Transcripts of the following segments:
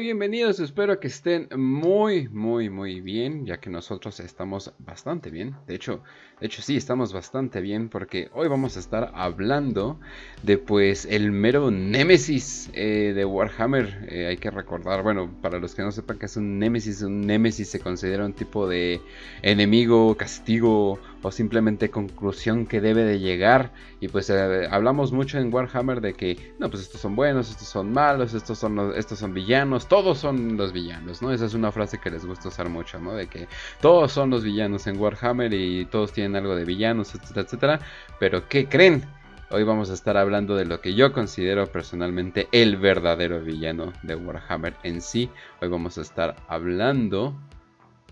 bienvenidos. Espero que estén muy, muy, muy bien, ya que nosotros estamos bastante bien. De hecho, de hecho sí, estamos bastante bien porque hoy vamos a estar hablando de pues el mero némesis eh, de Warhammer. Eh, hay que recordar, bueno, para los que no sepan que es un némesis, un némesis se considera un tipo de enemigo, castigo o simplemente conclusión que debe de llegar. Y pues eh, hablamos mucho en Warhammer de que, no, pues estos son buenos, estos son malos, estos son, estos son villanos, todos son los villanos, ¿no? Esa es una frase que les gusta usar mucho, ¿no? De que todos son los villanos en Warhammer y todos tienen algo de villanos, etcétera, etcétera. Pero ¿qué creen? Hoy vamos a estar hablando de lo que yo considero personalmente el verdadero villano de Warhammer en sí. Hoy vamos a estar hablando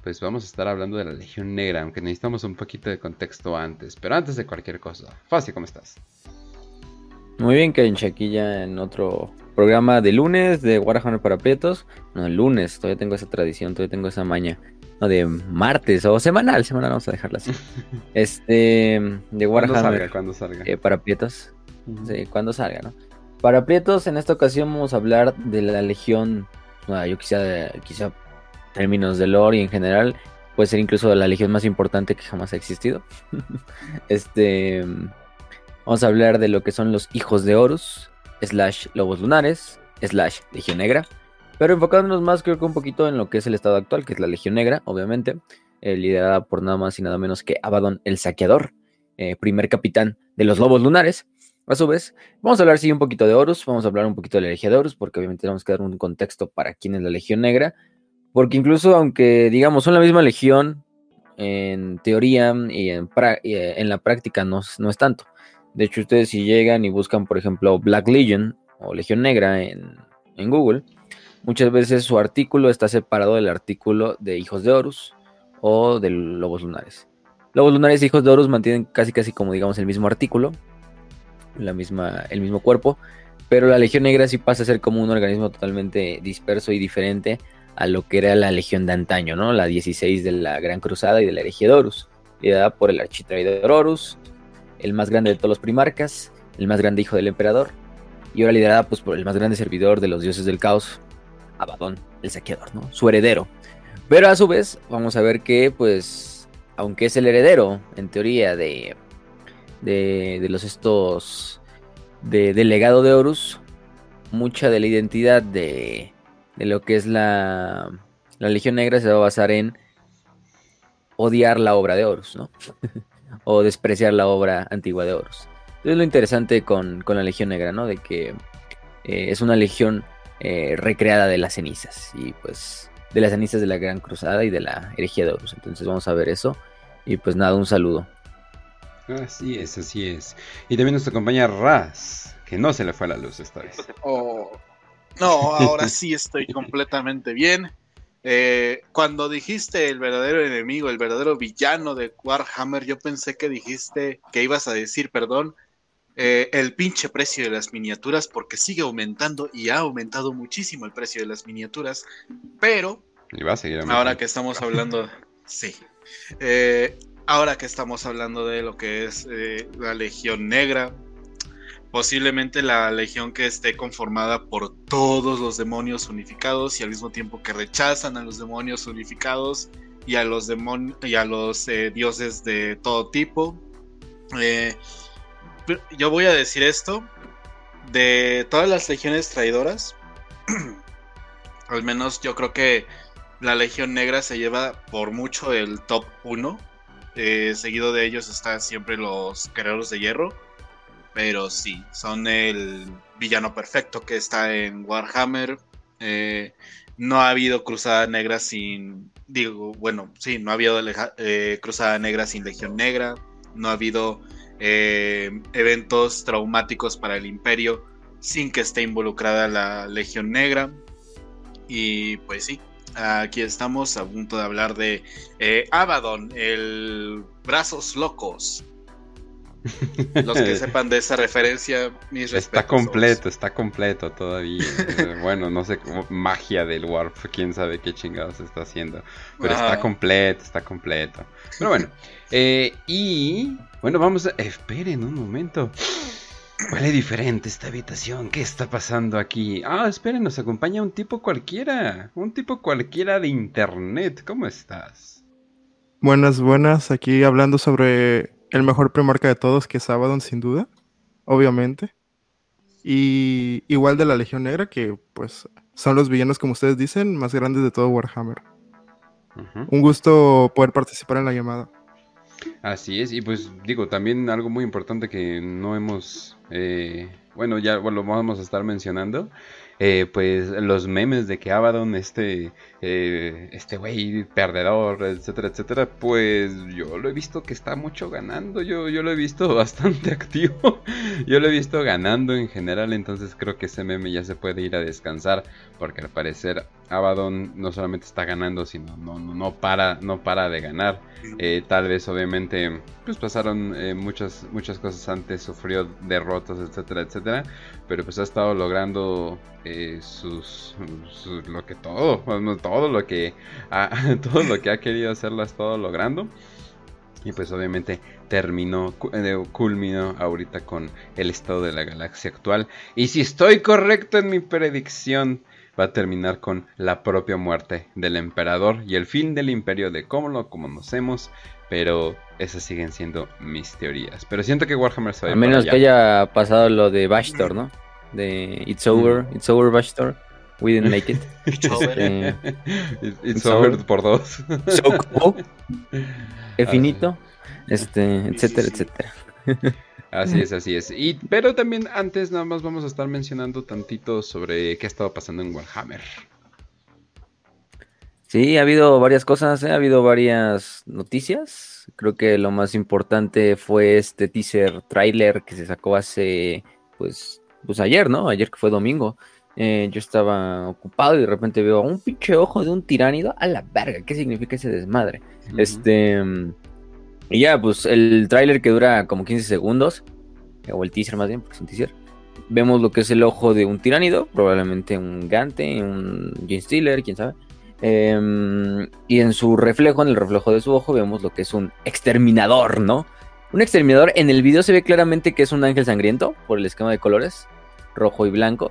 pues vamos a estar hablando de la Legión Negra, aunque necesitamos un poquito de contexto antes. Pero antes de cualquier cosa, Fácil, ¿cómo estás? Muy bien, Kench, aquí ya en otro programa de lunes de Warhammer para Prietos. No, el lunes, todavía tengo esa tradición, todavía tengo esa maña. No, de martes o semanal, semanal, vamos a dejarla así. este, de Warhammer. Cuando salga, eh, para Prietos. Sí, cuando salga, ¿no? Para Prietos, en esta ocasión vamos a hablar de la Legión. yo quisiera, quizá términos de lore y en general puede ser incluso la legión más importante que jamás ha existido. este, vamos a hablar de lo que son los hijos de Horus, slash lobos lunares, slash legión negra, pero enfocándonos más creo que un poquito en lo que es el estado actual, que es la legión negra, obviamente, eh, liderada por nada más y nada menos que Abaddon el saqueador, eh, primer capitán de los lobos lunares. A su vez, vamos a hablar sí un poquito de Horus, vamos a hablar un poquito de la Legión de Horus, porque obviamente tenemos que dar un contexto para quién es la Legión Negra, porque incluso aunque, digamos, son la misma legión, en teoría y en, eh, en la práctica no, no, es tanto. De hecho, ustedes si llegan y buscan, por ejemplo, Black Legion o Legión Negra en, en Google, muchas veces su artículo está separado del artículo de Hijos de Horus o de Lobos Lunares. Lobos Lunares y Hijos de Horus mantienen casi casi como digamos el mismo artículo, la misma, el mismo cuerpo, pero la Legión Negra sí pasa a ser como un organismo totalmente disperso y diferente a lo que era la legión de antaño, ¿no? La 16 de la Gran Cruzada y de la herejía de Horus, liderada por el architraidor Horus, el más grande de todos los primarcas, el más grande hijo del emperador, y ahora liderada pues, por el más grande servidor de los dioses del caos, Abaddon, el saqueador, ¿no? Su heredero. Pero a su vez, vamos a ver que, pues, aunque es el heredero, en teoría, de, de, los estos, de, del legado de Horus, mucha de la identidad de, de lo que es la, la Legión Negra se va a basar en odiar la obra de Horus, ¿no? o despreciar la obra antigua de Horus. Entonces lo interesante con, la Legión Negra, ¿no? De que eh, es una legión eh, recreada de las cenizas y pues de las cenizas de la Gran Cruzada y de la herejía de Horus. Entonces vamos a ver eso y pues nada, un saludo. Así es, así es. Y también nos acompaña Raz, que no se le fue la luz esta vez. Oh, no, ahora sí estoy completamente bien. Eh, cuando dijiste el verdadero enemigo, el verdadero villano de Warhammer, yo pensé que dijiste que ibas a decir, perdón, eh, el pinche precio de las miniaturas, porque sigue aumentando y ha aumentado muchísimo el precio de las miniaturas. Pero, ahora que estamos hablando, sí, eh, ahora que estamos hablando de lo que es la Legión Negra, posiblemente la legión que esté conformada por todos los demonios unificados y al mismo tiempo que rechazan a los demonios unificados y a los y a los eh, dioses de todo tipo. Eh, yo voy a decir esto de todas las legiones traidoras. al menos yo creo que la legión negra se lleva por mucho el top 1. Eh, seguido de ellos están siempre los guerreros de hierro pero sí, son el villano perfecto que está en Warhammer. Eh, no ha habido Cruzada Negra sin. Digo, bueno, sí, no ha habido eh, Cruzada Negra sin Legión Negra. No ha habido eh, eventos traumáticos para el Imperio sin que esté involucrada la Legión Negra. Y pues sí, aquí estamos a punto de hablar de Abaddon, el Brazos Locos. Los que sepan de esa referencia, mis respetos. Está completo, está completo todavía. bueno, no sé, cómo, magia del Warp, quién sabe qué chingados está haciendo. Pero está completo, está completo. Pero bueno, eh, y bueno, vamos a... Esperen un momento. Huele diferente esta habitación. ¿Qué está pasando aquí? Ah, esperen, nos acompaña un tipo cualquiera. Un tipo cualquiera de internet. ¿Cómo estás? Buenas, buenas. Aquí hablando sobre el mejor premarca de todos, que es Abaddon, sin duda. Obviamente. Y igual de la Legión Negra, que pues son los villanos, como ustedes dicen, más grandes de todo Warhammer. Un gusto poder participar en la llamada. Así es, y pues digo, también algo muy importante que no hemos, eh, bueno, ya lo vamos a estar mencionando, eh, pues los memes de que Abaddon, este, eh, este güey perdedor, etcétera, etcétera, pues yo lo he visto que está mucho ganando, yo, yo lo he visto bastante activo, yo lo he visto ganando en general, entonces creo que ese meme ya se puede ir a descansar, porque al parecer Abaddon no solamente está ganando, sino no, no, no para, no para de ganar. Eh, tal vez obviamente pues pasaron muchas, muchas cosas antes, sufrió derrotas, etcétera, etcétera, pero pues ha estado logrando eh, sus, lo que todo lo que ha, todo lo que ha querido hacer lo ha estado logrando. Y pues obviamente terminó, culminó ahorita con el estado de la galaxia actual. Y si estoy correcto en mi predicción, va a terminar con la propia muerte del emperador y el fin del imperio de cómo lo conocemos. Pero esas siguen siendo mis teorías. Pero siento que Warhammer se va a menos que haya pasado lo de Bastor, ¿no? de It's Over, mm. It's Over Bachelor. We didn't make it. It's over. Eh, it's, over, por dos. So Infinito. Este, etcétera, etcétera. Así es, así es. Y, pero también antes nada más vamos a estar mencionando tantito sobre qué ha estado pasando en Warhammer. Sí, ha habido varias cosas, ¿eh? ha habido varias noticias. Creo que lo más importante fue este teaser trailer que se sacó hace pues pues ayer, ¿no? Ayer que fue domingo. Eh, yo estaba ocupado y de repente veo un pinche ojo de un tiránido a la verga. ¿Qué significa ese desmadre? Este. Y ya, pues el tráiler que dura como 15 segundos, o el teaser más bien, porque es un teaser. Vemos lo que es el ojo de un tiránido, probablemente un Gante, un Gene Stealer, quién sabe. Em, y en su reflejo, en el reflejo de su ojo, vemos lo que es un exterminador, ¿no? Un exterminador, en el video se ve claramente que es un ángel sangriento por el esquema de colores, rojo y blanco.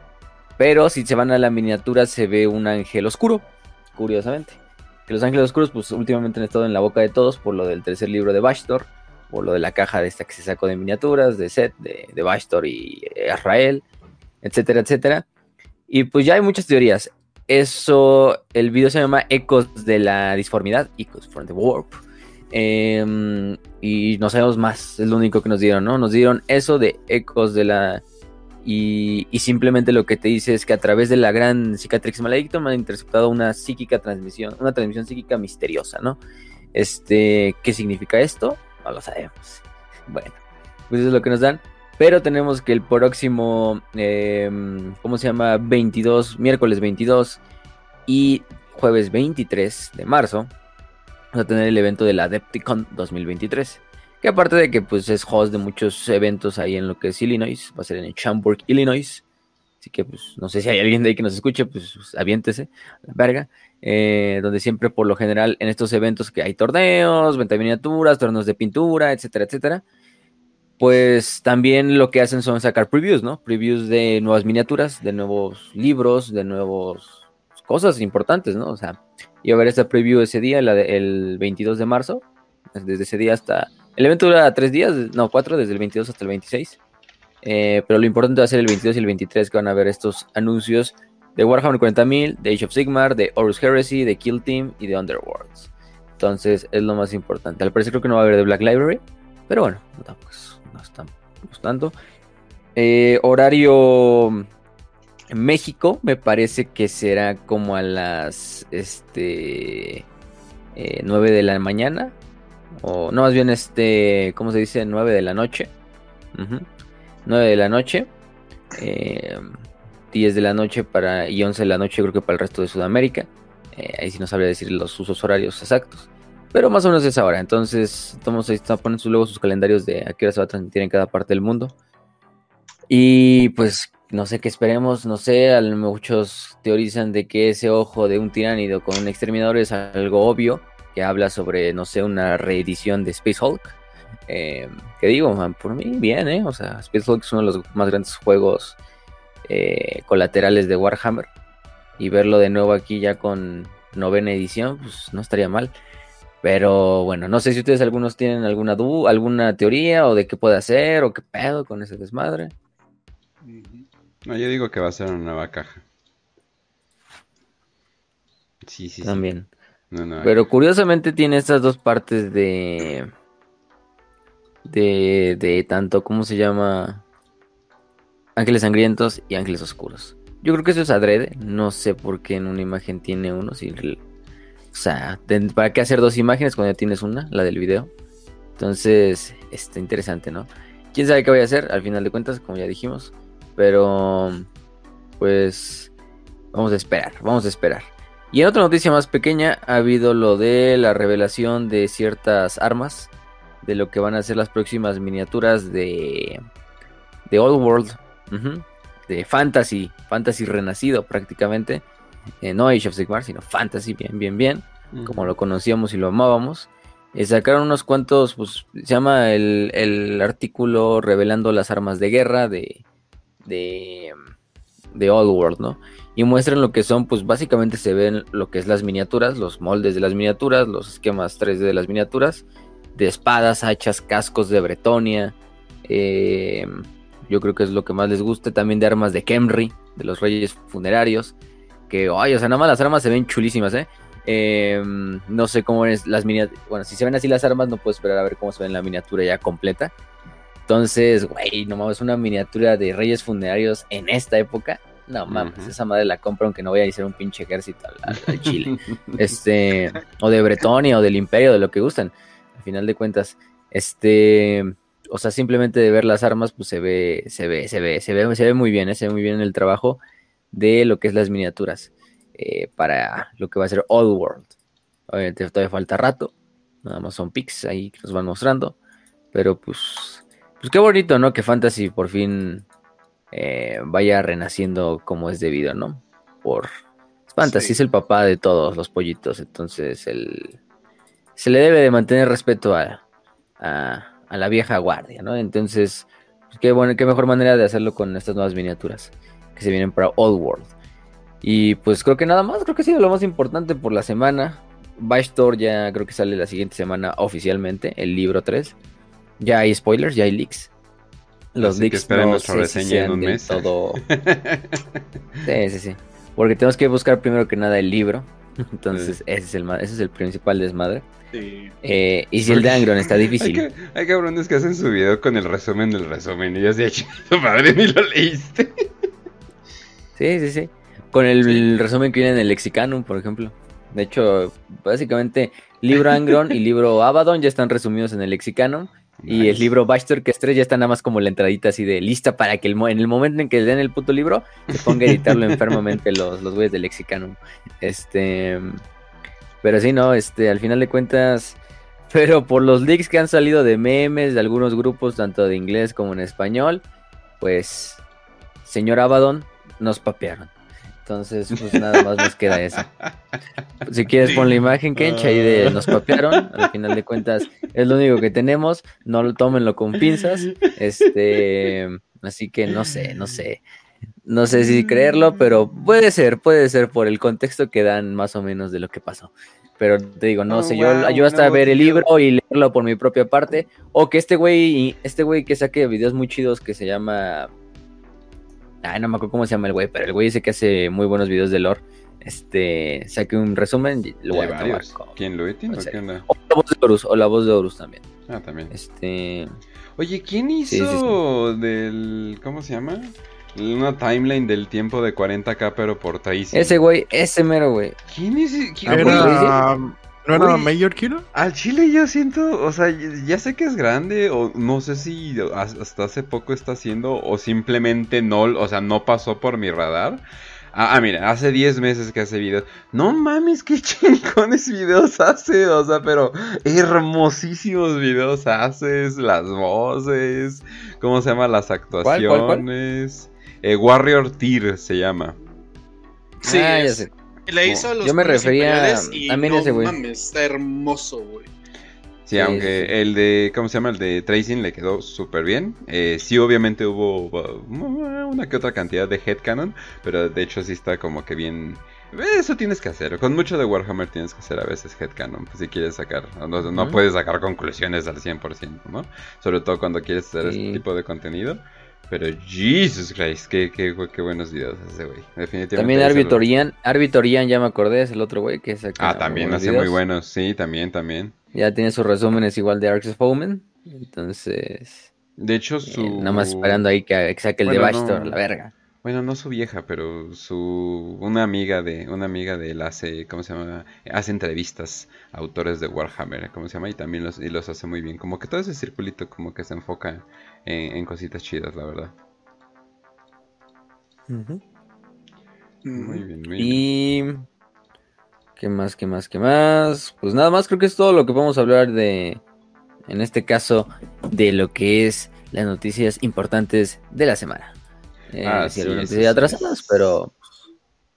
Pero si se van a la miniatura se ve un ángel oscuro, curiosamente. Que los ángeles oscuros pues últimamente han estado en la boca de todos por lo del tercer libro de Bastor, por lo de la caja de esta que se sacó de miniaturas, de Set, de, Bastor y Israel, etcétera, etcétera. Y pues ya hay muchas teorías. Eso, el video se llama Ecos de la Disformidad, Ecos from the Warp. Em, y no sabemos más, es lo único que nos dieron, ¿no? Nos dieron eso de ecos de la... Y, simplemente lo que te dice es que a través de la gran cicatrix maledictum han interceptado una psíquica transmisión, una transmisión psíquica misteriosa, ¿no? Este, ¿qué significa esto? No lo sabemos. Bueno, pues eso es lo que nos dan. Pero tenemos que el próximo, em, ¿cómo se llama? 22, miércoles 22 y jueves 23 de marzo, a tener el evento de la Adepticon 2023. Que aparte de que pues es host de muchos eventos ahí en lo que es Illinois, va a ser en Chamburg, Illinois. Así que pues no sé si hay alguien de ahí que nos escuche, pues, pues aviéntese, verga. Eh, donde siempre por lo general en estos eventos que hay torneos, venta de miniaturas, torneos de pintura, etcétera, etcétera. Pues también lo que hacen son sacar previews, ¿no? Previews de nuevas miniaturas, de nuevos libros, de nuevos cosas importantes, ¿no? O sea, iba a ver esta preview ese día, la el 22 de marzo. Desde ese día hasta. El evento dura tres días, no, cuatro, desde el 22 hasta el 26. Eh, pero lo importante va a ser el 22 y el 23 que van a ver estos anuncios de Warhammer 40.000, de Age of Sigmar, de Horus Heresy, de Kill Team y de Underworlds. Entonces es lo más importante. Al parecer creo que no va a haber de Black Library, pero bueno, no, no estamos tanto. Eh, horario en México me parece que será como a las este 9 eh, de la mañana. O no, más bien este, ¿cómo se dice? 9 de la noche. 9 de la noche. 10 eh, de la noche para, y 11 de la noche creo que para el resto de Sudamérica. Eh, ahí sí no sabría decir los usos horarios exactos. Pero más o menos es ahora. Entonces, ahí están poniendo luego sus calendarios de a qué hora se va a transmitir en cada parte del mundo. Y pues no sé qué esperemos, no sé, muchos teorizan de que ese ojo de un tiránido con un exterminador es algo obvio, que habla sobre, no sé, una reedición de Space Hulk, Eh, que digo, man, por mí bien, ¿eh? O sea, Speedhawk es uno de los más grandes juegos eh, colaterales de Warhammer. Y verlo de nuevo aquí ya con novena edición, pues no estaría mal. Pero bueno, no sé si ustedes algunos tienen alguna duda, alguna teoría o de qué puede hacer o qué pedo con ese desmadre. No, yo digo que va a ser una nueva caja. Sí, sí, También. sí. Pero curiosamente tiene estas dos partes de. De, de tanto, ¿cómo se llama? Ángeles sangrientos y ángeles oscuros. Yo creo que eso es adrede. No sé por qué en una imagen tiene uno. Si, o sea, ¿para qué hacer dos imágenes cuando ya tienes una? La del video. Entonces, está interesante, ¿no? Quién sabe qué voy a hacer al final de cuentas, como ya dijimos. Pero, pues, vamos a esperar, vamos a esperar. Y en otra noticia más pequeña, ha habido lo de la revelación de ciertas armas, de lo que van a ser las próximas miniaturas de, de Old World, de Fantasy, Fantasy renacido prácticamente. Eh, no Age of Sigmar, sino Fantasy, bien, bien, bien, como lo conocíamos y lo amábamos. Eh, sacaron unos cuantos, pues se llama el, el artículo revelando las armas de guerra de, de, de Old World, ¿no? Y muestran lo que son, pues básicamente se ven lo que es las miniaturas, los moldes de las miniaturas, los esquemas 3D de las miniaturas, de espadas, hachas, cascos de Bretonia. eh, yo creo que es lo que más les guste. También de armas de Kemri, de los reyes funerarios. Que, ay, o sea, nada más las armas se ven chulísimas, ¿eh? Eh, no sé cómo es las miniaturas. Bueno, si se ven así las armas, no puedo esperar a ver cómo se ve en la miniatura ya completa. Entonces, güey, no mames, una miniatura de reyes funerarios en esta época. No mames, Ujú. esa madre la compro aunque no vaya a ser un pinche ejército al Chile. este, o de Bretonia o del Imperio, de lo que gustan. Al final de cuentas, este, o sea, simplemente de ver las armas, pues se ve, se ve, se ve, se ve, se ve muy bien, ¿eh? se ve muy bien el trabajo de lo que es las miniaturas eh, para lo que va a ser Old World. Obviamente todavía falta rato, nada más son pics ahí que nos van mostrando, pero pues, pues qué bonito, ¿no? Que Fantasy por fin eh, vaya renaciendo como es debido, ¿no? Por Fantasy Sí. es el papá de todos los pollitos, entonces el, se le debe de mantener respeto a, a, a la vieja guardia, ¿no? Entonces, pues, qué bueno, qué mejor manera de hacerlo con estas nuevas miniaturas que se vienen para Old World. Y pues creo que nada más, creo que ha sido lo más importante por la semana. Bastor ya creo que sale la siguiente semana oficialmente, el libro 3. Ya hay spoilers, ya hay leaks. Los Así que leaks esperen no nuestra sé reseña si en un mes. todo... Sí, sí, sí. Porque tenemos que buscar primero que nada el libro. Entonces, ese, es el, ese es el principal desmadre. Sí. Eh, y si el de Angron está Hay, difícil. que, hay cabrones que hacen su video con el resumen del resumen. Y yo así, tu madre ni lo leíste. Sí, sí, sí. Con el, resumen que viene en el Lexicanum, por ejemplo. De hecho, básicamente, libro Angron y libro Abaddon ya están resumidos en el Lexicanum. Y el libro Baxter, que es 3, ya está nada más como la entradita así de lista para que el en el momento en que le den el puto libro, se ponga a editarlo enfermamente los, los güeyes del Lexicanum. Este. Pero sí, no, este, al final de cuentas. Pero por los leaks que han salido de memes de algunos grupos, tanto de inglés como en español, pues, señor Abaddon, nos papearon. Entonces, pues nada más nos queda eso. Si quieres, pon la imagen, Kench, ahí de nos papearon. Al final de cuentas, es lo único que tenemos. No lo tómenlo con pinzas. Este, así que no sé, no sé. No sé si creerlo, pero puede ser, puede ser por el contexto que dan más o menos de lo que pasó. Pero te digo, no Oh, sé, yo, wow, yo hasta ver el libro y leerlo por mi propia parte. O que este güey, este güey que saque videos muy chidos que se llama. Ay, no me acuerdo cómo se llama el güey, pero el güey dice que hace muy buenos videos de lore. Este, saque un resumen y lo voy a tomar. ¿Quién lo en ¿O? O la voz de Horus, o la voz de Horus también. Ah, también. Este. Oye, ¿quién hizo Sí, sí, del. ¿Cómo se llama? Una timeline del tiempo de 40k, pero por Taisi. Ese güey, ese mero güey. ¿Quién es? quién- güey, Era, ¿No era Güey. Mayor Killer? Al chile yo siento, o sea, ya sé que es grande, o no sé si hasta hace poco está haciendo, o simplemente no, o sea, no pasó por mi radar. Ah, ah, mira, hace 10 meses que hace videos. No mames, qué chingones videos hace, o sea, pero hermosísimos videos haces, las voces, ¿cómo se llama? Las cuál, cuál? actuaciones. Eh, Warrior Tier se llama. Sí, ah, ya sé. Le hizo a los Yo me refería y también no ese güey. mames, está hermoso, güey. Sí, aunque el de, ¿cómo se llama? El de Tracing le quedó súper bien. Eh, sí, obviamente hubo una que otra cantidad de headcanon, pero de hecho sí está como que bien... Eso tienes que hacer. Con mucho de Warhammer tienes que hacer a veces headcanon, pues, si quieres sacar. No, no puedes sacar conclusiones al 100%, ¿no? Sobre todo cuando quieres hacer este tipo de contenido. Pero Jesus Christ, qué, qué, qué buenos videos ese güey. Definitivamente. También Arbitorian, Arbitorian, ya me acordé, es el otro güey que es Ah, también hace muy buenos, sí, también, también. Ya tiene sus resúmenes igual de Arx Foeman. Entonces. De hecho, su. Eh, nada más esperando ahí que, saque el de Bastor, la verga. Bueno, no su vieja, pero su una amiga de una amiga de él hace, ¿cómo se llama? Hace entrevistas a autores de Warhammer, ¿cómo se llama? Y también los y los hace muy bien. Como que todo ese circulito como que se enfoca en, cositas chidas, la verdad. Muy bien, muy y... ¿Qué más, qué más, qué más? Pues nada más, creo que es todo lo que vamos a hablar de, en este caso, de lo que es las noticias importantes de la semana. Eh, ah, sí, algunas noticias atrasadas, pero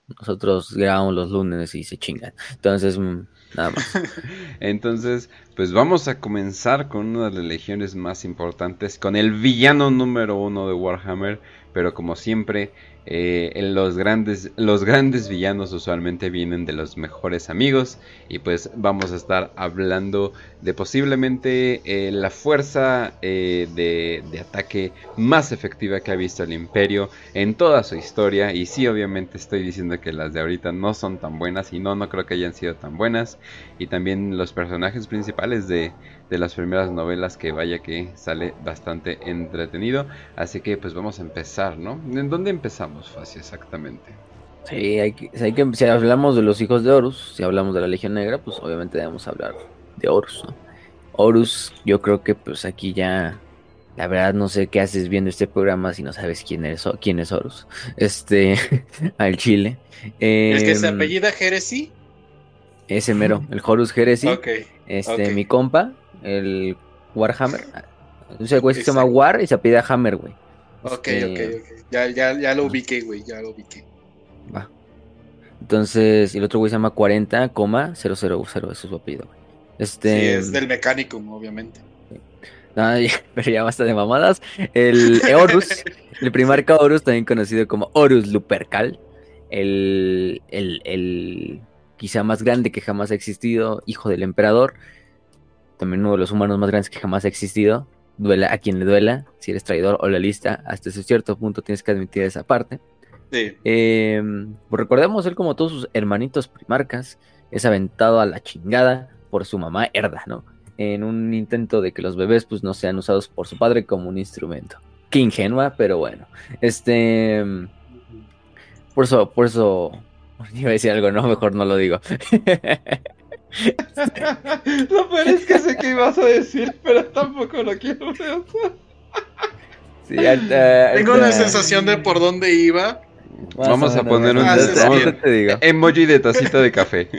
nosotros grabamos los lunes y se chingan. Entonces, mm, nada más. Entonces, pues vamos a comenzar con una de las legiones más importantes, con el villano número uno de Warhammer, pero como siempre, eh, los, grandes, los grandes villanos usualmente vienen de los mejores amigos y pues vamos a estar hablando de posiblemente eh, la fuerza eh, de, de, ataque más efectiva que ha visto el imperio en toda su historia. Y sí obviamente estoy diciendo que las de ahorita no son tan buenas y no, no creo que hayan sido tan buenas. Y también los personajes principales de, de las primeras novelas que vaya que sale bastante entretenido. Así que pues vamos a empezar, ¿no? ¿En dónde empezamos, Facio, exactamente? Sí, hay que, hay que, si hablamos de los hijos de Horus, si hablamos de la Legión Negra, pues obviamente debemos hablar de Horus, ¿no? Horus, yo creo que pues aquí ya, la verdad no sé qué haces viendo este programa si no sabes quién es, quién es Horus. Este, al Chile. ¿El que se em, apellida Jeresi? Ese mero, el Horus Jeresi. Este, mi compa, el Warhammer. Entonces el güey se llama War y se pide Hammer, güey. Ok, este, ok, ok. Ya, ya, ya lo ubiqué, güey, ya lo ubiqué. Va. Entonces, el otro güey se llama 40,000, eso es su apellido, güey. Este... Sí, es del mecánico, obviamente. No, pero ya basta de mamadas. El Horus, el primarca Horus, también conocido como Horus Lupercal. El, el, el quizá más grande que jamás ha existido, hijo del emperador también uno de los humanos más grandes que jamás ha existido. Duela a quien le duela, si eres traidor o la lista, hasta ese cierto punto tienes que admitir esa parte. Sí. Em, pues recordemos, él como todos sus hermanitos primarcas, es aventado a la chingada por su mamá Herda, ¿no? En un intento de que los bebés pues no sean usados por su padre como un instrumento. Qué ingenua, pero bueno. Este... Por eso, por eso... Iba a decir algo, no, mejor no lo digo. lo peor es que sé que ibas a decir, pero tampoco lo quiero. Tengo una sensación de por dónde iba. Vamos a poner un emoji de tacita de café.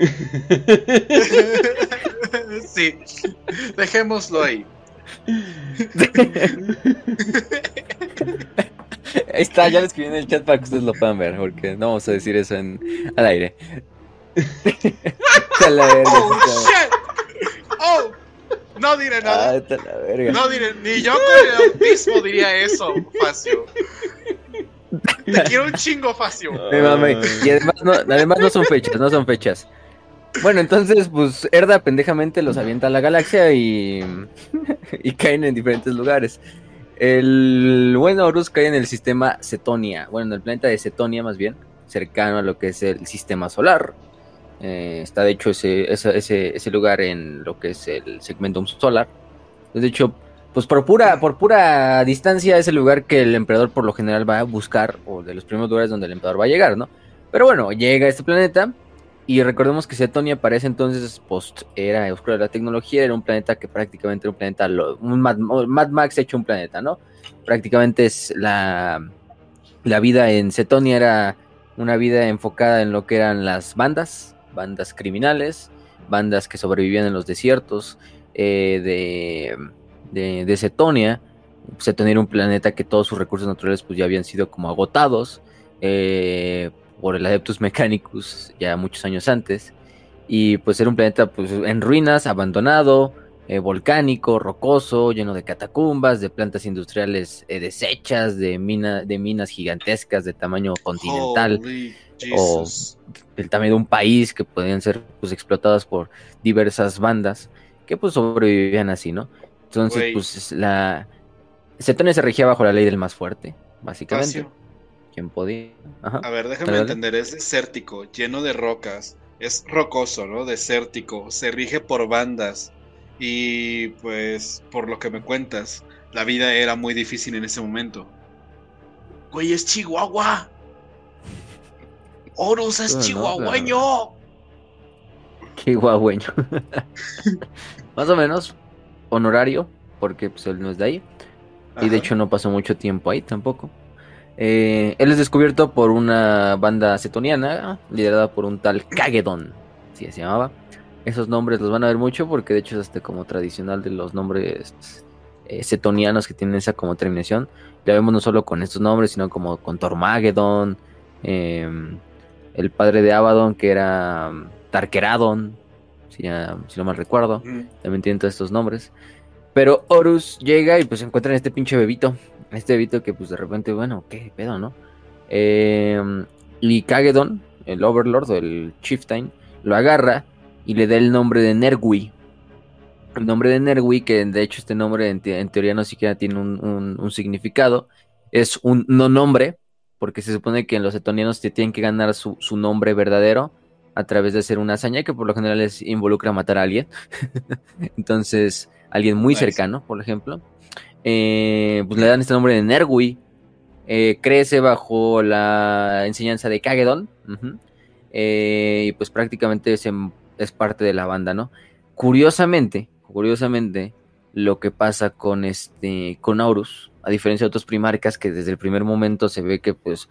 sí, dejémoslo ahí. Ahí está, ya les escribí en el chat para que ustedes lo puedan ver, porque no vamos a decir eso en, al aire. Oh, shit. Oh, no diré nada. Ah, no diré, ni yo con el mismo diría eso, Facio. Te quiero un chingo, Facio. Y además no, además no son fechas, no son fechas. Bueno, entonces, pues Herda pendejamente los avienta a la galaxia y, y caen en diferentes lugares. El buen Horus cae en el sistema Cetonia, bueno, en el planeta de Cetonia más bien, cercano a lo que es el sistema solar. Eh, está de hecho ese, ese, ese, lugar en lo que es el segmento solar. De hecho, pues por pura, por pura distancia es el lugar que el emperador por lo general va a buscar, o de los primeros lugares donde el emperador va a llegar, ¿no? Pero bueno, llega a este planeta. Y recordemos que Cetonia para ese entonces, post era oscura la tecnología, era un planeta que prácticamente era un planeta, un Mad, Mad Max hecho un planeta, ¿no? Prácticamente es la, la vida en Cetonia era una vida enfocada en lo que eran las bandas, bandas criminales, bandas que sobrevivían en los desiertos eh, de, de, de, Cetonia. Cetonia era un planeta que todos sus recursos naturales pues ya habían sido como agotados eh, por el Adeptus Mechanicus ya muchos años antes. Y pues era un planeta pues en ruinas, abandonado, eh, volcánico, rocoso, lleno de catacumbas, de plantas industriales eh, deshechas, de, mina, de minas gigantescas de tamaño continental o del tamaño de un país que podían ser pues, explotadas por diversas bandas que pues sobrevivían así, ¿no? Entonces, Güey. pues es la... Cetonia se regía bajo la ley del más fuerte, básicamente. Quien podía. Ajá. A ver, déjame entender, es desértico, lleno de rocas, es rocoso, ¿no? Desértico, se rige por bandas y pues por lo que me cuentas, la vida era muy difícil en ese momento. Güey, es Chihuahua. Horus es no, chihuahueño. Guagüeño. Más o menos honorario, porque pues, él no es de ahí. Y de hecho no pasó mucho tiempo ahí tampoco. Eh, él es descubierto por una banda cetoniana liderada por un tal Kagedon, así se llamaba. Esos nombres los van a ver mucho porque de hecho es este como tradicional de los nombres eh, cetonianos que tienen esa como terminación. Ya vemos no solo con estos nombres, sino como con Tormagedon, em, el padre de Abaddon que era um, Tarkeradon, si, ya- si no mal recuerdo Mm, también tienen todos estos nombres. Pero Horus llega y pues encuentran este pinche bebito. Este bebito que pues de repente, bueno, qué pedo, ¿no? Eh, y Kagedon, el Overlord o el Chieftain, lo agarra y le da el nombre de Nergui. El nombre de Nergui, que de hecho este nombre en, te- en teoría no siquiera tiene un, un- un significado, es un no nombre, porque se supone que los etonianos te tienen que ganar su, su nombre verdadero a través de hacer una hazaña que por lo general les involucra matar a alguien. Entonces, alguien muy cercano, por ejemplo, eh, pues le dan este nombre de Nergui. eh, crece bajo la enseñanza de Kagedon. eh, y pues prácticamente es, en- es parte de la banda, ¿no? Curiosamente, curiosamente, lo que pasa con este, con Aurus, a diferencia de otros primarcas que desde el primer momento se ve que pues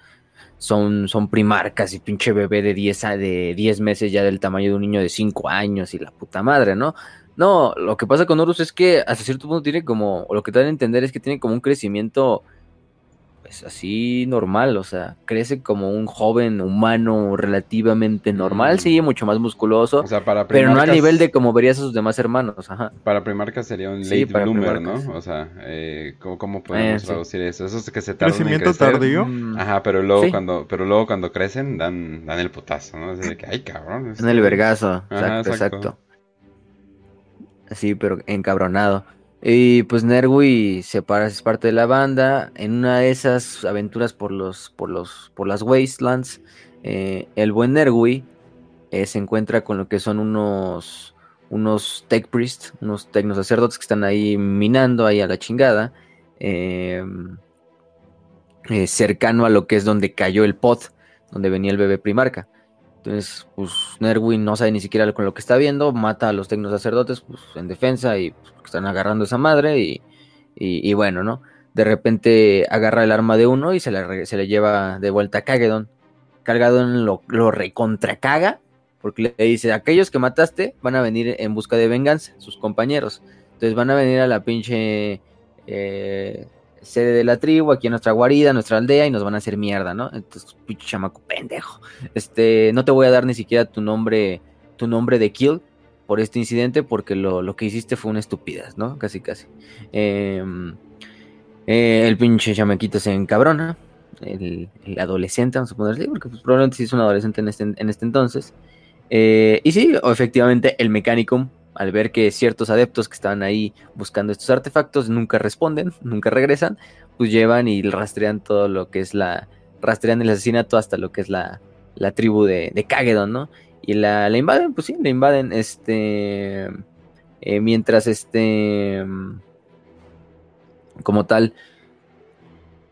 son, son primarcas y pinche bebé de 10, a- de 10 meses ya del tamaño de un niño de 5 años y la puta madre, ¿no? No, lo que pasa con Horus es que hasta cierto punto tiene como, o lo que te dan a entender es que tiene como un crecimiento, pues así normal, o sea, crece como un joven humano relativamente normal, Mm. sí, mucho más musculoso, O sea, para pero no al primarcas- nivel de como verías a sus demás hermanos, ajá. Para primarcas sería un Sí, late para bloomer, primarcas. ¿no? O sea, eh, ¿cómo, cómo podemos Eh, sí. traducir eso? Eso es que se tardan en Crecimiento crecer. tardío. Mm, Ajá, pero luego Sí. cuando, pero luego cuando crecen dan, dan el putazo, ¿no? Es de que, ay, cabrón. En este- el vergazo, exacto, Ajá, exacto. exacto. Sí, pero encabronado. Y pues Nergui se para, es parte de la banda. En una de esas aventuras por los, por los, por las Wastelands, eh, el buen Nergui eh, se encuentra con lo que son unos, unos tech priests, unos tecnos sacerdotes que están ahí minando ahí a la chingada. eh, cercano a lo que es donde cayó el pod, donde venía el bebé primarca. Entonces, pues Nerwin no sabe ni siquiera con lo que está viendo, mata a los tecnos sacerdotes pues, en defensa y pues, están agarrando a esa madre y, y- bueno, ¿no? De repente agarra el arma de uno y se le, se le lleva de vuelta a Kagedon. Kagedon lo, lo recontracaga porque le dice, aquellos que mataste van a venir en busca de venganza, sus compañeros. Entonces van a venir a la pinche eh, sede de la tribu, aquí a nuestra guarida, nuestra aldea, y nos van a hacer mierda, ¿no? Entonces, pinche chamaco pendejo. Este, no te voy a dar ni siquiera tu nombre, tu nombre de kill por este incidente, porque lo, lo que hiciste fue una estupidez, ¿no? Casi, casi. Em, eh, el pinche chamaquito se encabrona. El, el adolescente, vamos a ponerle, porque pues, probablemente sí es un adolescente en este, en este entonces. Eh, y sí, efectivamente, el Mechanicum, al ver que ciertos adeptos que estaban ahí buscando estos artefactos nunca responden, nunca regresan, pues llevan y rastrean todo lo que es la. rastrean el asesinato hasta lo que es la, la tribu de, de Kagedon, ¿no? Y la, invaden, pues sí, la invaden, este. eh, mientras este. como tal.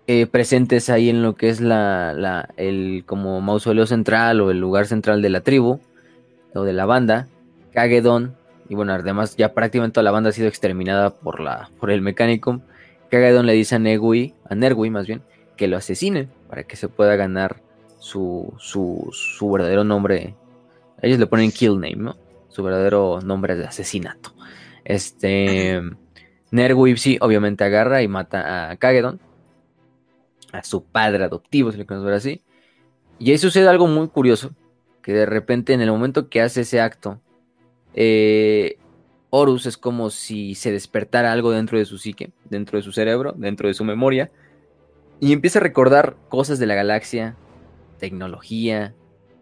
eh, presentes ahí en lo que es la, la, el como mausoleo central o el lugar central de la tribu o de la banda, Kagedon, y bueno, además ya prácticamente toda la banda ha sido exterminada por la por el Mechanicum. Kagedon le dice a Negui, a Nergui más bien, que lo asesine para que se pueda ganar su, su, su verdadero nombre. Ellos le ponen kill name, ¿no? Su verdadero nombre de asesinato. Este Nergui sí, obviamente agarra y mata a Kagedon, a su padre adoptivo, si le queremos ver así. Y ahí sucede algo muy curioso, que de repente en el momento que hace ese acto, eh, Horus es como si se despertara algo dentro de su psique, dentro de su cerebro, dentro de su memoria, y empieza a recordar cosas de la galaxia, tecnología,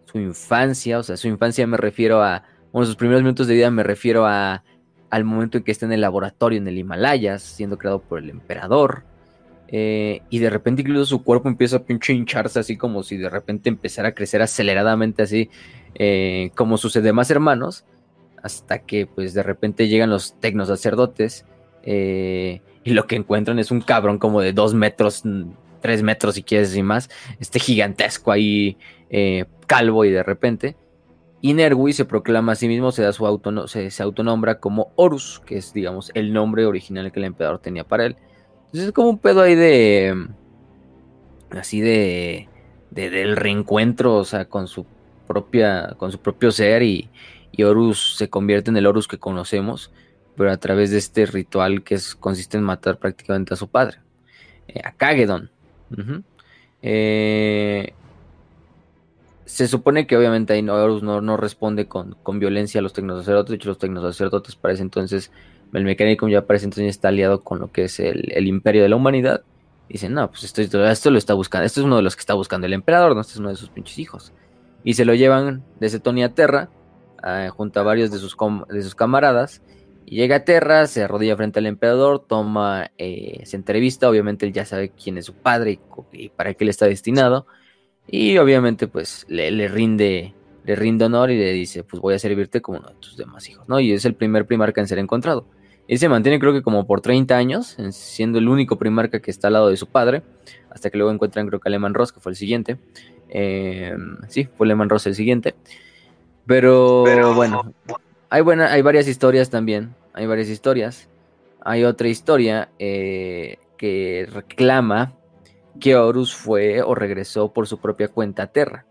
su infancia, o sea, su infancia me refiero a, bueno, sus primeros minutos de vida me refiero a al momento en que está en el laboratorio en el Himalayas, siendo creado por el emperador, eh, y de repente incluso su cuerpo empieza a pinche hincharse así como si de repente empezara a crecer aceleradamente así eh, como sus demás hermanos hasta que pues de repente llegan los tecnos sacerdotes eh, y lo que encuentran es un cabrón como de dos metros, tres metros si quieres y más, este gigantesco ahí calvo y de repente y Nerwi se proclama a sí mismo, se da su auto, se, se autonombra como Horus, que es digamos el nombre original que el emperador tenía para él es como un pedo ahí de. Así de. del reencuentro, o sea, con su propia. con su propio ser y, y Horus se convierte en el Horus que conocemos, pero a través de este ritual que consiste en matar prácticamente a su padre, eh, a Kagedon. Eh, se supone que obviamente ahí Horus no, responde con, violencia a los tecnosacerdotes, de hecho los tecnosacerdotes para ese entonces el mecánico ya parece entonces está aliado con lo que es el, imperio de la humanidad. Dicen, no, pues esto, esto lo está buscando, esto es uno de los que está buscando el emperador, no, este es uno de sus pinches hijos. Y se lo llevan desde Tony a Terra, ah, junto a varios de sus, de sus camaradas. Y llega a Terra, se arrodilla frente al emperador, toma, eh, se entrevista, obviamente él ya sabe quién es su padre y, para qué le está destinado. Y obviamente pues le, rinde le rinde honor y le dice, pues voy a servirte como uno de tus demás hijos, ¿no? Y es el primer primarca en ser encontrado. Y se mantiene creo que como por 30 años, siendo el único primarca que está al lado de su padre, hasta que luego encuentran creo que a Lehman Ross, que fue el siguiente. Em, sí, fue Lehman Ross el siguiente. Pero, bueno, hay, buena, hay varias historias también, hay varias historias. Hay otra historia eh, que reclama que Horus fue o regresó por su propia cuenta a Terra.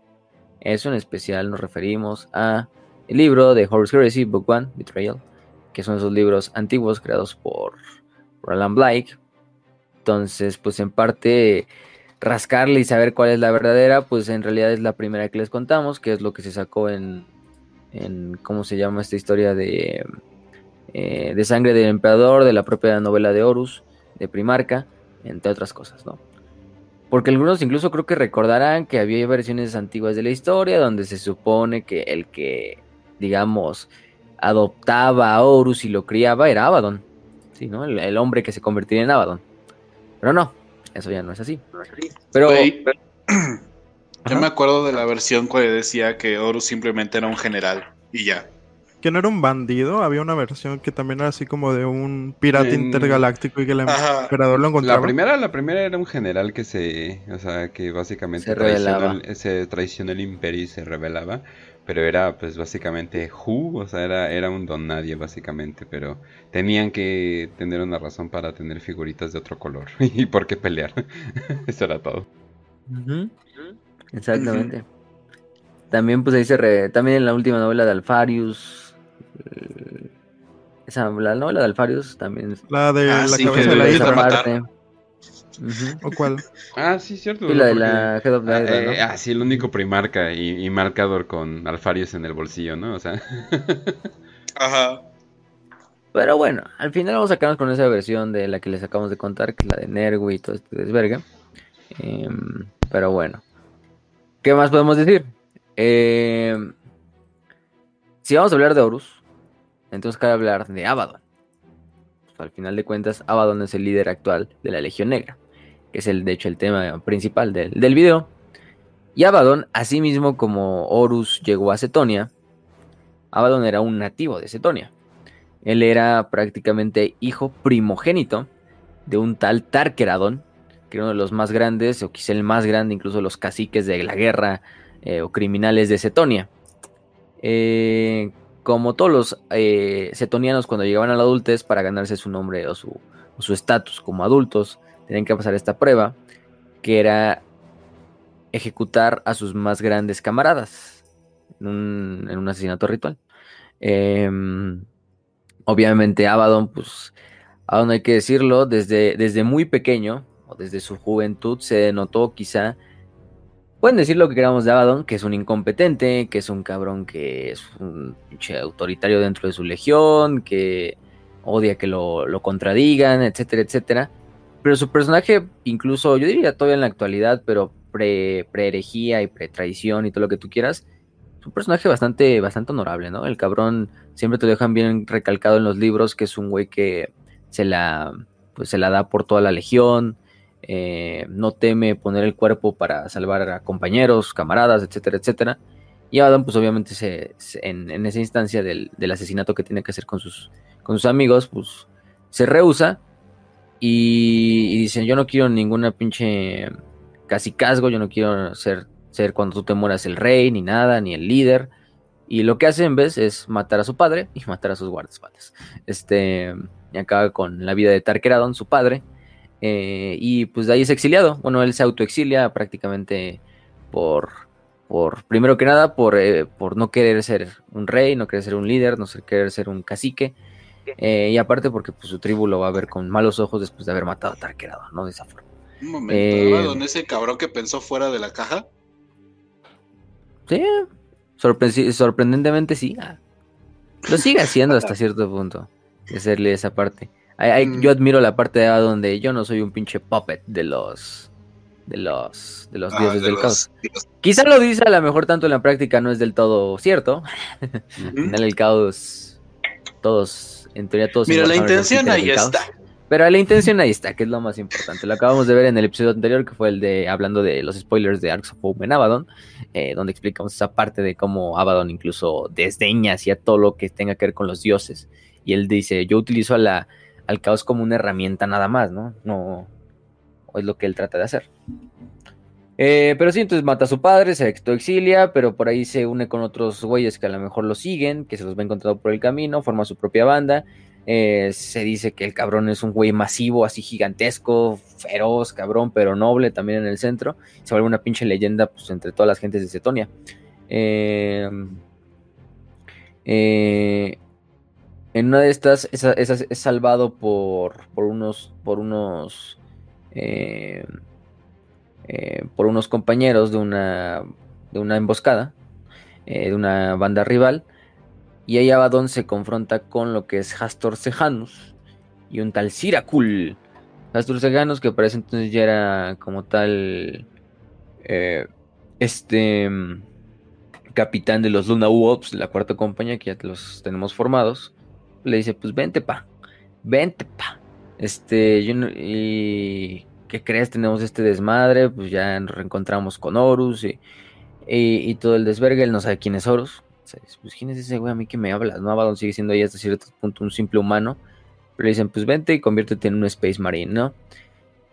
Eso en especial nos referimos a el libro de Horus Heresy, Book One, Betrayal, que son esos libros antiguos creados por, Alan Blake. Entonces, pues en parte rascarle y saber cuál es la verdadera, pues en realidad es la primera que les contamos, que es lo que se sacó en, en ¿cómo se llama esta historia de, eh, de sangre del emperador, de la propia novela de Horus, de Primarca, entre otras cosas, ¿no? Porque algunos incluso creo que recordarán que había versiones antiguas de la historia donde se supone que el que, digamos, adoptaba a Horus y lo criaba era Abaddon. ¿sí, no? El, hombre que se convertiría en Abaddon. Pero no, eso ya no es así. Pero. Yo me acuerdo de la versión que decía que Horus simplemente era un general y ya. Que no era un bandido, había una versión que también era así como de un pirata intergaláctico y que el emperador lo encontraba. La primera, la primera era un general que se, o sea, que básicamente se, se traicionó el imperio y se rebelaba pero era pues básicamente who, o sea, era, era un don nadie básicamente, pero tenían que tener una razón para tener figuritas de otro color y por qué pelear. Eso era todo. Exactamente. También pues ahí se re... también en la última novela de Alfarius eh, esa la novela de Alfarius también la de ah, la cabeza de la isla ¿O cuál? Ah, sí, cierto. Y la de la Head of ah, eh, ah, sí, el único primarca y, marcador con alfarios en el bolsillo, ¿no? O sea. Ajá. Pero bueno, al final vamos a quedarnos con esa versión de la que les acabamos de contar, que es la de Nergu y todo este desverga. Em, pero bueno. ¿Qué más podemos decir? Em, si vamos a hablar de Horus, entonces cabe hablar de Abaddon. Pues, al final de cuentas, Abaddon es el líder actual de la Legión Negra que es el, de hecho el tema principal del, del video. Y Abaddon, asimismo como Horus llegó a Cetonia, Abaddon era un nativo de Cetonia. Él era prácticamente hijo primogénito de un tal Tarkeradon, que era uno de los más grandes, o quizá el más grande, incluso los caciques de la guerra eh, o criminales de Cetonia. Eh, como todos los eh, cetonianos cuando llegaban a la adultez para ganarse su nombre o su estatus como adultos, tenían que pasar esta prueba, que era ejecutar a sus más grandes camaradas en un, asesinato ritual. Em, obviamente Abaddon, pues, aún hay que decirlo, desde, desde muy pequeño, o desde su juventud, se notó quizá Pueden decir lo que queramos de Abaddon, que es un incompetente, que es un cabrón que es un pinche autoritario dentro de su legión, que odia que lo, lo contradigan, etcétera, etcétera. Pero su personaje, incluso yo diría todavía en la actualidad, pero pre-herejía y pre-traición y todo lo que tú quieras, es un personaje bastante, bastante honorable, ¿no? El cabrón siempre te dejan bien recalcado en los libros que es un güey que se la, pues, se la da por toda la legión, eh, no teme poner el cuerpo para salvar a compañeros, camaradas, etcétera, etcétera. Y Adam, pues obviamente se, en, esa instancia del, asesinato que tiene que hacer con sus, amigos, pues se rehúsa y, dicen, yo no quiero ninguna pinche casi casgo, yo no quiero ser, ser cuando tú te mueras el rey, ni nada, ni el líder. Y lo que hace en vez es matar a su padre y matar a sus guardaespaldas. Este, y acaba con la vida de Tarkeradon, su padre, eh, y pues de ahí es exiliado. Bueno, él se autoexilia prácticamente por, por primero que nada, por, eh, por no querer ser un rey, no querer ser un líder, no querer ser un cacique. Eh, y aparte porque pues, su tribu lo va a ver con malos ojos después de haber matado a Tarquerado, ¿no? De esa forma. Un momento, ¿no? ese cabrón que pensó fuera de la caja? Sí, sorprendentemente sí. Lo sigue haciendo hasta cierto punto, de hacerle esa parte. Mm. Yo admiro la parte de donde yo no soy un pinche puppet de los de los de los ah, dioses del caos. Quizá lo dice a lo mejor tanto en la práctica no es del todo cierto. Al final el caos todos en teoría todos Mira, la intención ahí está. Pero la intención ahí está, que es lo más importante. Lo acabamos de ver en el episodio anterior, que fue el de hablando de los spoilers de Arks of Hope en Abaddon, eh, donde explicamos esa parte de cómo Abaddon incluso desdeña hacia todo lo que tenga que ver con los dioses. Y él dice, yo utilizo a la, al caos como una herramienta nada más, ¿no? No es lo que él trata de hacer. Eh, pero sí, entonces mata a su padre, se exilia, pero por ahí se une con otros güeyes que a lo mejor lo siguen, que se los va encontrando por el camino, forma su propia banda. Eh, se dice que el cabrón es un güey masivo, así gigantesco, feroz, cabrón, pero noble también en el centro. Se vuelve una pinche leyenda pues, entre todas las gentes de Cetonia. Eh, eh, en una de estas es, salvado por, por unos, por unos, eh, eh, por unos compañeros de una, de una emboscada, eh, de una banda rival. Y ahí Abaddon se confronta con lo que es Hastor Sejanus y un tal Siracul. Hastor Sejanus, que parece entonces ya era como tal. este. Capitán de los Luna Wolves, la cuarta compañía, que ya los tenemos formados le dice, pues vente pa, vente pa. Este, yo y ¿qué crees? Tenemos este desmadre, pues ya nos reencontramos con Horus y, y, todo el desvergue, él no sabe quién es Horus. Pues quién es ese güey a mí que me hablas, ¿no? Abaddon sigue siendo ahí hasta cierto punto un simple humano. Pero le dicen, pues vente y conviértete en un Space Marine, ¿no?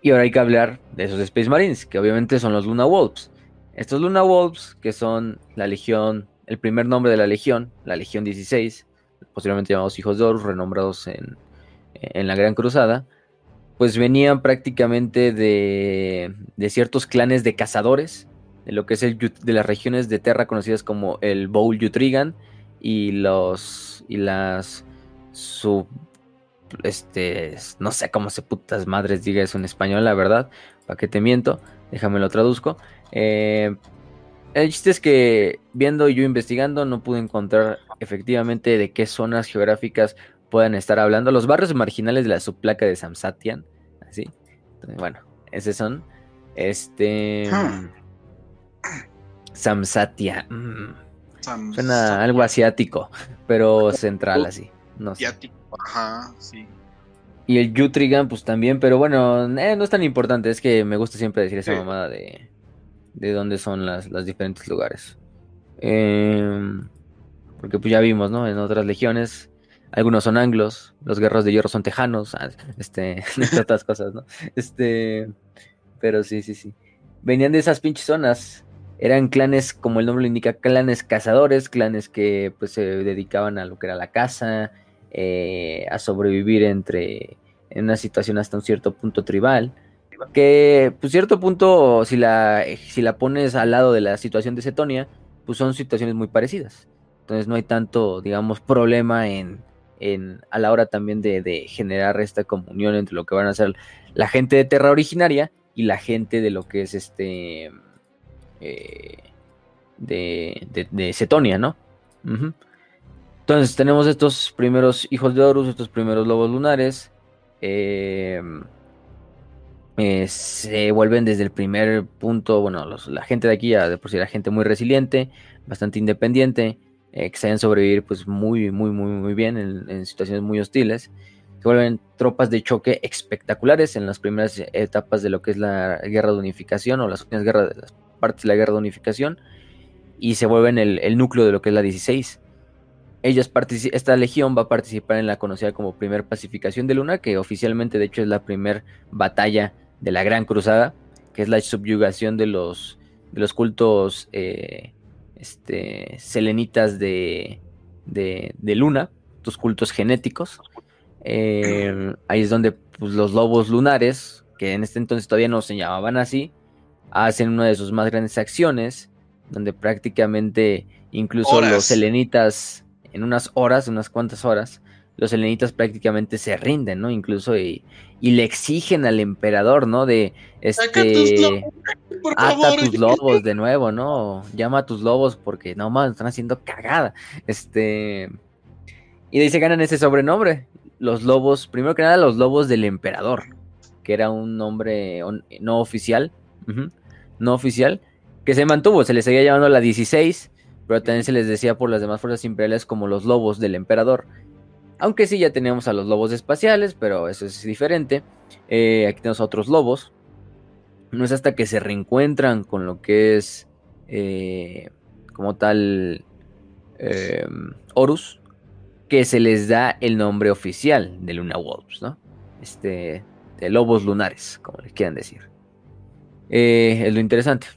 Y ahora hay que hablar de esos Space Marines, que obviamente son los Luna Wolves. Estos Luna Wolves, que son la legión, el primer nombre de la legión, la Legión 16, posteriormente llamados hijos de Horus, renombrados en, la Gran Cruzada, pues venían prácticamente de, ciertos clanes de cazadores, de lo que es el de las regiones de Terra conocidas como el Bowl Yutrigan y los y las sub este no sé cómo se putas madres diga eso en español, la verdad, para que te miento, déjame lo traduzco. Eh, el chiste es que viendo y yo investigando no pude encontrar efectivamente de qué zonas geográficas puedan estar hablando. Los barrios marginales de la subplaca de Samsatian, así. bueno, esos son. Este. Hmm. Samsatia. Mm, suena algo asiático, pero central así. No sé. Ajá, sí. Y el Yutrigan, pues también, pero bueno, eh, no es tan importante. Es que me gusta siempre decir esa mamada de de dónde son las, diferentes lugares. Em, porque pues ya vimos, ¿no? En otras legiones, algunos son anglos, los guerreros de hierro son tejanos, ah, este, otras cosas, ¿no? Este, pero sí, sí, sí. Venían de esas pinches zonas. Eran clanes, como el nombre lo indica, clanes cazadores, clanes que pues se dedicaban a lo que era la caza, eh, a sobrevivir entre en una situación hasta un cierto punto tribal que, pues, cierto punto, si la, si la pones al lado de la situación de Cetonia, pues son situaciones muy parecidas. Entonces no hay tanto, digamos, problema en, en a la hora también de, generar esta comunión entre lo que van a hacer la gente de Terra originaria y la gente de lo que es este eh, de, de, de, Cetonia, ¿no? Entonces tenemos estos primeros hijos de Horus, estos primeros lobos lunares. Eh, eh, se vuelven desde el primer punto, bueno, la gente de aquí ya de por sí era gente muy resiliente, bastante independiente, eh, que saben sobrevivir pues muy, muy, muy, muy bien en, situaciones muy hostiles. Se vuelven tropas de choque espectaculares en las primeras etapas de lo que es la guerra de unificación o las últimas guerras, las partes de la guerra de unificación y se vuelven el, el núcleo de lo que es la 16 ellos esta legión va a participar en la conocida como Primer Pacificación de Luna, que oficialmente de hecho es la primera batalla de la Gran Cruzada, que es la subyugación de los, de los cultos eh, este, selenitas de, de, Luna, tus cultos genéticos. Eh, ahí es donde pues, los lobos lunares, que en este entonces todavía no se llamaban así, hacen una de sus más grandes acciones, donde prácticamente incluso los selenitas en unas horas, unas cuantas horas, los helenitas prácticamente se rinden, ¿no? Incluso y, le exigen al emperador, ¿no? De este ata tus lobos de nuevo, ¿no? Llama a tus lobos porque no más están haciendo cagada. Este y de ahí se ganan ese sobrenombre. Los lobos, primero que nada, los lobos del emperador, que era un nombre no oficial, no oficial, que se mantuvo, se le seguía llamando la 16 pero también se les decía por las demás fuerzas imperiales como los lobos del emperador. Aunque sí ya teníamos a los lobos espaciales, pero eso es diferente. Eh, aquí tenemos a otros lobos. No es hasta que se reencuentran con lo que es eh, como tal eh, Horus que se les da el nombre oficial de Luna Wolves, ¿no? Este, de lobos lunares, como les quieran decir. es lo interesante.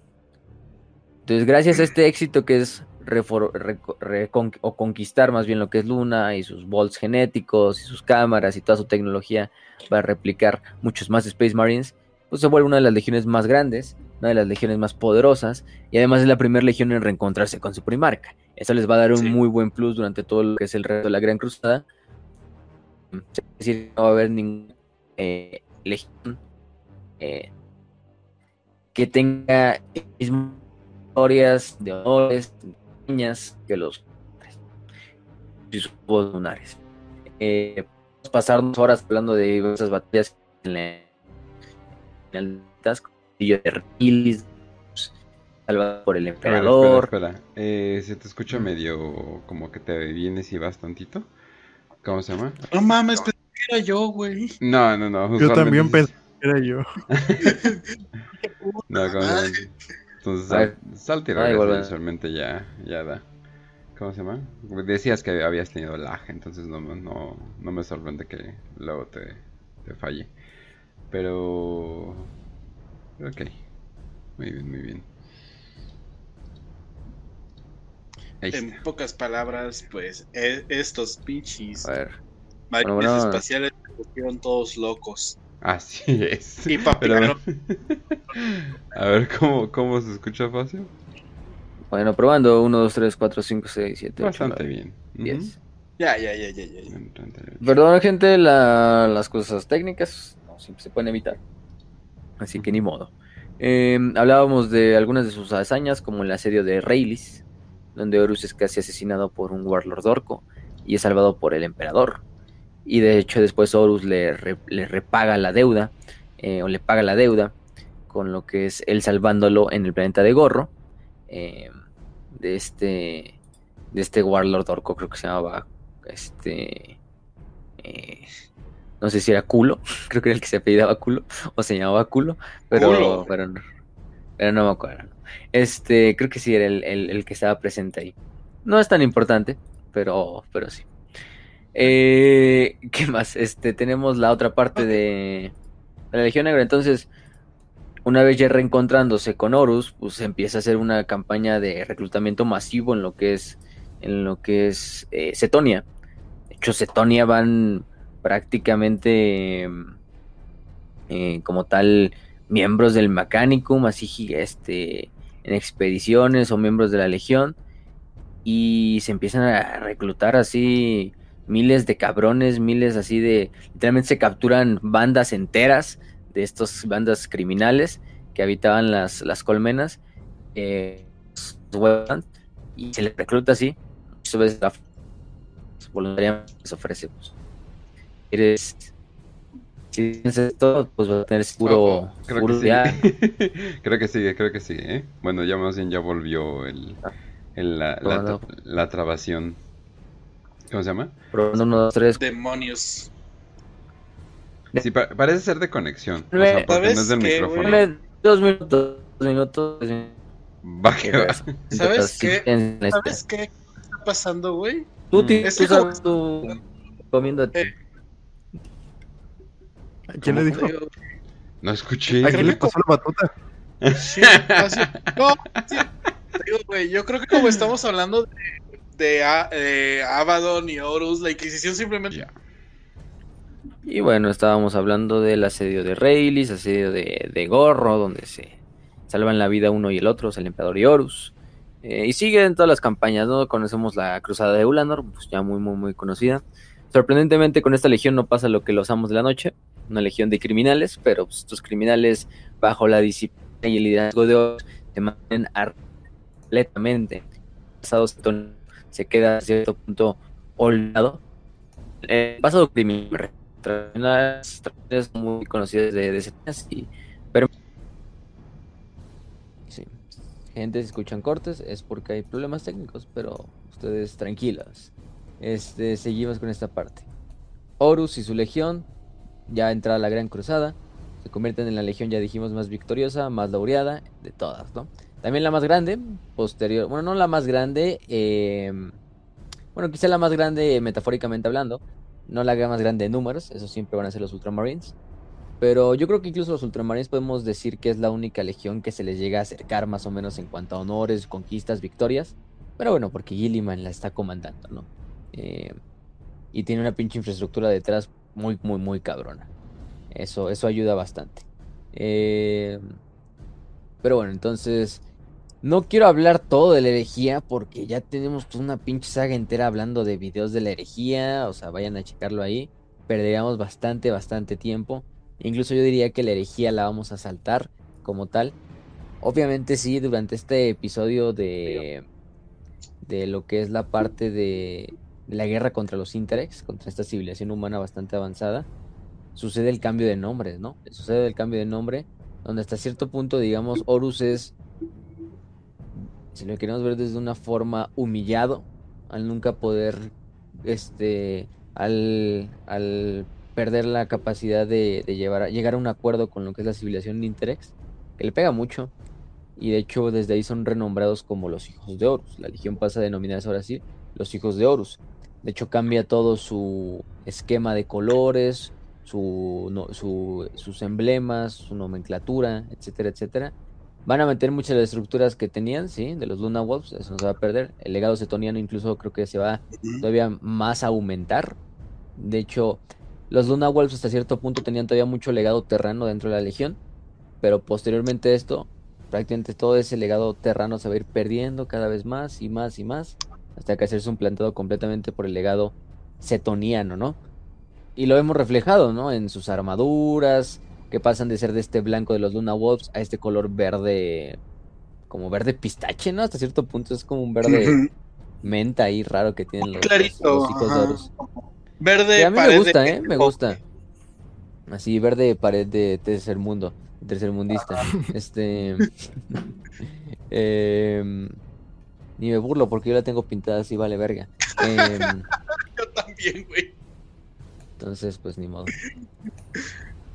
Entonces, gracias a este éxito que es o conquistar más bien lo que es Luna y sus bolts genéticos y sus cámaras y toda su tecnología para replicar muchos más Space Marines, pues se vuelve una de las legiones más grandes, una de las legiones más poderosas y además es la primera legión en reencontrarse con su primarca. Eso les va a dar un muy buen plus durante todo lo que es el resto de la Gran Cruzada. Es decir, no va a haber ninguna eh, legión eh, que tenga historias de honores, que los lunares. Eh, pasar dos horas hablando de diversas batallas en, el de Rilis, salvado por el emperador. espera, espera. Eh, se te escucha medio como que te vienes y vas tantito. ¿Cómo se llama? No mames, pensé que era yo, güey. No, no, no. Yo también pensé que era yo. no, como entonces, sal, salte y ya, ya da. ¿Cómo se llama? Decías que habías tenido lag, entonces no, no, no me sorprende que luego te, te falle. Pero... Ok. Muy bien, muy bien. en pocas palabras, pues e, estos pinches marines espaciales se pusieron todos locos. Así es. Y Pero... A ver, ¿cómo, ¿cómo se escucha fácil? Bueno, probando. 1, 2, 3, 4, 5, 6, 7, 8, Bastante bien. 10. Ya, ya, ya, ya, ya. Perdón, gente, la, las cosas técnicas no siempre se pueden evitar. Así que ni modo. Eh, hablábamos de algunas de sus hazañas, como el asedio de Reylis, donde Horus es casi asesinado por un Warlord orco y es salvado por el emperador y de hecho después Horus le, le repaga la deuda, eh, o le paga la deuda, con lo que es él salvándolo en el planeta de Gorro, eh, de este, de este Warlord Orco, creo que se llamaba, este, eh, no sé si era Culo, creo que era el que se apellidaba Culo, o se llamaba Culo, pero, pero, no me acuerdo. Este, creo que sí era el, el que estaba presente ahí. No es tan importante, pero, pero sí. Eh, ¿Qué más? Este, tenemos la otra parte de la Legión Negra. Entonces, una vez ya reencontrándose con Horus, pues empieza a hacer una campaña de reclutamiento masivo en lo que es, en lo que es eh, Cetonia. De hecho, Cetonia van prácticamente eh, como tal miembros del Mechanicum, así este, en expediciones o miembros de la Legión. Y se empiezan a reclutar así miles de cabrones, miles así de... Literalmente se capturan bandas enteras de estas bandas criminales que habitaban las, las colmenas eh, y se le recluta así, muchas veces voluntariamente se ofrece. Pues, eres si tienes esto, pues va a tener seguro. creo, que sí. creo que sí, creo que sí. ¿eh? Bueno, ya más bien ya volvió el, el la, la, la, trabación. ¿Cómo se llama? Probando uno, dos, tres. Demonios. Sí, pa parece ser de conexión. O sea, porque no es del micrófono. Dos minutos, dos minutos. Va que va. ¿Sabes qué? ¿Sabes qué está pasando, güey? Tú, mm. tú, sabes, tú comiendo. Eh, quién le dijo? No escuché. ¿A quién le pasó la batuta? Sí, así, no, sí, digo, güey, yo creo que como estamos hablando de, de, Abaddon y Horus, la Inquisición simplemente... Y bueno, estábamos hablando del asedio de Reylis, asedio de, Gorro, donde se salvan la vida uno y el otro, el emperador y Horus. Eh, y siguen todas las campañas, ¿no? Conocemos la cruzada de Ulanor, pues ya muy, muy, muy conocida. Sorprendentemente con esta legión no pasa lo que los amos de la noche, una legión de criminales, pero pues, estos criminales bajo la disciplina y el liderazgo de Dios se mantienen completamente. Pasado se queda a cierto punto olvidado. El pasado criminal muy conocidas de, de y, pero sí, gente si escuchan cortes es porque hay problemas técnicos, pero ustedes tranquilas. Este, seguimos con esta parte. Horus y su legión ya entra la Gran Cruzada, se convierten en la legión, ya dijimos, más victoriosa, más laureada de todas, ¿no? También la más grande, posterior, bueno, no la más grande, eh, bueno, quizá la más grande metafóricamente hablando, no la más grande de números, eso siempre van a ser los Ultramarines. Pero yo creo que incluso los Ultramarines podemos decir que es la única legión que se les llega a acercar más o menos en cuanto a honores, conquistas, victorias. Pero bueno, porque Gilliman la está comandando, ¿no? Eh, y tiene una pinche infraestructura detrás muy, muy, muy cabrona. Eso, eso ayuda bastante. Eh, pero bueno, entonces. No quiero hablar todo de la herejía porque ya tenemos una pinche saga entera hablando de videos de la herejía. O sea, vayan a checarlo ahí. Perderíamos bastante, bastante tiempo. Incluso yo diría que la herejía la vamos a saltar como tal. Obviamente sí, durante este episodio de, de lo que es la parte de, la guerra contra los Interex, contra esta civilización humana bastante avanzada, sucede el cambio de nombre, ¿no? Sucede el cambio de nombre, donde hasta cierto punto, digamos, Horus es, si lo queremos ver desde una forma humillado, al nunca poder, este, al, al perder la capacidad de, llevar, llegar a un acuerdo con lo que es la civilización Interex, que le pega mucho, y de hecho desde ahí son renombrados como los hijos de Horus. La legión pasa a denominarse ahora sí los hijos de Horus. De hecho, cambia todo su esquema de colores, su, sus emblemas, su nomenclatura, etcétera, etcétera. Van a meter muchas de las estructuras que tenían, sí, de los Luna Wolves, eso no se va a perder. El legado setoniano incluso creo que se va todavía más a aumentar. De hecho, los Luna Wolves hasta cierto punto tenían todavía mucho legado terrano dentro de la Legión, pero posteriormente esto, prácticamente todo ese legado terrano se va a ir perdiendo cada vez más y más y más hasta que hacerse un plantado completamente por el legado setoniano, ¿no? Y lo hemos reflejado, ¿no? En sus armaduras, que pasan de ser de este blanco de los Luna Wolves a este color verde, como verde pistache, ¿no? Hasta cierto punto es como un verde menta ahí raro que tienen los, Clarito, los, Verde. a mí me gusta, ¿eh? Me gusta. Así, verde pared de tercer mundo, tercer mundista. este. eh, ni me burlo porque yo la tengo pintada así, vale verga. Em, yo también, güey. Entonces, pues ni modo.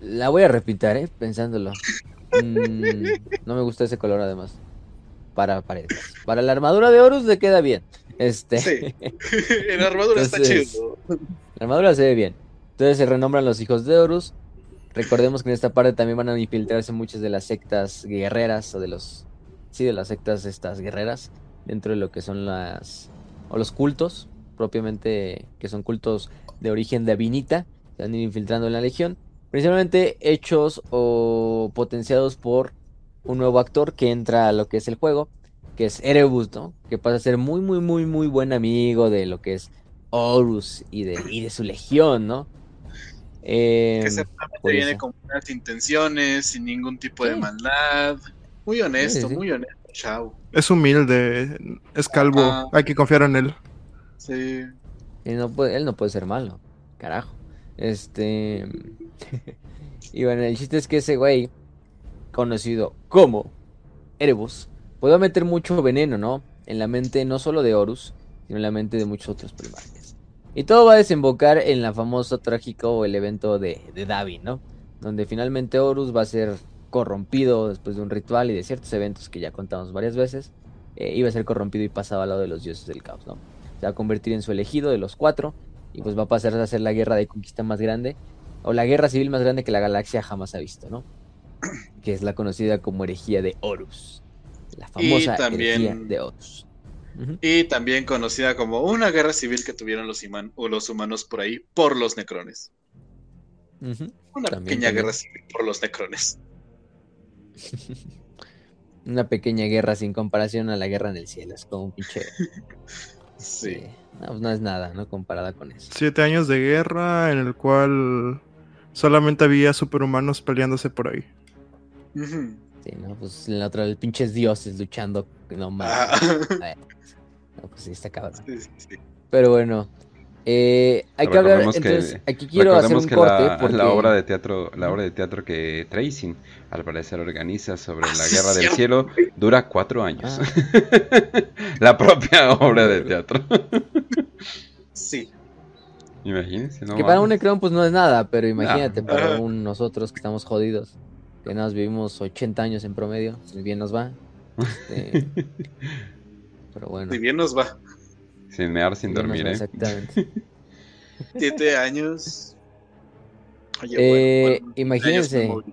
La voy a repintar, ¿eh? Pensándolo. Mm, no me gusta ese color además. Para paredes. Para la armadura de Horus le queda bien. Este. Sí. la armadura está chido. La armadura se ve bien. Entonces se renombran los hijos de Horus. Recordemos que en esta parte también van a infiltrarse muchas de las sectas guerreras o de los. Sí, de las sectas estas guerreras dentro de lo que son las o los cultos propiamente que son cultos de origen de Avinita se han ido infiltrando en la legión principalmente hechos o potenciados por un nuevo actor que entra a lo que es el juego que es Erebus no que pasa a ser muy muy muy muy buen amigo de lo que es Horus y de, y de su legión no eh, que viene con buenas intenciones sin ningún tipo de maldad muy honesto muy honesto chao. Es humilde, es calvo, Ah. hay que confiar en él. Sí. Y no puede, él no puede ser malo, carajo. Este. y bueno, el chiste es que ese güey, conocido como Erebus, puede meter mucho veneno, ¿no? En la mente no solo de Horus, sino en la mente de muchos otros primarcas. Y todo va a desembocar en la famosa trágico o el evento de, de ¿no? Donde finalmente Horus va a ser corrompido después de un ritual y de ciertos eventos que ya contamos varias veces. eh, iba a ser corrompido y pasado al lado de los dioses del caos, ¿no? Se va a convertir en su elegido de los cuatro y pues va a pasar a ser la guerra de conquista más grande o la guerra civil más grande que la galaxia jamás ha visto, ¿no? Que es la conocida como herejía de Horus. La famosa también- herejía de Horus. Y también conocida como una guerra civil que tuvieron los, iman- o los humanos por ahí por los necrones. Una También, pequeña también. guerra civil por los necrones. Una pequeña guerra sin comparación a la guerra en el cielo. Es como un pinche. Sí. no, pues no es nada, ¿no? Comparada con eso. Siete años de guerra en el cual solamente había superhumanos peleándose por ahí. Sí, ¿no? Pues la otra, el pinches dioses luchando. No mames. Ah. No, pues sí, está cabrón. Sí, sí, sí. Pero bueno. eh, hay que hablar. Recordemos que- Entonces, aquí quiero hacer un que corte. la, porque... la obra de teatro, la obra de teatro que Tracing al parecer organiza sobre Ah, la sí, guerra del cielo dura cuatro años. Ah. la propia obra de teatro. Sí. Imagínense, ¿no? que para un. Necron pues no es nada, pero imagínate, para un nosotros que estamos jodidos, que nada más vivimos 80 años en promedio, si bien nos va. este, pero bueno. Si bien nos va. Sin mear, sin nos dormir, va, ¿eh? Exactamente. Siete años. Oye, Eh, bueno, bueno, imagínense. años.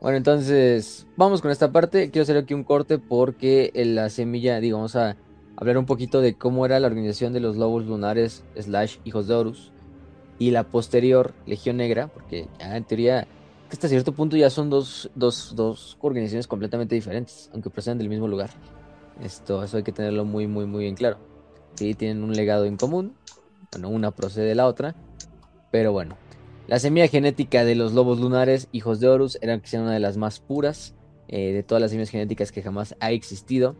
Bueno, entonces vamos con esta parte. Quiero hacer aquí un corte porque en la semilla, digo, vamos a hablar un poquito de cómo era la organización de los lobos lunares hijos de Horus y la posterior Legión Negra, porque ya en teoría hasta cierto punto ya son dos, dos, dos organizaciones completamente diferentes, aunque proceden del mismo lugar. Esto, eso hay que tenerlo muy, muy, muy en claro. Sí, tienen un legado en común. Bueno, una procede de la otra. Pero bueno, la semilla genética de los lobos lunares, hijos de Horus, eran quizá una de las más puras eh, de todas las semillas genéticas que jamás ha existido.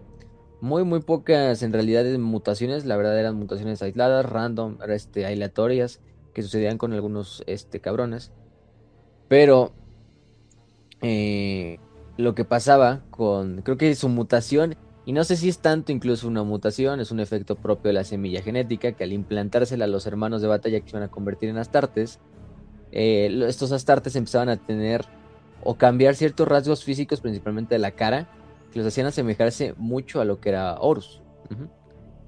Muy, muy pocas en realidad mutaciones, la verdad eran mutaciones aisladas, random, este, aleatorias, que sucedían con algunos este, cabrones. Pero eh, lo que pasaba con, creo que su mutación, y no sé si es tanto incluso una mutación, es un efecto propio de la semilla genética, que al implantársela a los hermanos de batalla que se van a convertir en astartes, eh, estos astartes empezaban a tener o cambiar ciertos rasgos físicos, principalmente de la cara, que los hacían asemejarse mucho a lo que era Horus.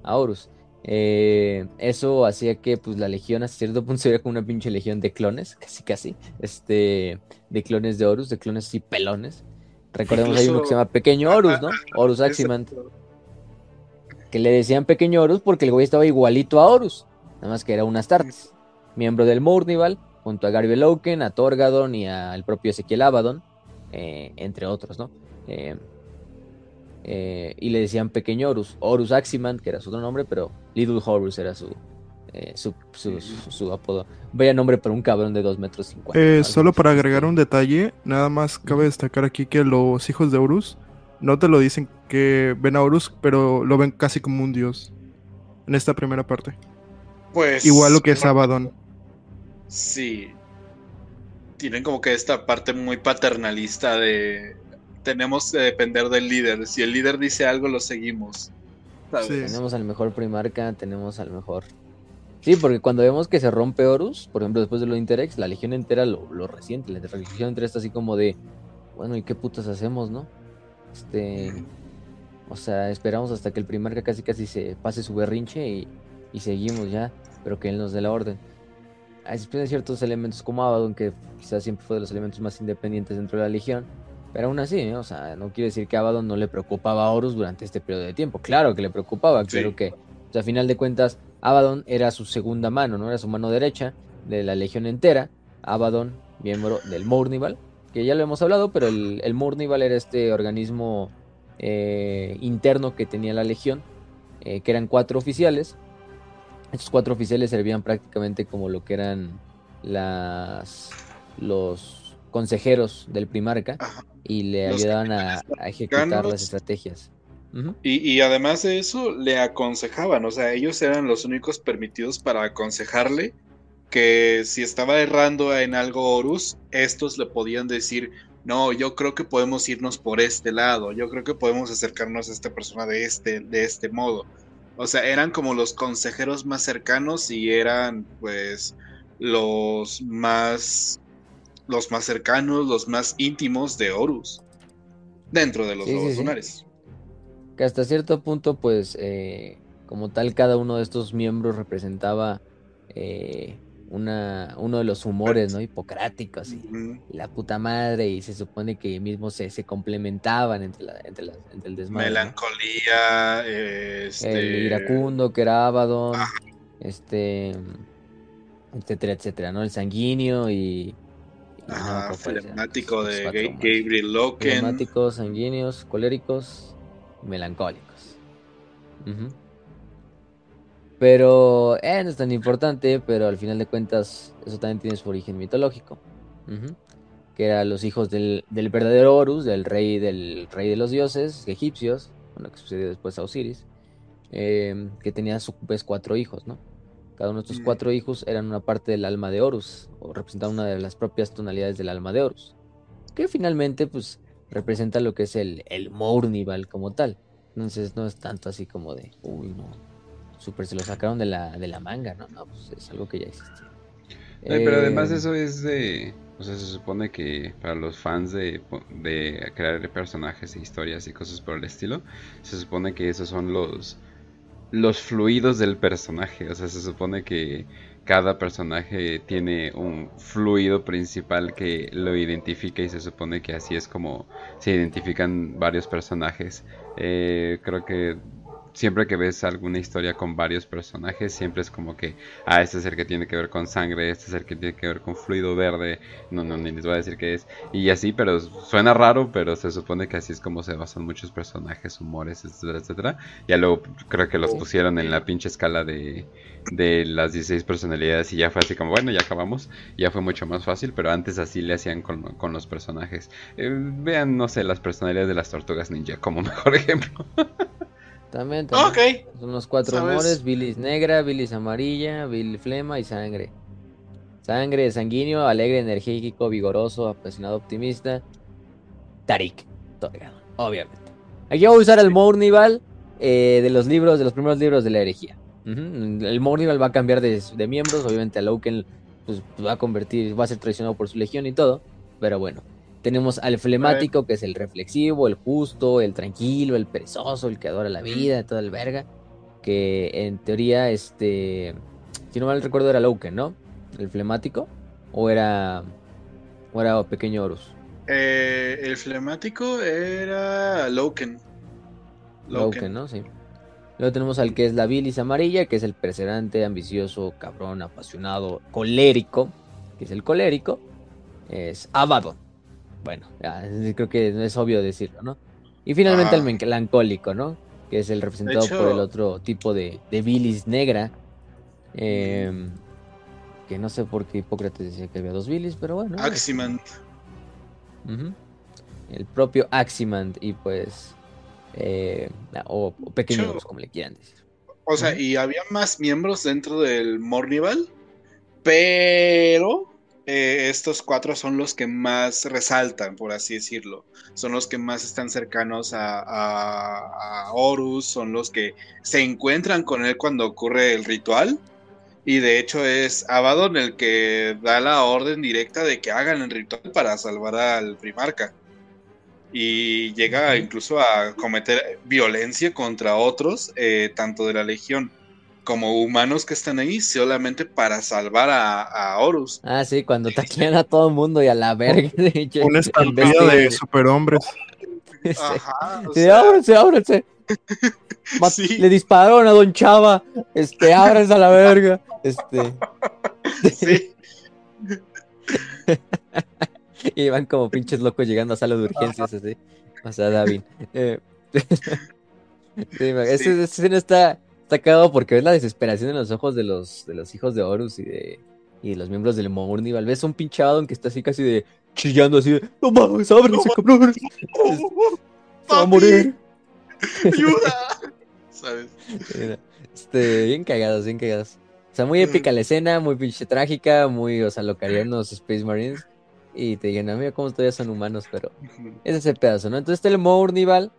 A Horus. Eh, eso hacía que pues la legión hasta cierto punto se viera como una pinche legión de clones, casi casi, este, de clones de Horus, de clones así pelones. Recordemos hay uno que se llama Pequeño Horus, ¿no? Horus Aximant, que le decían Pequeño Horus porque el güey estaba igualito a Horus, nada más que era un Astartes, miembro del Mournival, junto a Garby Loken, a Torgadon y al propio Ezequiel Abaddon, eh, entre otros, ¿no? Eh, eh, y le decían Pequeño Horus, Horus Aximant, que era su otro nombre, pero Little Horus era su, eh, su, su, su- su apodo. Vaya nombre para un cabrón de 2 metros 50. Eh, solo para agregar un detalle, nada más cabe destacar aquí que los hijos de Horus no te lo dicen que ven a Horus, pero lo ven casi como un dios en esta primera parte. Pues. Igual lo que es Abaddon. Sí. Tienen como que esta parte muy paternalista de. Tenemos que depender del líder. Si el líder dice algo, lo seguimos. ¿sabes? Sí. Tenemos al mejor primarca, tenemos al mejor. Sí, porque cuando vemos que se rompe Horus, por ejemplo, después de lo de Interex, la legión entera lo, lo resiente. La legión entera está así como de, bueno, ¿y qué putas hacemos, no? Este. O sea, esperamos hasta que el primarca casi casi se pase su berrinche y, y seguimos ya, pero que él nos dé la orden. De ciertos elementos como Abaddon, que quizás siempre fue de los elementos más independientes dentro de la legión. Pero aún así, o sea, no quiere decir que Abaddon no le preocupaba a Horus durante este periodo de tiempo. Claro que le preocupaba, Sí. claro que, o sea, a final de cuentas, Abaddon era su segunda mano, ¿no? Era su mano derecha de la legión entera. Abaddon, miembro del Mournival, que ya lo hemos hablado, pero el, el Mournival era este organismo eh, interno que tenía la legión, eh, que eran cuatro oficiales. Estos cuatro oficiales servían prácticamente como lo que eran las los consejeros del primarca Ajá. y le Los ayudaban a, a ejecutar las estrategias. Y, y además de eso, le aconsejaban, o sea, ellos eran los únicos permitidos para aconsejarle que si estaba errando en algo Horus, estos le podían decir, no, yo creo que podemos irnos por este lado, yo creo que podemos acercarnos a esta persona de este, de este modo. O sea, eran como los consejeros más cercanos y eran pues los más los más cercanos, los más íntimos de Horus dentro de los Sí, lobos sí. lunares. Que hasta cierto punto, pues, eh, como tal, cada uno de estos miembros representaba eh, una, uno de los humores, ¿no? Hipocráticos y, la puta madre, y se supone que mismos se, se complementaban entre, la, entre, la- entre el desmadre. ¿no? Melancolía, este... El iracundo, que era Abaddon, este, etcétera, etcétera, ¿no? El sanguíneo y... Ajá, eran flemático de Ga-. Gabriel Loken. Flemáticos, sanguíneos, coléricos, melancólicos. Pero eh, no es tan importante, pero al final de cuentas eso también tiene su origen mitológico. Que eran los hijos del, del verdadero Horus, del rey, del rey de los dioses egipcios, bueno, que sucedió después a Osiris, eh, que tenía a su vez cuatro hijos, ¿no? Cada uno de estos Mm. cuatro hijos eran una parte del alma de Horus, o representaban una de las propias tonalidades del alma de Horus que finalmente pues representa lo que es el, el Mournival como tal. Entonces no es tanto así como de, uy, no, super se lo sacaron de la, de la manga, ¿no? No, pues es algo que ya existía. Pero además Eh, eso es de... O sea, se supone que para los fans de, de crear personajes e historias y cosas por el estilo, se supone que esos son los, los fluidos del personaje. O sea, se supone que cada personaje tiene un fluido principal que lo identifica y se supone que así es como se identifican varios personajes. Eh, creo que siempre que ves alguna historia con varios personajes, siempre es como que, ah, este es el que tiene que ver con sangre, este es el que tiene que ver con fluido verde, no, no, ni les voy a decir qué es, y así, pero suena raro, pero se supone que así es como se basan muchos personajes, humores, etcétera, etcétera. Ya luego creo que los pusieron en la pinche escala de, de las 16 personalidades y ya fue así como, bueno, ya acabamos, ya fue mucho más fácil, pero antes así le hacían con, con los personajes. Eh, vean, no sé, las personalidades de las tortugas ninja como mejor ejemplo. También, Son los cuatro ¿Sabes? humores, bilis negra, bilis amarilla, bilis flema y sangre. Sangre, sanguíneo, alegre, energético, vigoroso, apasionado, optimista. Tarik, Torgado, obviamente. Aquí voy a usar el Mournival eh, de los libros, de los primeros libros de la herejía. El Mournival va a cambiar de, de miembros, obviamente a Loken pues, va a convertir, va a ser traicionado por su legión y todo, pero bueno. Tenemos al flemático, que es el reflexivo, el justo, el tranquilo, el perezoso, el que adora la vida, todo el verga. Que en teoría, este. Si no mal recuerdo, era Loken, ¿no? El flemático. O era. O era Pequeño Horus. eh, el flemático era Loken. Loken, ¿no? Sí. Luego tenemos al que es la bilis amarilla, que es el perseverante, ambicioso, cabrón, apasionado, colérico, que es el colérico. Es Abaddon. Bueno, ya, creo que no es obvio decirlo, ¿no? Y finalmente el melancólico, ¿no? Que es el representado hecho- por el otro tipo de, de bilis negra. em, que no sé por qué Hipócrates decía que había dos bilis, pero bueno. Aximand. Ujú. El propio Aximand y pues... eh, o, o Pequeño Yo- Horus, como le quieran decir. O sea, y había más miembros dentro del Mornival, pero eh, estos cuatro son los que más resaltan, por así decirlo. Son los que más están cercanos a, a- a Horus, son los que se encuentran con él cuando ocurre el ritual. Y de hecho es Abaddon el que da la orden directa de que hagan el ritual para salvar al primarca. Y llega incluso a cometer violencia contra otros, eh, tanto de la Legión como humanos que están ahí, solamente para salvar a, a Horus. Ah, sí, cuando taclean a todo el mundo y a la verga. Una estampida de superhombres. Ajá, Sí, sea, ábranse, ábranse. Sí. Le dispararon a Don Chava. Este, ábranse a la verga. Este, sí. y van como pinches locos llegando a sala de urgencias así. O sea, David. Eh, Sí. esa escena está, está cagado porque ves la desesperación en los ojos de los, de los hijos de Horus y de, y de los miembros del Mournival. Ves un pinche Abaddon que está así casi de chillando así de, no mames, ábranse, cabrón. Se va a morir. ¡Ayuda! ¿Sabes? Mira, Este, bien cagados, bien cagados. O sea, muy épica la escena, muy pinche trágica, muy, o sea, lo que harían los Space Marines. Y te digan, "Ah, mira cómo todavía son humanos, pero es ese pedazo, ¿no? Entonces está el Mournival.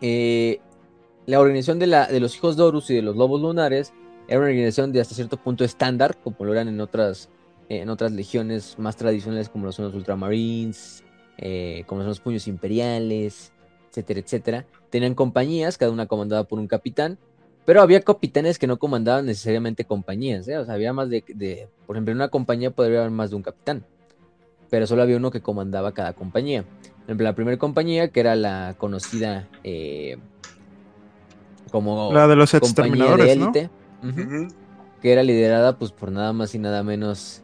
Eh, la organización de, los hijos de Horus y de los lobos lunares era una organización de hasta cierto punto estándar, como lo eran en otras, en otras legiones más tradicionales, como lo son los Ultramarines, eh, como son los puños imperiales, etcétera, etcétera. Tenían compañías, cada una comandada por un capitán, pero había capitanes que no comandaban necesariamente compañías, ¿eh? O sea, había más de, de- por ejemplo, en una compañía podría haber más de un capitán, pero solo había uno que comandaba cada compañía. Por ejemplo, la primera compañía, que era la conocida eh, como La de los de exterminadores, ¿no? élite, Ujú. que era liderada pues por nada más y nada menos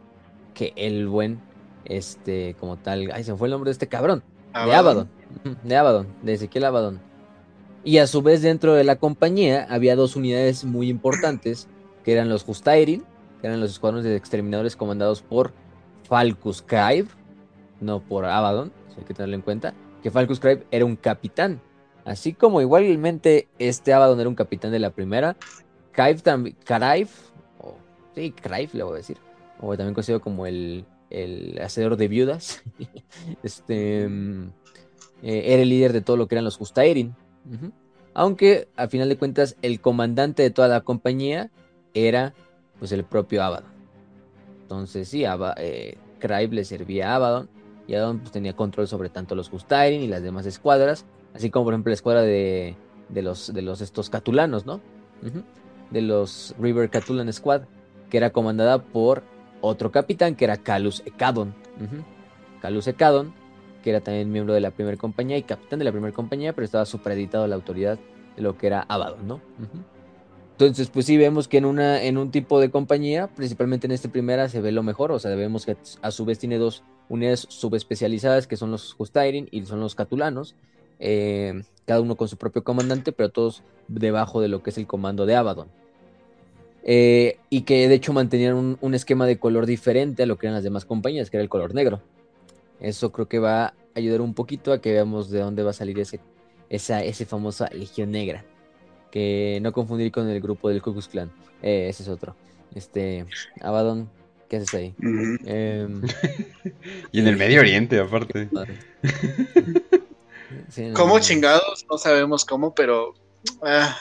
que el buen, este, como tal, ay, se me fue el nombre de este cabrón, de Abaddon, de Abaddon, de Ezequiel Abaddon. Y a su vez dentro de la compañía había dos unidades muy importantes, que eran los Justairin, que eran los escuadrones de exterminadores comandados por Falcus Craive, no por Abaddon, hay que tenerlo en cuenta, que Falcus Craive era un capitán. Así como igualmente este Abaddon era un capitán de la primera, Craive también, Craive, o sí, Craive le voy a decir, o también conocido como el, el hacedor de viudas, este, mm, eh, era el líder de todo lo que eran los Justairin. Aunque a final de cuentas el comandante de toda la compañía era pues el propio Abaddon. Entonces sí, Aba- eh, le servía a Abaddon y Abaddon pues, tenía control sobre tanto los Justairin y las demás escuadras, así como por ejemplo la escuadra de, de los de los estos catulanos, ¿no? De los River Catulan Squad, que era comandada por otro capitán que era Calus Ecadon. Calus Ecadon, que era también miembro de la primera compañía y capitán de la primera compañía, pero estaba supreditado a la autoridad de lo que era Abaddon, ¿no? Entonces, pues sí vemos que en una en un tipo de compañía, principalmente en esta primera, se ve lo mejor, o sea, vemos que a su vez tiene dos unidades subespecializadas, que son los Justairin y son los Catulanos, eh, cada uno con su propio comandante, pero todos debajo de lo que es el comando de Abaddon. Eh, y que de hecho mantenían un, un esquema de color diferente a lo que eran las demás compañías, que era el color negro. Eso creo que va a ayudar un poquito a que veamos de dónde va a salir ese, esa, ese famosa Legión Negra. Que no confundir con el grupo del Ku Klux Klan. Eh, ese es otro. Este, Abaddon, ¿qué haces ahí? Em, Y en el Medio Oriente, aparte. Sí, no, ¿Cómo no. chingados? No sabemos cómo, pero. ah,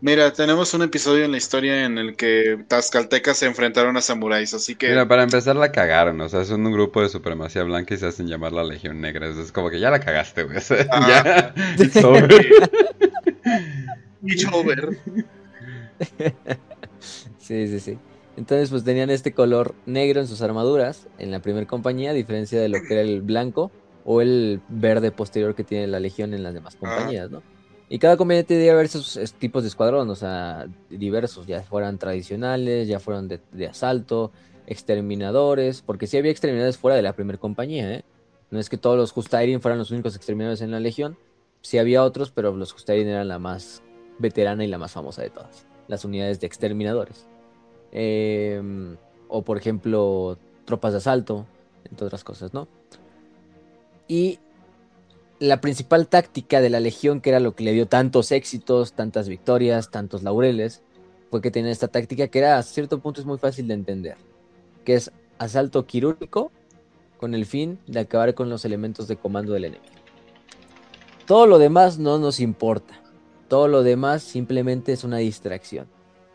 mira, tenemos un episodio en la historia en el que Tazcaltecas se enfrentaron a samuráis, así que. Mira, para empezar la cagaron, o sea, son un grupo de supremacía blanca y se hacen llamar la Legión Negra. Es como que ya la cagaste, güey. Ah. ya. it's over. It's over. Sí, sí, sí. Entonces, pues tenían este color negro en sus armaduras en la primera compañía, a diferencia de lo que era el blanco o el verde posterior que tiene la legión en las demás compañías, ¿no? Y cada compañía tenía diversos tipos de escuadrón, o sea, diversos, ya fueran tradicionales, ya fueran de, de asalto, exterminadores, porque sí había exterminadores fuera de la primera compañía, ¿eh? No es que todos los Justairin fueran los únicos exterminadores en la legión, sí había otros, pero los Justairin eran la más veterana y la más famosa de todas, las unidades de exterminadores. Em, o por ejemplo, tropas de asalto, entre otras cosas, ¿no? Y la principal táctica de la legión, que era lo que le dio tantos éxitos, tantas victorias, tantos laureles, fue que tenía esta táctica que era a cierto punto es muy fácil de entender, que es asalto quirúrgico con el fin de acabar con los elementos de comando del enemigo. Todo lo demás no nos importa. Todo lo demás simplemente es una distracción.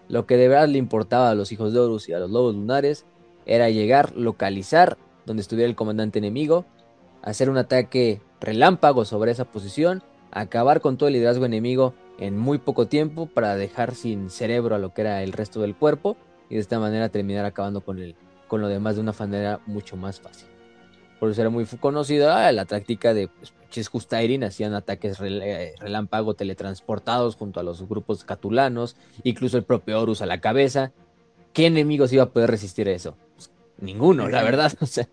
Lo que de verdad le importaba a los hijos de Horus y a los lobos lunares era llegar, localizar donde estuviera el comandante enemigo, hacer un ataque relámpago sobre esa posición, acabar con todo el liderazgo enemigo en muy poco tiempo para dejar sin cerebro a lo que era el resto del cuerpo y de esta manera terminar acabando con, el, con lo demás de una manera mucho más fácil. Por eso era muy conocida la táctica de pues, Justairin, hacían ataques rel- eh, relámpago teletransportados junto a los grupos catulanos, incluso el propio Horus a la cabeza. ¿Qué enemigos iba a poder resistir a eso? Pues, ninguno, la verdad. O sea,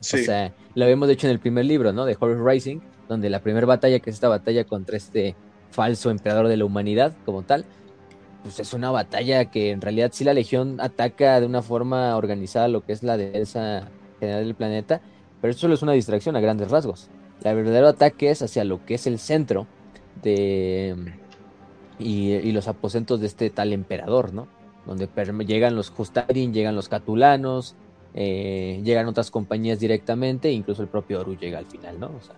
O sea, lo habíamos hecho en el primer libro, ¿no? De Horus Rising, donde la primera batalla, que es esta batalla contra este falso emperador de la humanidad, como tal, pues es una batalla que en realidad sí la Legión ataca de una forma organizada lo que es la defensa general del planeta, pero eso solo es una distracción a grandes rasgos. El verdadero ataque es hacia lo que es el centro de y, los aposentos de este tal emperador, ¿no? Donde llegan los Justarin, llegan los Catulanos, eh, llegan otras compañías directamente, incluso el propio Oru llega al final, ¿no? O sea,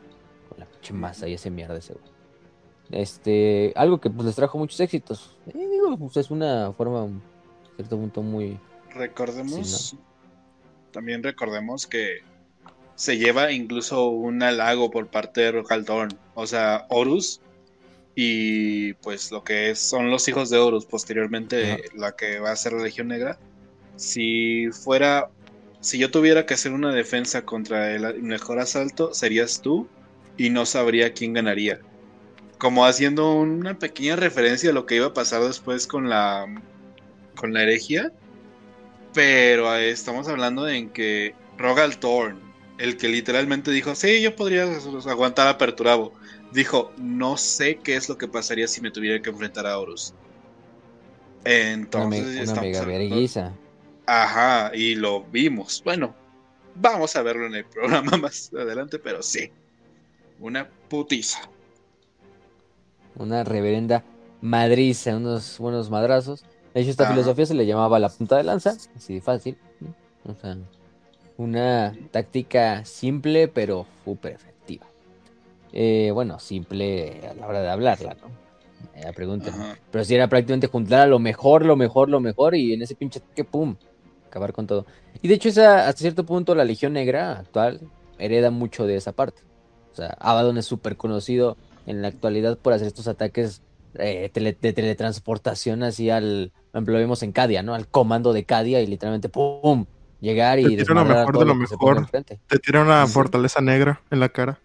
con la pinche masa y ese mierda de seguro. Este, algo que pues les trajo muchos éxitos. Eh, digo, pues es una forma, un cierto punto muy. Recordemos, también recordemos que se lleva incluso un halago por parte de Rocaldorn. O sea, Horus y pues lo que son los hijos de Horus, posteriormente la que va a ser la Legión Negra. Si fuera, si yo tuviera que hacer una defensa contra el mejor asalto, serías tú y no sabría quién ganaría. Como haciendo una pequeña referencia a lo que iba a pasar después con la con la herejía, pero estamos hablando de en que Rogal Thorn, el que literalmente dijo, sí, yo podría aguantar a Perturabo dijo, no sé qué es lo que pasaría si me tuviera que enfrentar a Horus. Entonces, una, mega vergüenza. Ajá, y lo vimos. Bueno, vamos a verlo en el programa más adelante, pero sí. Una putiza. Una reverenda madriza, unos buenos madrazos. De hecho, esta filosofía se le llamaba la punta de lanza, así de fácil. O sea, una táctica simple, pero súper eh, bueno, simple a la hora de hablarla, ¿no? La pregunta. Pero si era prácticamente juntar a lo mejor, lo mejor, lo mejor, y en ese pinche que pum, acabar con todo. Y de hecho, esa, hasta cierto punto, la Legión Negra actual hereda mucho de esa parte. O sea, Abaddon es súper conocido en la actualidad por hacer estos ataques eh, de teletransportación así al. Por ejemplo, lo vimos en Cadia, ¿no? Al comando de Cadia y literalmente ¡pum! Llegar y. Te tira lo mejor de lo mejor. Te tira una fortaleza negra en la cara.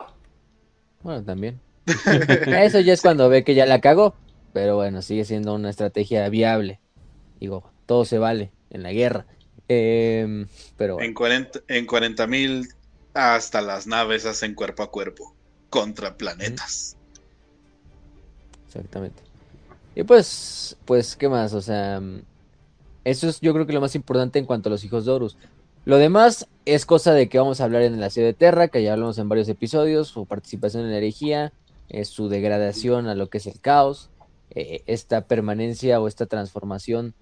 Bueno, también. Eso ya es cuando ve que ya la cagó. Pero bueno, sigue siendo una estrategia viable. Digo, todo se vale en la guerra. Em, pero En 40 mil hasta las naves hacen cuerpo a cuerpo contra planetas. Exactamente. Y pues, pues, ¿qué más? O sea, eso es yo creo que lo más importante en cuanto a los hijos de Horus. Lo demás es cosa de que vamos a hablar en el asedio de Terra, que ya hablamos en varios episodios, su participación en la herejía, eh, su degradación a lo que es el caos, eh, esta permanencia o esta transformación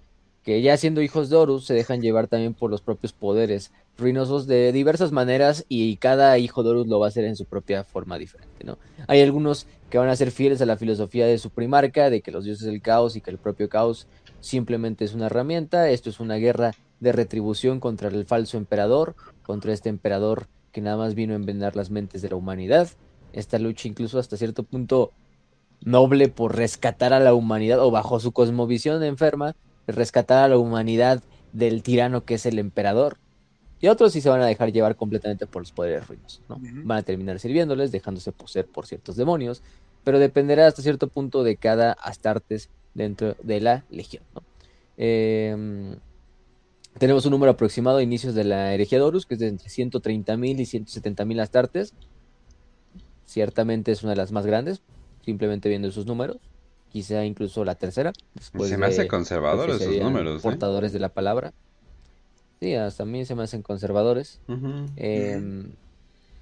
que ya siendo hijos de Horus se dejan llevar también por los propios poderes ruinosos de diversas maneras y cada hijo de Horus lo va a hacer en su propia forma diferente, ¿no? Hay algunos que van a ser fieles a la filosofía de su primarca, de que los dioses del caos y que el propio caos simplemente es una herramienta, esto es una guerra de retribución contra el falso emperador, contra este emperador que nada más vino a envenenar las mentes de la humanidad. Esta lucha incluso hasta cierto punto noble por rescatar a la humanidad o bajo su cosmovisión enferma, rescatar a la humanidad del tirano que es el emperador. Y otros sí se van a dejar llevar completamente por los poderes ruinos, ¿no? Van a terminar sirviéndoles, dejándose poseer por ciertos demonios, pero dependerá hasta cierto punto de cada Astartes dentro de la legión, ¿no? Eh, tenemos un número aproximado a inicios de la herejía de Horus, que es de entre 130.000 y 170.000 astartes. Ciertamente es una de las más grandes, simplemente viendo esos números. Quizá incluso la tercera. se me hace conservadores esos números. ¿eh? Portadores de la palabra. Sí, hasta a mí se me hacen conservadores. Em,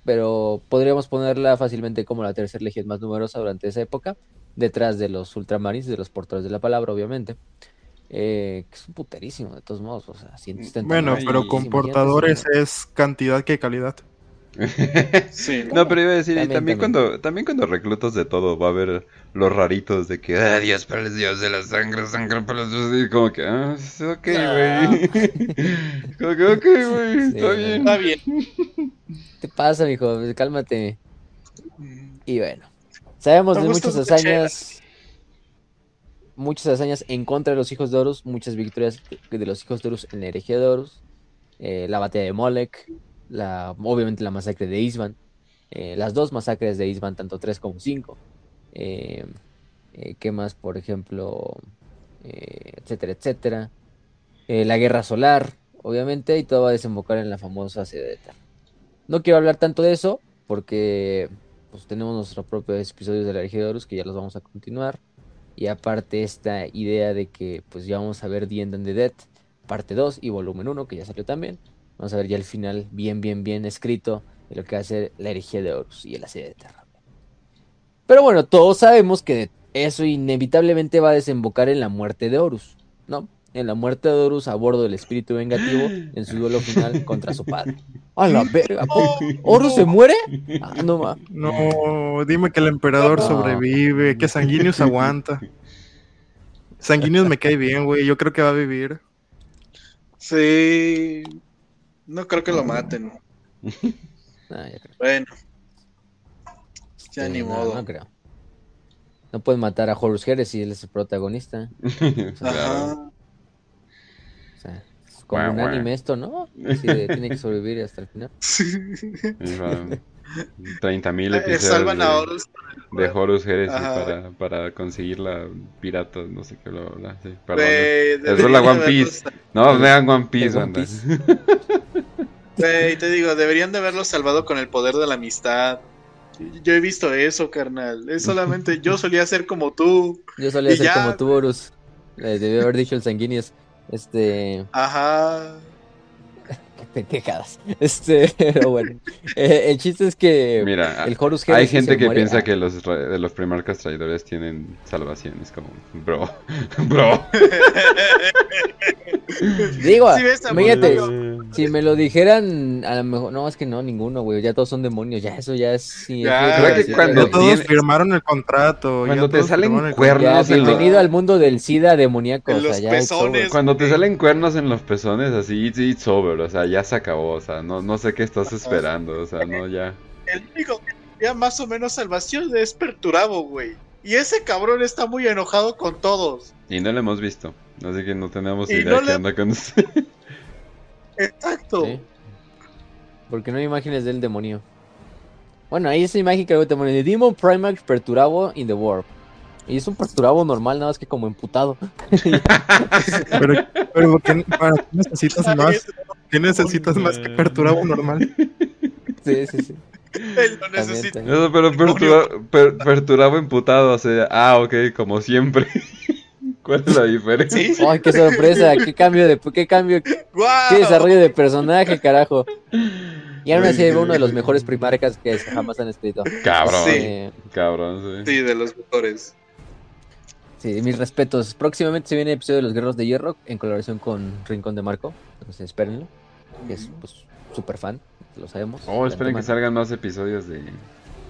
pero podríamos ponerla fácilmente como la tercera legión más numerosa durante esa época, detrás de los ultramarines, de los portadores de la palabra, obviamente. Eh, que es un puterísimo, de todos modos. O sea, bueno, pero con portadores es cantidad que calidad. sí, no, pero iba a decir, también, también, cuando también cuando reclutas de todo va a haber los raritos de que, ah, Dios para el Dios de la sangre, sangre para los dioses, y como que, ah, ok, güey. como que, ok, güey, está bien. Está bien. ¿Qué pasa, mijo? Cálmate. Y bueno, sabemos de muchas hazañas muchas hazañas en contra de los hijos de Horus, muchas victorias de los hijos de Horus en la herejía de Horus, eh, la batalla de Molek, la, obviamente la masacre de Isban, eh, las dos masacres de Isban, tanto 3 como 5. Eh, ¿Qué más? Por ejemplo, etcétera, etcétera. la guerra solar, obviamente, y todo va a desembocar en la famosa sede de No quiero hablar tanto de eso, porque pues, tenemos nuestros propios episodios de la Horus que ya los vamos a continuar. Y aparte esta idea de que pues ya vamos a ver The End the Dead, parte 2 y volumen 1, que ya salió también. Vamos a ver ya el final bien, bien, bien escrito de lo que va a ser la herejía de Horus y el asedio de Terra. Pero bueno, todos sabemos que eso inevitablemente va a desembocar en la muerte de Horus, ¿no? En la muerte de Horus a bordo del espíritu vengativo en su duelo final contra su padre. ¡A la verga! ¿Horus se muere? Ah, no, ma. No, dime que el emperador No. sobrevive, que Sanguinius aguanta. Sanguinius me cae bien, güey. Yo creo que va a vivir. Sí. No creo que lo maten. Ah, ya creo. Bueno. Ya Sí, ni no, modo. No creo. No pueden matar a Horus Heres si él es el protagonista. Claro. O sea, es como Guau, un anime esto, ¿no? Así de, tiene que sobrevivir hasta el final. Van 30 mil Eh, episodios Salvan a de, Horus. de Horus Heresy Ajá. para, para conseguir la pirata, no sé qué, bla, bla, bla, sí, perdón. Güey, Es la de One Piece. No, vean One Piece, One banda. Piece. Güey, te digo, deberían de haberlo salvado con el poder de la amistad. Yo he visto eso, carnal. Es solamente yo solía ser como tú. Yo solía ser ya, como tú, Horus. Eh, debí haber dicho el sanguíneos. Este. Ajá. Pendejadas. Este, pero bueno. Eh, el chiste es que Mira, el Horus hay Heresy gente se que muere. piensa Ah, que los, los primarcas traidores tienen salvaciones, como, bro, bro. Digo, Sí, si me lo dijeran, a lo mejor. No, es que no, ninguno, güey. Ya todos son demonios. Ya, eso ya es. Sí, Ya, Creo que cuando Ya todos tiene- firmaron el contrato. ya Cuando te salen cuernos Ya, en los- bienvenido al mundo del SIDA demoníaco. En o sea, los ya pezones. Cuando te salen cuernos en los pezones, así, it's, it's over, o sea, ya se acabó, o sea, no, no sé qué estás esperando, o sea, no, ya. El único que tenía más o menos salvación es Perturabo, güey. Y ese cabrón está muy enojado con todos. Y no lo hemos visto, así que no tenemos Y idea no qué le- onda con usted. Exacto. Sí. Porque no hay imágenes del demonio. Bueno, ahí esa imagen que veo pone de Demon Primax Perturabo in the Warp. Y es un Perturabo normal, nada más que como emputado. Pero, pero ¿por qué, para qué necesitas más? ¿Qué necesitas más que perturabo normal? Sí, sí, sí. Él lo necesita. pero pertura- per- perturabo imputado, o sea, ah, ok, como siempre. ¿Cuál es la diferencia? Sí. Ay, qué sorpresa, qué cambio de qué cambio, desarrollo de personaje, carajo. Y aún así uno de los mejores primarcas que jamás han escrito. Cabrón, Sí. Eh, cabrón, sí. Sí, de los mejores. Sí, mis respetos. Próximamente se viene el episodio de los Guerreros de Hierro en colaboración con Rincón de Marco. Entonces espérenlo. Que es pues súper fan, lo sabemos. Oh, esperen que salgan más episodios de,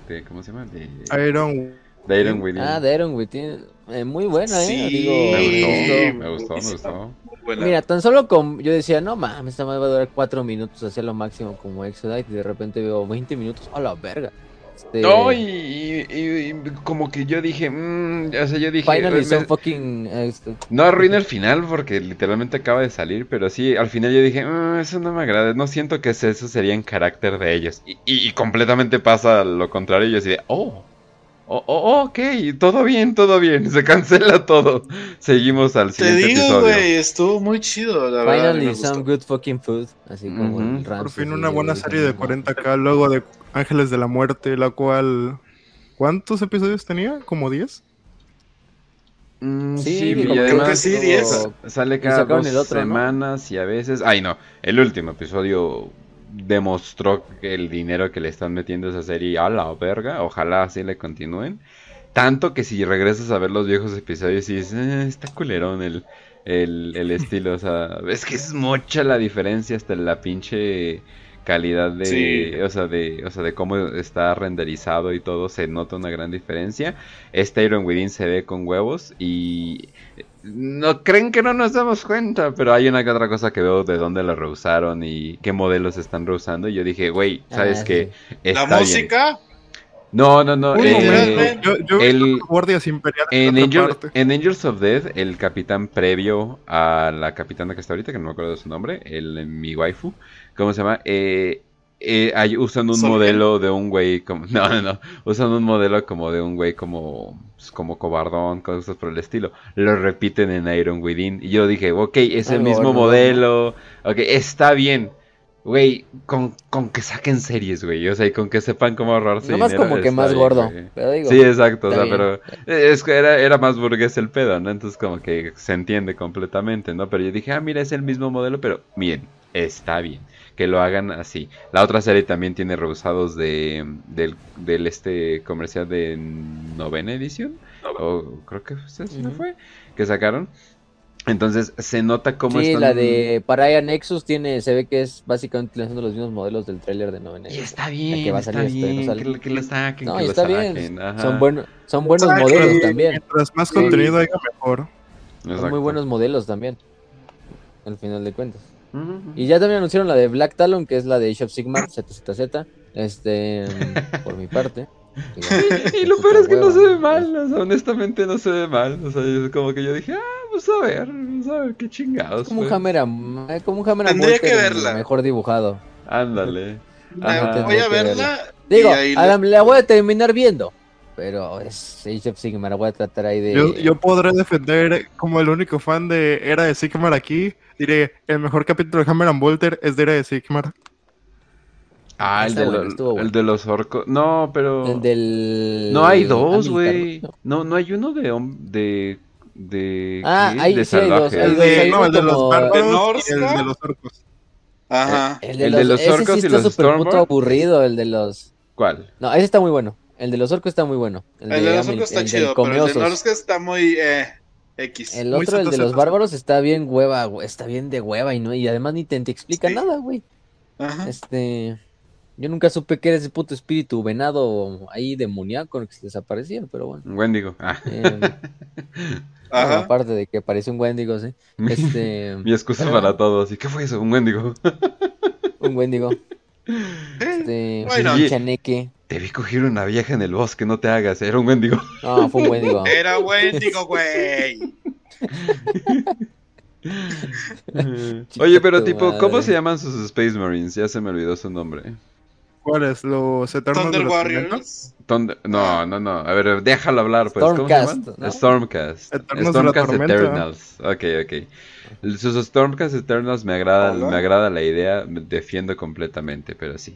de ¿cómo se llama? De, Iron. de Iron Within. Ah, de Iron Within. Eh, muy buena, ¿eh? Sí. Digo, Me gustó, me gustó, me gustó. Muy buena. Mira, tan solo con. Yo decía, no mames, esta madre va a durar cuatro minutos, hacia lo máximo como Exodite. Y de repente veo 20 minutos, a la verga. Este, No, y, y- y- y como que yo dije, mm, o sea, yo dije, Finally, me- some fucking. este, no arruina el final porque literalmente acaba de salir, pero sí, al final yo dije, "Mm, eso no me agrada, no siento que eso sería en carácter de ellos. Y, completamente pasa lo contrario, y yo así de, oh, oh, oh, ok, todo bien, todo bien, se cancela todo. Seguimos al Te siguiente digo, episodio. güey, estuvo muy chido, la verdad. mí me Finally, some good fucking food. Así como Ujú. el Por fin una buena serie de ¿no? 40k luego de Ángeles de la Muerte, la cual... ¿Cuántos episodios tenía? ¿Como 10? Mm, Sí, digo, creo que además sí, luego 10. sale cada dos el otro, ¿no? semanas y a veces... Ay, no, el último episodio demostró que el dinero que le están metiendo a esa serie a la verga, ojalá así le continúen. Tanto que si regresas a ver los viejos episodios y dices, "Eh, está culerón el, el, el estilo, o sea, es que es mucha la diferencia hasta la pinche calidad de, Sí. o sea, de, o sea, de cómo está renderizado y todo, se nota una gran diferencia. Este Iron Within se ve con huevos y no creen que no nos damos cuenta, pero hay una que otra cosa que veo de dónde la rehusaron y qué modelos están rehusando y yo dije, güey, ¿sabes Ah, qué? sí. La Está bien". música, No, no, no. Uy, eh. Yo, yo el- guardias imperiales Angel- en Angels of Death, el capitán previo a la capitana que está ahorita, que no me acuerdo de su nombre, el mi waifu, ¿cómo se llama? Eh, eh, hay- usan un modelo de un güey como... No, no, no. Usan un modelo como de un güey como... pues, como cobardón, cosas por el estilo. Lo repiten en Iron Within. Y yo dije, ok, es el mismo nuevo, modelo. Ok, está bien. Güey, con, con que saquen series, güey. O sea, y con que sepan cómo ahorrarse Nomás dinero, como que más bien, gordo. Pero digo, Sí, exacto, o sea, bien. pero es que era, era más burgués el pedo, ¿no? Entonces como que se entiende completamente, ¿no? Pero yo dije, ah, mira, es el mismo modelo, pero bien, está bien. Que lo hagan así. La otra serie también tiene rehusados de, del, del este comercial de novena edición, o creo que ese no fue, que sacaron. Entonces se nota cómo Sí, están... la de Paraya Nexus tiene, se ve que es básicamente utilizando los mismos modelos del tráiler de novena. Y edición. está bien, que va a está salir no bien, sale. que, lo- que lo saquen, No, que lo está bien. Son, buenos son buenos Exacto. modelos también. Mientras más Sí. contenido haya, mejor. Son Exacto. muy buenos modelos también. Al final de cuentas. Y ya también anunciaron la de Black Talon, que es la de Age of Sigmar, ZZZ. Este, mm, por mi parte. Y lo peor es que no se ve mal, o sea, honestamente no se ve mal. O sea, es como que yo dije, ah, pues a ver, vamos a ver qué chingados. Como un. Hammer Am- eh, como un Hammer Am Tendría que verla. mejor dibujado. Ándale. Me Ajá. voy a que verla. Digo, la, la voy a terminar viendo. Pero es Age of Sigmar, voy a tratar ahí de. Yo, yo podré defender como el único fan de Era de Sigmar aquí. Diré, el mejor capítulo de Hammer and Volter es de Era de Sigmar. Ah, el Está de, bueno, lo- estuvo bueno. el de los orcos. No, pero. El del. No hay dos, güey. ¿no? No, hay uno de. de, de Ah, ¿qué? hay- de sí hay dos, salvajes. hay El dos, de- hay no, el de los como- bárbaros y el de los orcos. Ajá. El de El los, de los ese orcos sí y está los súper puto aburrido, el de los. ¿Cuál? No, ese está muy bueno. El de los orcos está muy bueno. El de los orcos está el chido, pero el de Comeosos. Norska está muy eh, X. El Muy otro, el de los bárbaros, está bien hueva, güey. Está bien de hueva y no y además ni te, te explica Sí. nada, güey. Ajá. Este. Yo nunca supe que era ese puto espíritu venado ahí demoníaco que se desaparecía, pero bueno. Un Wendigo. Ah. Eh, bueno, Ajá. aparte de que parece un Wendigo, sí. Mi- Este. Mi excusa pero- para todos. ¿Y qué fue eso? Un Wendigo. Un Wendigo. Este. Bueno. un chaneque. Te vi coger una vieja en el bosque, no te hagas. Era un Wendigo. No, fue un Wendigo. Era Wendigo, güey. Oye, pero tipo, ¿cómo se llaman sus Space Marines? Ya se me olvidó su nombre. ¿Cuáles? Los Eternos Thunder de? Warriors. Thunder- No, no, no. A ver, déjalo hablar, pues. ¿Cómo se Stormcast, llaman? ¿no? Stormcast. Eternos de la Stormcast. Eternals. Ok, ok. Sus Stormcast Eternals me agrada, Hola. me agrada la idea. Me defiendo completamente, pero sí.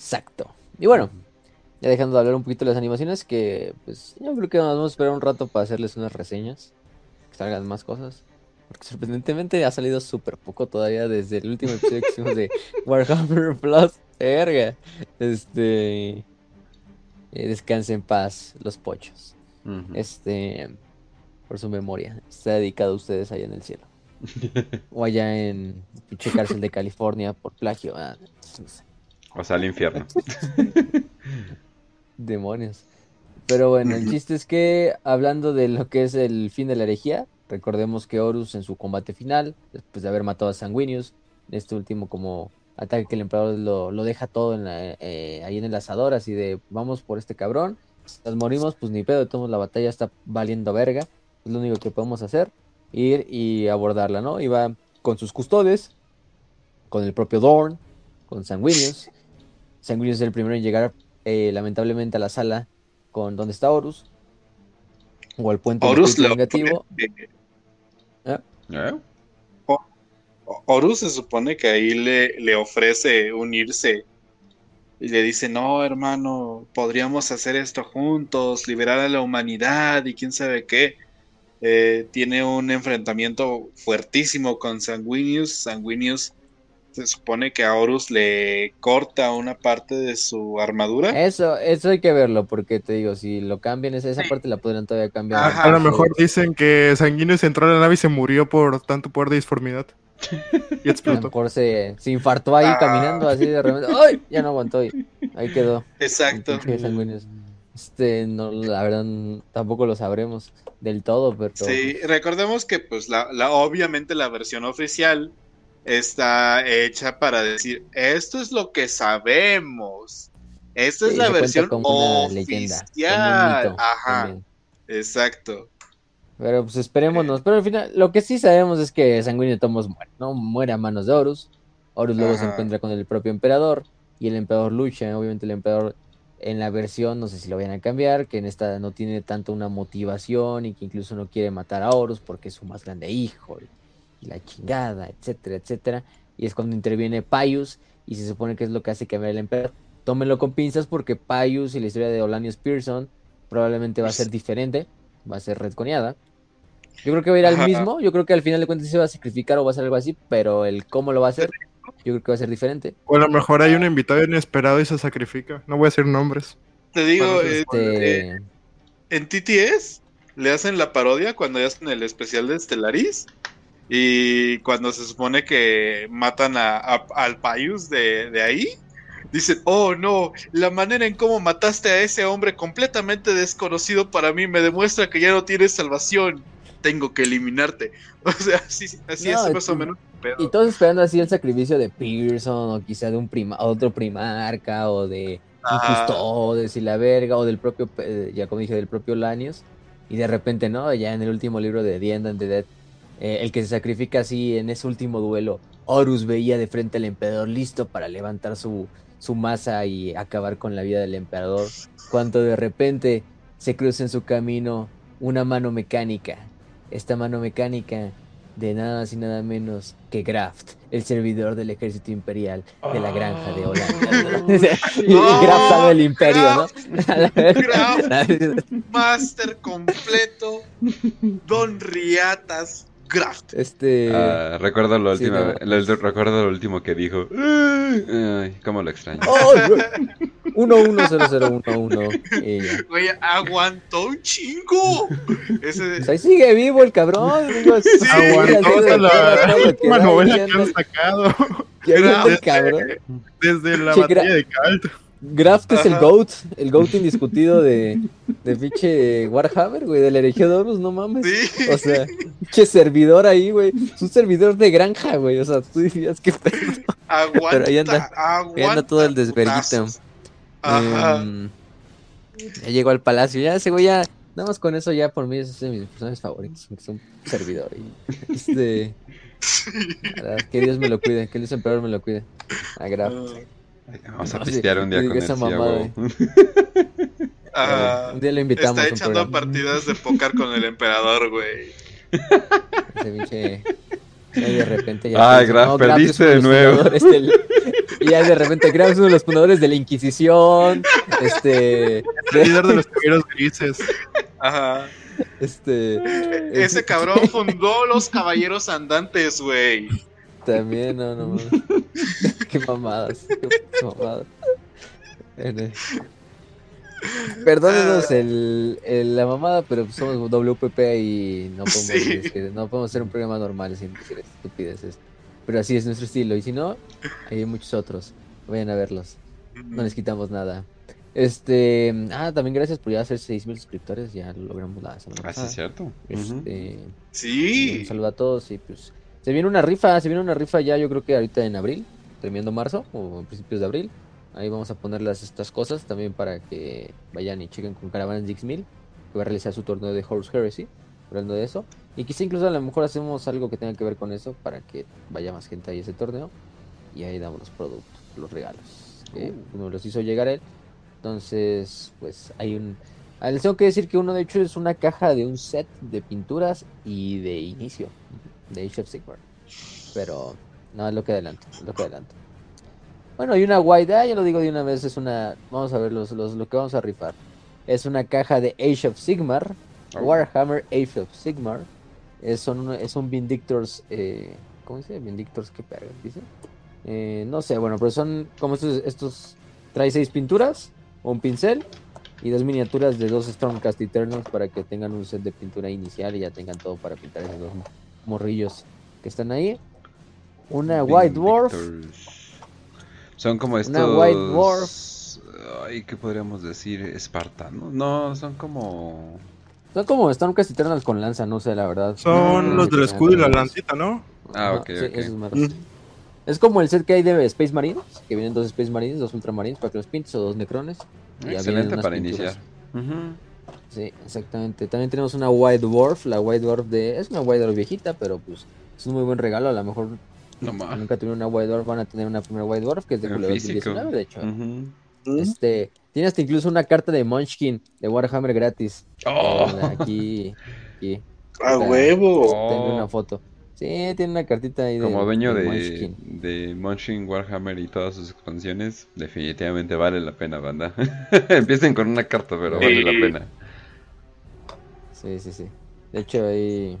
Exacto. Y bueno, ya dejando de hablar un poquito de las animaciones, que pues yo creo que nos vamos a esperar un rato para hacerles unas reseñas, que salgan más cosas. Porque sorprendentemente ha salido súper poco todavía desde el último episodio que hicimos de Warhammer Plus. Verga. Este. eh, descanse en paz, los pochos. Este. Por su memoria. Está dedicado a ustedes allá en el cielo. O allá en pinche cárcel de California por plagio. Ah, no sé. O sea, al infierno. Demonios. Pero bueno, el chiste es que hablando de lo que es el fin de la herejía, recordemos que Horus en su combate final, después de haber matado a Sanguinius, este último como ataque que el emperador lo, lo deja todo en la- eh, ahí en el asador, así de vamos por este cabrón, nos morimos, pues ni pedo, todos la batalla está valiendo verga, es lo único que podemos hacer, ir y abordarla, ¿no? Y va con sus custodes, con el propio Dorn, con Sanguinius. Sanguinius es el primero en llegar eh, lamentablemente a la sala con donde está Horus. O al puente Horus, vengativo. opone- ¿Eh? Horus se supone que ahí le, le ofrece unirse y le dice, no, hermano, podríamos hacer esto juntos, liberar a la humanidad y quién sabe qué. Eh, tiene un enfrentamiento fuertísimo con Sanguinius. Sanguinius se supone que a Horus le corta una parte de su armadura. Eso, eso hay que verlo, porque te digo, si lo cambian, esa, esa parte la podrían todavía cambiar. Ajá. A lo Sí. mejor dicen que Sanguinius entró a la nave y se murió por tanto poder de disformidad. Y A lo explotó. mejor se, se infartó ahí Ah. caminando así de repente. ¡Ay! Ya no aguantó y ahí quedó. Exacto. Este, no, la verdad, tampoco lo sabremos del todo, pero. Sí, recordemos que pues la, la obviamente la versión oficial está hecha para decir esto es lo que sabemos. Esta Sí, es la versión leyenda, oficial. mito Ajá, también. exacto. Pero pues esperémonos. Pero al final, lo que sí sabemos es que Sanguíneo Tomos muere, ¿no? Muere a manos de Horus. Horus luego se encuentra con el propio emperador. Y el emperador lucha. Obviamente el emperador en la versión, no sé si lo vayan a cambiar, que en esta no tiene tanto una motivación y que incluso no quiere matar a Horus porque es su más grande hijo. Y, y la chingada, etcétera, etcétera. Y es cuando interviene Pius y se supone que es lo que hace cambiar el emperador. Tómenlo con pinzas porque Pius y la historia de Olanius Pearson probablemente va a ser diferente, va a ser retconeada. Yo creo que va a ir al mismo. Yo creo que al final de cuentas se va a sacrificar o va a hacer algo así, pero el cómo lo va a hacer, yo creo que va a ser diferente. O a lo mejor hay un invitado inesperado y se sacrifica. No voy a decir nombres. Te digo, eh, Este, eh, en TTS le hacen la parodia cuando hacen el especial de Stellaris y cuando se supone que matan a, a- al Paius de, de ahí. Dicen, oh no, la manera en cómo mataste a ese hombre completamente desconocido para mí me demuestra que ya no tienes salvación. Tengo que eliminarte. O sea, así, así No, es más o menos. el Y pedo. todos esperando así el sacrificio de Pearson, o quizá de un prima, otro primarca, o de un Ajá. custodes y la verga, o del propio, eh, ya como dije, del propio Lanius. Y de repente, ¿no? Ya en el último libro de The End and the Dead, eh, el que se sacrifica así en ese último duelo, Horus veía de frente al emperador listo para levantar su, su masa y acabar con la vida del emperador, cuando de repente se cruza en su camino una mano mecánica. Esta mano mecánica de nada más y nada menos que Graft, el servidor del ejército imperial de la granja de Holanda. y No, Graft sabe el imperio, ¿no? Master completo. Don Riatas. Este. Ah, recuerdo lo sí, último, no. lo- lo- recuerdo lo último que dijo. Ay, cómo lo extraño. ¡Oh! 110011 y ya. Güey, aguantó un chingo. Ese, Pues ahí sigue vivo el cabrón. digo, sí, Aguantó la última novela que han sacado. cabrón. Desde la batalla de Calt. Graft es el. GOAT, el GOAT indiscutido de, de pinche Warhammer, güey, del herejía de Horus, no mames. sí. O sea, pinche servidor ahí, güey. Es un servidor de granja, güey. O sea, tú dirías que pedo. aguanta, pero ahí anda- aguanta Ahí anda todo el desverguito. Ajá. Em, ya llegó al palacio, ya ese güey ya. Nada más con eso ya por mí es de mis personajes favoritos. Es un servidor. Y, este. verdad, Que Dios me lo cuide, que el Dios emperador me lo cuide. A Graf. Vamos a pistear un día con él. esa sí, a mamada, huevo. Ajá. Un día lo invitamos Está un echando partidas de póker con el emperador, güey. Ese pinche. Y de repente ya. Graf, "No, perdiste de nuevo". del- Y ya de repente Graf es uno de los fundadores de la Inquisición. Este. El líder de los caballeros grises. Ajá. Este. Ese cabrón fundó los caballeros andantes, güey. También, no, no. Qué mamadas. Qué mamadas. Perdónenos el, el- la mamada, pero somos WPP y no podemos, Sí. es que no podemos hacer un programa normal sin decir estupideces. Pero así es nuestro estilo. Y si no, hay muchos otros. Vayan a verlos. No les quitamos nada. Este. Ah, también gracias por ya hacer 6000 suscriptores. Ya lo logramos la semana Ah, sí, cierto. Este. Sí. Un saludo a todos y pues se viene una rifa, se viene una rifa ya yo creo que ahorita en abril, terminando marzo o en principios de abril. Ahí vamos a ponerlas estas cosas también para que vayan y chequen con Caravanas X1000 que va a realizar su torneo de Horus Heresy, hablando de eso. Y quizá incluso a lo mejor hacemos algo que tenga que ver con eso para que vaya más gente a ese torneo y ahí damos los productos, los regalos. Que nos los hizo llegar él. Entonces, pues hay un... Les tengo que decir que uno de hecho es una caja de un set de pinturas y de inicio de Age of Sigmar. Pero no es lo que adelanto, es lo que adelanto. Bueno, hay una white, ah, ya lo digo de una vez, es una, vamos a ver los, los, lo que vamos a rifar. Es una caja de Age of Sigmar. Warhammer Age of Sigmar. Es, es un Vindictors, eh, ¿cómo dice? Vindictors, ¿qué perra dice? Eh, no sé, bueno, pero son como estos, estos, trae seis pinturas, un pincel y dos miniaturas de dos Stormcast Eternals para que tengan un set de pintura inicial y ya tengan todo para pintar esos dos morrillos que están ahí. Una White Dwarf. Son como estos. Una White Dwarf. Ay, ¿qué podríamos decir? ¿Espartanos? No, son como. son como Stormcast Eternals con lanza, no sé, la verdad. Son No los del escudo y la lancita, ¿no? Ah, ok, sí, esos. Mm. Es como el set que hay de Space Marines, que vienen dos Space Marines, dos Ultramarines para que los pintes o dos Necrones. y ya vienen Excelente para pinturas. iniciar. Ujú. Sí, exactamente. También tenemos una White Dwarf, la White Dwarf de... Es una White Dwarf viejita, pero pues es un muy buen regalo. A lo mejor No más. nunca tuvieron una White Dwarf, van a tener una primera White Dwarf que es de En Julio físico. 2019, de hecho. Ujú. Este, tiene hasta incluso una carta de Munchkin de Warhammer gratis. Oh. Eh, Aquí, aquí. A Está- huevo. Tengo una foto. Sí, tiene una cartita ahí de Como dueño de, Munchkin. de Munchkin Warhammer y todas sus expansiones, definitivamente vale la pena, banda. Empiecen con una carta, pero vale la pena. Sí, sí, sí. De hecho, ahí,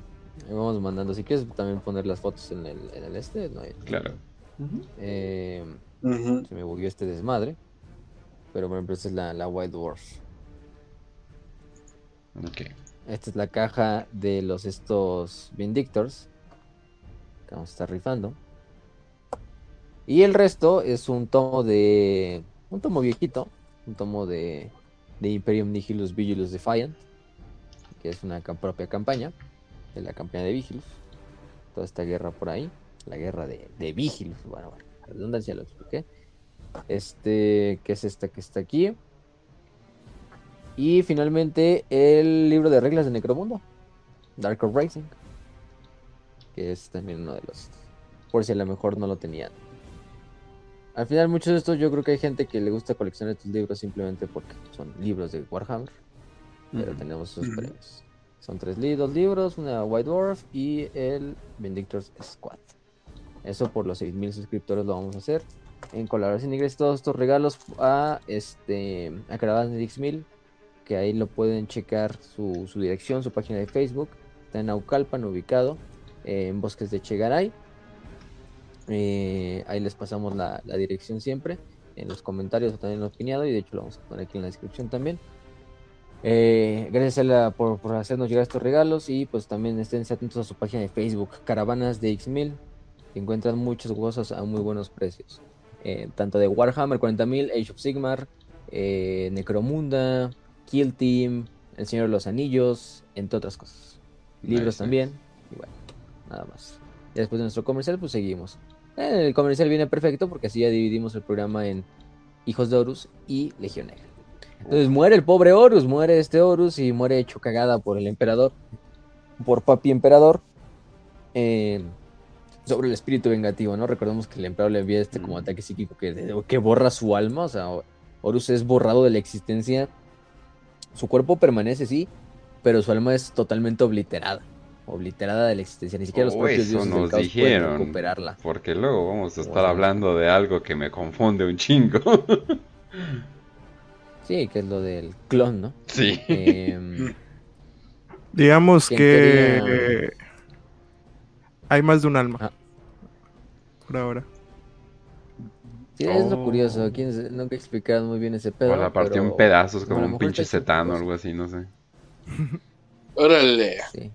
ahí vamos mandando. Si quieres también poner las fotos en el, en el este, no hay- Claro. Eh, se me volvió este desmadre. Pero por ejemplo, esta es la, la White Dwarf. Ok. Esta es la caja de los estos Vindictors. Que vamos a estar rifando. Y el resto es un tomo de. Un tomo viejito. Un tomo de. De Imperium Nihilus Vigilus Defiant. Que es una propia campaña. De la campaña de Vigilus. Toda esta guerra por ahí. La guerra de, de Vigilus. Bueno, bueno. Redundancia lo expliqué. Este. Que es esta que está aquí. Y finalmente el libro de reglas de Necromundo, Dark of Rising, que es también uno de los, por si a lo mejor no lo tenían. Al final muchos de estos yo creo que hay gente que le gusta coleccionar estos libros simplemente porque son libros de Warhammer, pero tenemos esos Ujú. premios. Son tres li- dos libros, una White Dwarf y el Vindictors Squad. Eso por los 6000 suscriptores lo vamos a hacer. En colaboración inglés todos estos regalos a este a Caravanas de X1000 que ahí lo pueden checar su, su dirección, su página de Facebook. Está en Naucalpan, ubicado eh, en Bosques de Chegaray. Eh, ahí les pasamos la, la dirección siempre en los comentarios o también en los piñados y de hecho lo vamos a poner aquí en la descripción también. Eh, gracias a la- por, por hacernos llegar estos regalos y pues también estén atentos a su página de Facebook, Caravanas de X1000, que encuentran muchos cosas a muy buenos precios. Eh, tanto de Warhammer 40.000, Age of Sigmar, eh, Necromunda, Kill Team, El Señor de los Anillos, entre otras cosas. Libros Nice, también. Y bueno, nada más. Y después de nuestro comercial, pues seguimos. El comercial viene perfecto porque así ya dividimos el programa en Hijos de Horus y Legión Negra. Entonces muere el pobre Horus, muere este Horus y muere hecho cagada por el emperador, por Papi Emperador, eh, sobre el espíritu vengativo, ¿no? Recordemos que el emperador le envía este como ataque psíquico que, que borra su alma, o sea, Horus es borrado de la existencia, su cuerpo permanece, sí, pero su alma es totalmente obliterada, obliterada de la existencia, ni siquiera los Oh, propios dioses del caos dijeron. pueden recuperarla. Porque luego vamos a estar hablando de algo que me confunde un chingo. Sí, que es lo del clon, ¿no? sí. Em, Digamos ¿Quién que quería? hay más de un alma. Ah. Por ahora. sí, es lo Oh. curioso, quién se- nunca explicaron muy bien ese pedo. o la partió pero- en pedazos como un pinche está cetano o algo así, no sé. Órale. Sí.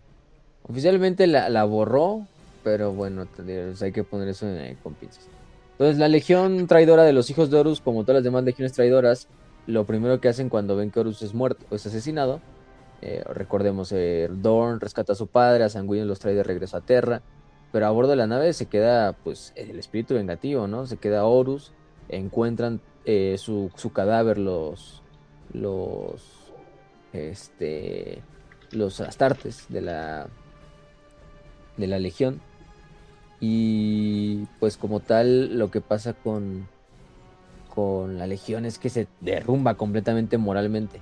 Oficialmente la, la borró, pero bueno, o sea, hay que poner eso en- con pinzas. Entonces, la legión traidora de los hijos de Horus, como todas las demás legiones traidoras, lo primero que hacen cuando ven que Horus es muerto o es asesinado, eh, recordemos, eh, Dorn rescata a su padre, a Sanguinius los trae de regreso a Terra, pero a bordo de la nave se queda, pues, el espíritu vengativo, ¿no? Se queda Horus, encuentran eh, su, su cadáver los, los, este, los astartes de la, de la legión. Y pues como tal, lo que pasa con, con la legión es que se derrumba completamente moralmente.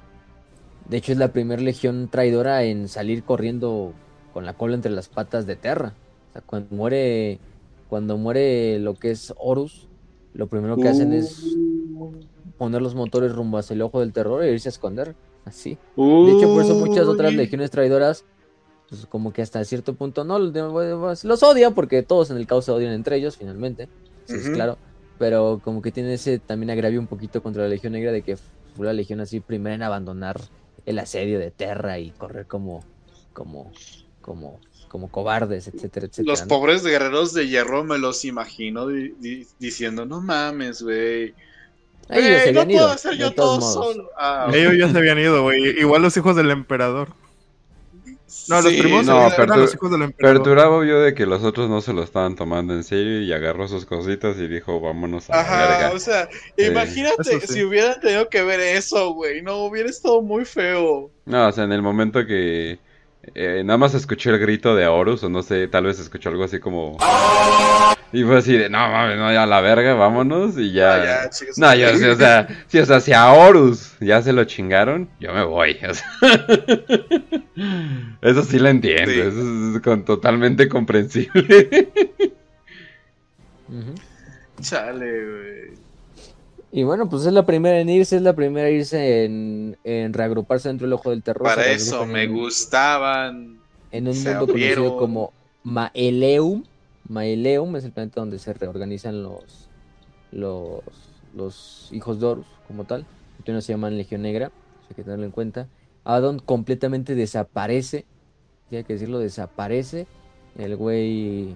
De hecho, es la primera legión traidora en salir corriendo con la cola entre las patas de Terra. O sea, cuando muere, cuando muere lo que es Horus, lo primero que hacen es poner los motores rumbo hacia el ojo del terror e irse a esconder. Así. De hecho, por eso muchas otras legiones traidoras, pues como que hasta cierto punto no los odian, porque todos en el caos se odian entre ellos, finalmente. Eso es Ujú. claro. Pero como que tiene ese también agravio un poquito contra la Legión Negra de que fue la Legión así primera en abandonar el asedio de Terra y correr como, como, como, como cobardes, etcétera, etcétera. Los ¿no? pobres guerreros de hierro me los imagino di- di- diciendo, no mames, güey. Ellos no habían puedo ido, hacer de yo todos todo modos. solo. Ah, Ellos ya se habían ido, güey. Igual los hijos del emperador. No, los sí, primos no, eran pero los hijos del emperador. Perturabo vio de que los otros no se lo estaban tomando en serio y agarró sus cositas y dijo, vámonos a la Ajá, verga. o sea, Sí. imagínate sí. si hubieran tenido que ver eso, güey. No, hubiera estado muy feo. No, o sea, en el momento que eh, nada más escuché el grito de Horus, o no sé, tal vez escuchó algo así como... Y fue así de, no mames, no, ya a la verga, vámonos y ya... Ah, ya, chicos. No, yo sí, o sea, sí, o sea, si a Horus ya se lo chingaron, yo me voy. o sea. Eso sí lo entiendo, Sí. eso es con- totalmente comprensible. Chale, güey. Y bueno, pues es la primera en irse, es la primera en irse en, en reagruparse dentro del ojo del terror. Para eso me en- gustaban. en un Se mundo conocido abrieron. como Maeleum. Maeleum es el planeta donde se reorganizan los los, los hijos de Horus como tal. No se llaman Legión Negra, hay que tenerlo en cuenta. Adon completamente desaparece, tiene que decirlo, desaparece. El güey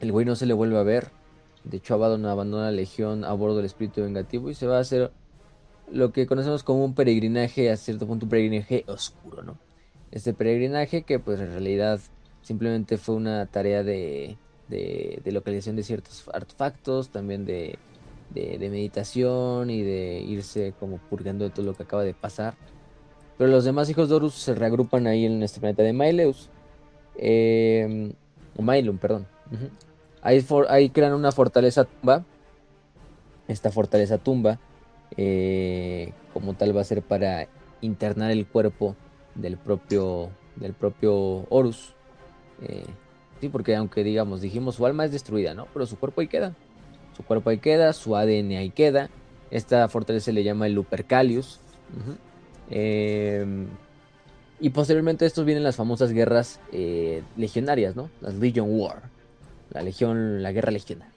el güey no se le vuelve a ver. De hecho, Abaddon abandona la Legión a bordo del espíritu vengativo y se va a hacer lo que conocemos como un peregrinaje, a cierto punto un peregrinaje oscuro, ¿no? Este peregrinaje que pues en realidad simplemente fue una tarea de, de, localización de ciertos artefactos, también de, de, meditación y de irse como purgando de todo lo que acaba de pasar. Pero los demás hijos de Horus se reagrupan ahí en este planeta de Maeleus. Eh, o perdón. Ahí, crean una fortaleza tumba. Esta fortaleza tumba, eh, como tal, va a ser para internar el cuerpo del propio, del propio Horus. Eh, sí, porque aunque digamos, dijimos su alma es destruida, ¿no? Pero su cuerpo ahí queda. Su cuerpo ahí queda, su ADN ahí queda. Esta fortaleza se le llama el Lupercalius. Eh, y posteriormente a estos vienen las famosas guerras eh, legionarias, ¿no? Las Legion War. La legión, la guerra legionaria.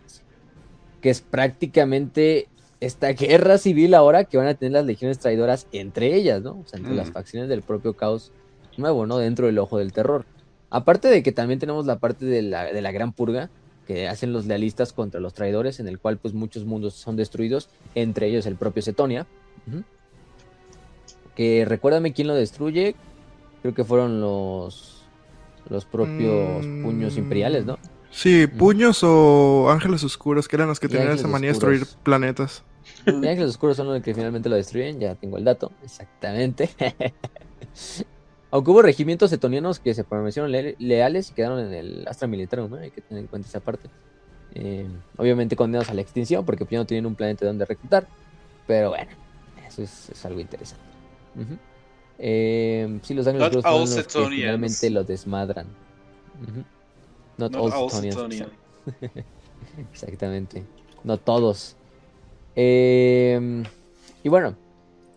Que es prácticamente esta guerra civil ahora que van a tener las legiones traidoras entre ellas, ¿no? O sea, entre las Mm. facciones del propio caos nuevo, ¿no? Dentro del ojo del terror. Aparte de que también tenemos la parte de la, de la gran purga que hacen los lealistas contra los traidores, en el cual pues muchos mundos son destruidos, entre ellos el propio Cetonia. Que recuérdame quién lo destruye, creo que fueron los los propios Mm. puños imperiales, ¿no? Sí, puños o ángeles oscuros, que eran los que tenían esa manía de destruir planetas. Y Ángeles Oscuros son los que finalmente lo destruyen, ya tengo el dato, exactamente. Aunque hubo regimientos etonianos que se permanecieron le- leales y quedaron en el Astra Militarum, ¿no? Hay que tener en cuenta esa parte. Eh, obviamente condenados a la extinción porque pues, ya no tienen un planeta donde reclutar. Pero bueno, eso es, es algo interesante. Eh, sí, los Ángeles Oscuros son los que finalmente lo desmadran. Not, Not all all. Exactamente. No todos. Eh, y bueno,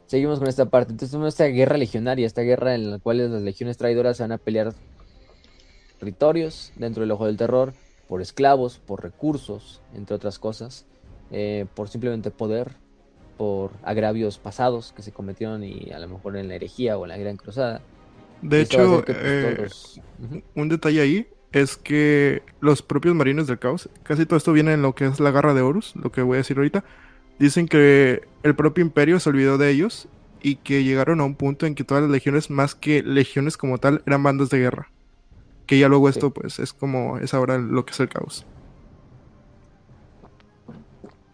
seguimos con esta parte. Entonces tenemos esta guerra legionaria, esta guerra en la cual las legiones traidoras se van a pelear territorios dentro del ojo del terror, por esclavos, por recursos, entre otras cosas, eh, por simplemente poder, por agravios pasados que se cometieron y a lo mejor en la herejía o en la gran cruzada. De hecho, que, pues, eh, todos- un detalle ahí es que los propios marines del caos, casi todo esto viene en lo que es la garra de Horus, lo que voy a decir ahorita, dicen que el propio imperio se olvidó de ellos y que llegaron a un punto en que todas las legiones, más que legiones como tal, eran bandas de guerra. Que ya luego Sí. esto pues es como es ahora lo que es el caos.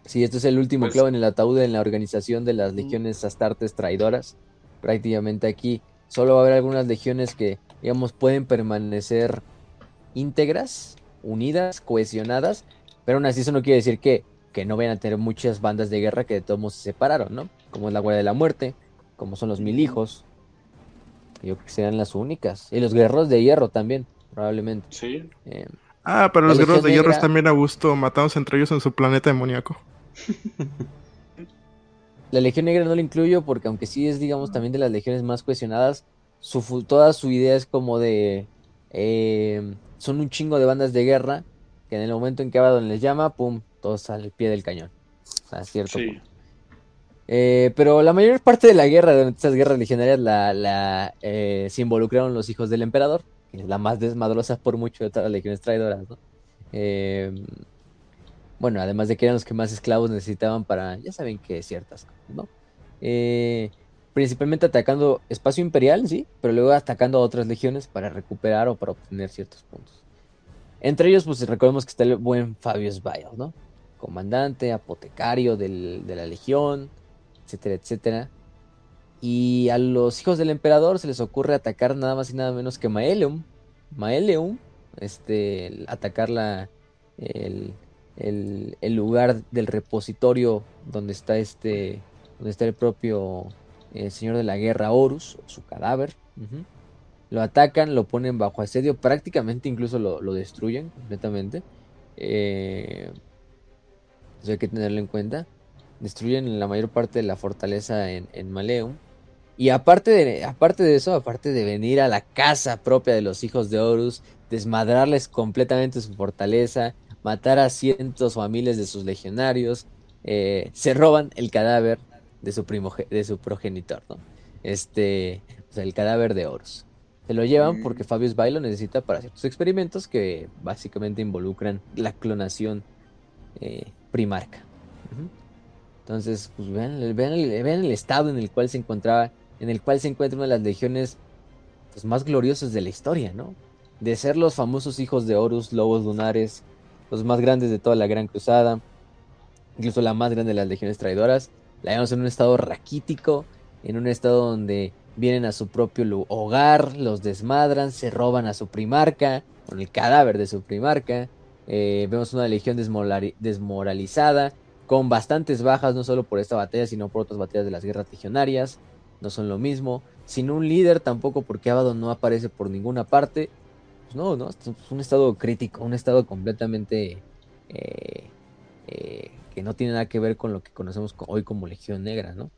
Sí, este es el último Pues- clavo en el ataúd en la organización de las legiones astartes traidoras. Prácticamente aquí solo va a haber algunas legiones que, digamos, pueden permanecer íntegras, unidas, cohesionadas, pero aún así eso no quiere decir que, que no vayan a tener muchas bandas de guerra que de todos modos se separaron, ¿no? Como es la Guardia de la Muerte, como son los Mil Hijos. Yo creo que serán las únicas. Y los Guerreros de Hierro también, probablemente. Sí. Eh, Ah, pero los guerreros de hierro Negra- están bien a gusto, matados entre ellos en su planeta demoníaco. La Legión Negra no la incluyo porque aunque sí es, digamos, también de las legiones más cohesionadas, su, toda su idea es como de... eh, son un chingo de bandas de guerra que en el momento en que Abaddon les llama, pum, todos al pie del cañón. O sea, cierto. Sí. punto. Eh, pero la mayor parte de la guerra, de estas guerras legionarias, la, la, eh, se involucraron los hijos del emperador, que es la más desmadrosa por mucho de todas las legiones traidoras, ¿no? Eh, bueno, además de que eran los que más esclavos necesitaban para, ya saben que ciertas cosas, ¿no? Eh, principalmente atacando espacio imperial, sí, pero luego atacando a otras legiones para recuperar o para obtener ciertos puntos. Entre ellos, pues recordemos que está el buen Fabius Biles, ¿no? Comandante, apotecario del- de la legión, etcétera, etcétera. Y a los hijos del emperador se les ocurre atacar nada más y nada menos que Maeleum. Maeleum, este, atacar la, el, el- el lugar del repositorio donde está este, donde está el propio eh, señor de la guerra Horus, su cadáver. Lo atacan, lo ponen bajo asedio, prácticamente incluso lo, lo destruyen completamente. Eh, eso hay que tenerlo en cuenta. Destruyen la mayor parte de la fortaleza en, en Maleum. Y aparte de, aparte de eso, aparte de venir a la casa propia de los hijos de Horus, desmadrarles completamente su fortaleza, matar a cientos o a miles de sus legionarios, eh, se roban el cadáver de su, de su progenitor, ¿no? Este, o sea, el cadáver de Horus. Se lo llevan porque Fabius Bay lo necesita para ciertos experimentos que básicamente involucran la clonación eh, primarca. Entonces, pues vean, vean, el, estado en el cual se encontraba, en el cual se encuentra una de las legiones pues, más gloriosas de la historia, ¿no? De ser los famosos hijos de Horus, lobos lunares, los más grandes de toda la Gran Cruzada, incluso la más grande de las legiones traidoras, la vemos en un estado raquítico, en un estado donde vienen a su propio hogar, los desmadran, se roban a su primarca, con el cadáver de su primarca. Eh, vemos una legión desmoralizada, con bastantes bajas, no solo por esta batalla, sino por otras batallas de las guerras legionarias. No son lo mismo. Sin un líder tampoco, porque Abaddon no aparece por ninguna parte. Pues no, no, es un estado crítico, un estado completamente eh, eh, no tiene nada que ver con lo que conocemos hoy como Legión Negra, ¿no?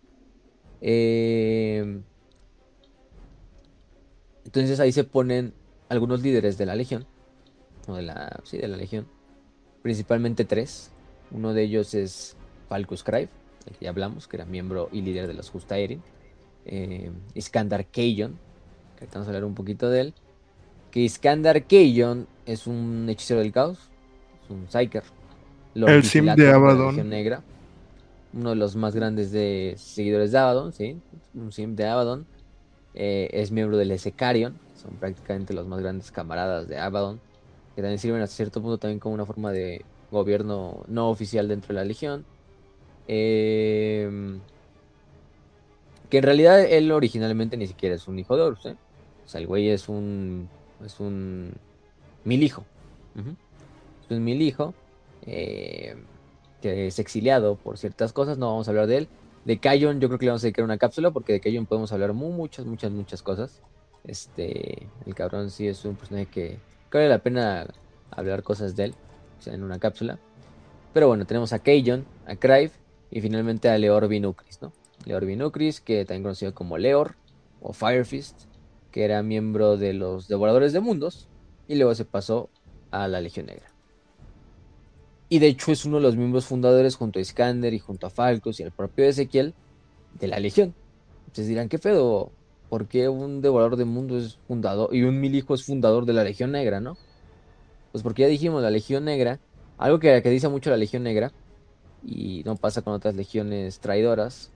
Eh, entonces ahí se ponen algunos líderes de la Legión, o de la, sí, de la Legión, principalmente tres. Uno de ellos es Falcus Crive, el que ya hablamos, que era miembro y líder de los Justaerin. Eh, Iskandar Keijon, que vamos a hablar un poquito de él. Que Iskandar Keijon es un hechicero del caos, es un Psyker. El sim de Abaddon. Negra, uno de los más grandes de seguidores de Abaddon, sí, un sim de Abaddon. Eh, es miembro del Esecarion, son prácticamente los más grandes camaradas de Abaddon, que también sirven a cierto punto también como una forma de gobierno no oficial dentro de la Legión. Em, que en realidad él originalmente ni siquiera es un hijo de Horus, ¿eh? O sea, el güey es un. es un. mil hijo. Es un mil hijo. Eh, que es exiliado por ciertas cosas, no vamos a hablar de él. De Kayon yo creo que le vamos a dedicar una cápsula porque de Kayon podemos hablar muchas, muchas, muchas cosas. Este, el cabrón sí es un personaje que, vale la pena hablar cosas de él o sea, en una cápsula. Pero bueno, tenemos a Kayon, a Crive y finalmente a Leor Vinucris, ¿no? Leor Vinucris, que también conocido como Leor o Firefist, que era miembro de los Devoradores de Mundos y luego se pasó a la Legión Negra. Y de hecho es uno de los miembros fundadores junto a Iskander y junto a Falcos y al propio Ezequiel de la Legión. Ustedes dirán, ¿qué pedo? ¿Por qué un devorador de mundo es fundador y un mil hijo es fundador de la Legión Negra, no? Pues porque ya dijimos, la Legión Negra, algo que, que dice mucho la Legión Negra, y no pasa con otras legiones traidoras,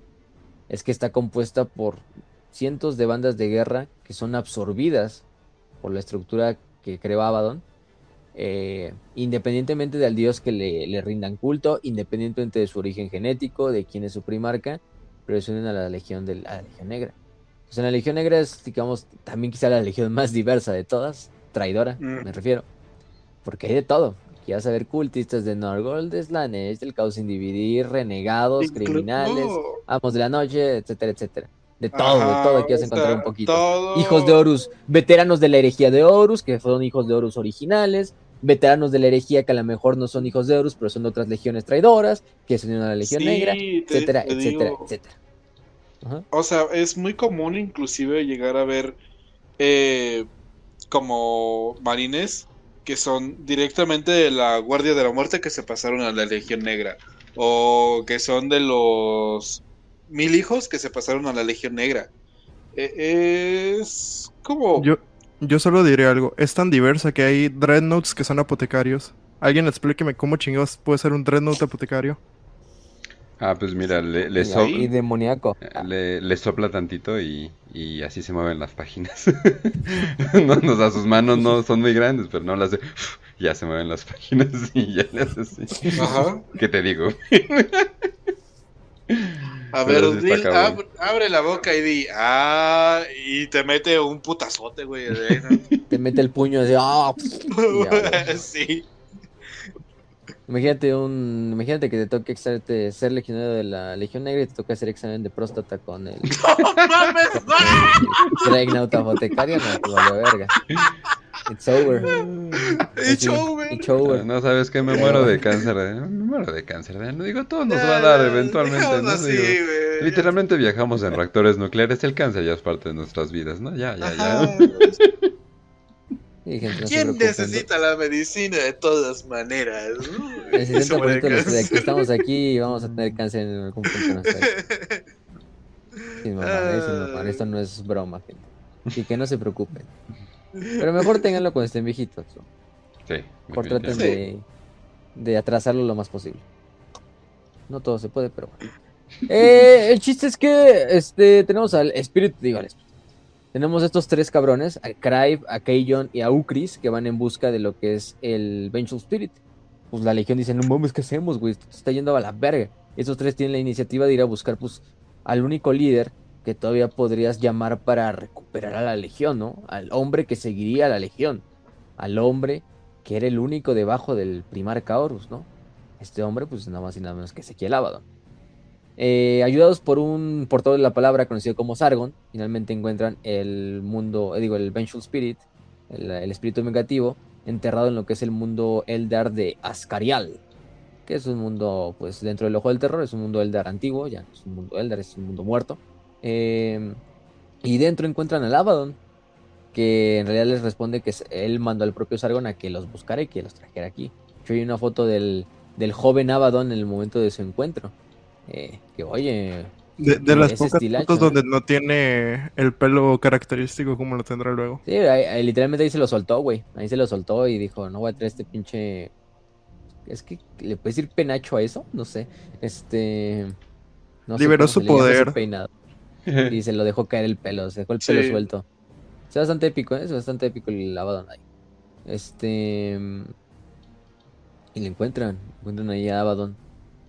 es que está compuesta por cientos de bandas de guerra que son absorbidas por la estructura que creó Abaddon eh, independientemente del dios que le, rindan culto, independientemente de su origen genético, de quién es su primarca, pero se unen a la legión, de, la legión negra. Pues en la legión negra es, digamos, también quizá la legión más diversa de todas, traidora, mm. me refiero, porque hay de todo. Aquí vas a ver cultistas de Norgol, de Slanesh, del caos sin dividir, renegados, criminales, amos de la noche, etcétera, etcétera. De todo, de todo aquí vas a encontrar un poquito. Hijos de Horus, veteranos de la herejía de Horus, que fueron hijos de Horus originales, veteranos de la herejía que a lo mejor no son hijos de Horus, pero son de otras legiones traidoras, que se unieron a la Legión Negra, etcétera, etcétera, etcétera. O sea, es muy común inclusive llegar a ver eh, como marines que son directamente de la Guardia de la Muerte que se pasaron a la Legión Negra. O que son de los mil hijos que se pasaron a la Legión Negra. E, es como... Yo, yo solo diré algo. Es tan diversa que hay dreadnoughts que son apotecarios. Alguien explíqueme cómo chingados puede ser un dreadnought apotecario. Ah, pues mira, le, le Y demoníaco. Le, le, sopla tantito y, y, así se mueven las páginas. no, o sea, sus manos no son muy grandes, pero no las hace. Ya se mueven las páginas y ya le hace así. Ajá. ¿Qué te digo? A ver, abre, la boca y di, ah, y te mete un putazote, güey. te mete el puño de, ah, sí. Imagínate un, imagínate que te toque ser legionario de la Legión Negra y te toca hacer examen de próstata con el. ¡No mames! Regnauta no, vale verga. It's over. It's over. It's over. No sabes que me muero de cáncer, ¿eh? Me muero de cáncer, ¿eh? No digo, todo nos va a dar eventualmente, Dejamos ¿no? así, Digo, güey. literalmente viajamos en reactores nucleares, el cáncer ya es parte de nuestras vidas, ¿no? Ya, ya, ya. Gente, no ¿Quién necesita la medicina de todas maneras? ¿no? El Se muere 60% de los cáncer. de que estamos aquí vamos a tener cáncer en algún punto. Sin mamar, eh, sin mamar. Esto no es broma, gente. Y que no se preocupen. Pero mejor ténganlo cuando estén viejitos. ¿no? Sí, Mejor traten de, de atrasarlo lo más posible. No todo se puede, pero bueno. Eh, el chiste es que este, tenemos al espíritu, digo, al espíritu. Tenemos estos tres cabrones, a Crive, a Keijon y a Ukris, que van en busca de lo que es el Vengeful Spirit. Pues la legión dice, no mames, ¿qué hacemos, güey? Esto está yendo a la verga. Estos tres tienen la iniciativa de ir a buscar, pues, al único líder que todavía podrías llamar para recuperar a la legión, ¿no? Al hombre que seguiría a la legión. Al hombre que era el único debajo del primarca Horus, ¿no? Este hombre, pues nada más y nada menos que Ezequiel Abaddon. Eh, ayudados por un portador de la palabra conocido como Sargon, finalmente encuentran el mundo, eh, digo, el Vengeful Spirit, el, espíritu negativo, enterrado en lo que es el mundo Eldar de Ascarial, que es un mundo, pues dentro del ojo del terror, es un mundo Eldar antiguo, ya no es un mundo Eldar, es un mundo muerto. Eh, y dentro encuentran al Abaddon, que en realidad les responde que él mandó al propio Sargon a que los buscara y que los trajera aquí. Yo hay una foto del, del joven Abaddon en el momento de su encuentro. Eh, que oye, De, de las pocas estilacho, fotos donde no tiene el pelo característico como lo tendrá luego. sí, ahí- ahí literalmente ahí se lo soltó, güey. Ahí se lo soltó y dijo, no voy a traer este pinche... Es que le puedes decir penacho a eso, no sé. Este... No sé Liberó cómo su poder. peinado. Y se lo dejó caer el pelo, se dejó el pelo Sí. suelto. Es bastante épico, ¿eh? es bastante épico el Abaddon ahí. Este. Y le encuentran, encuentran ahí a Abaddon.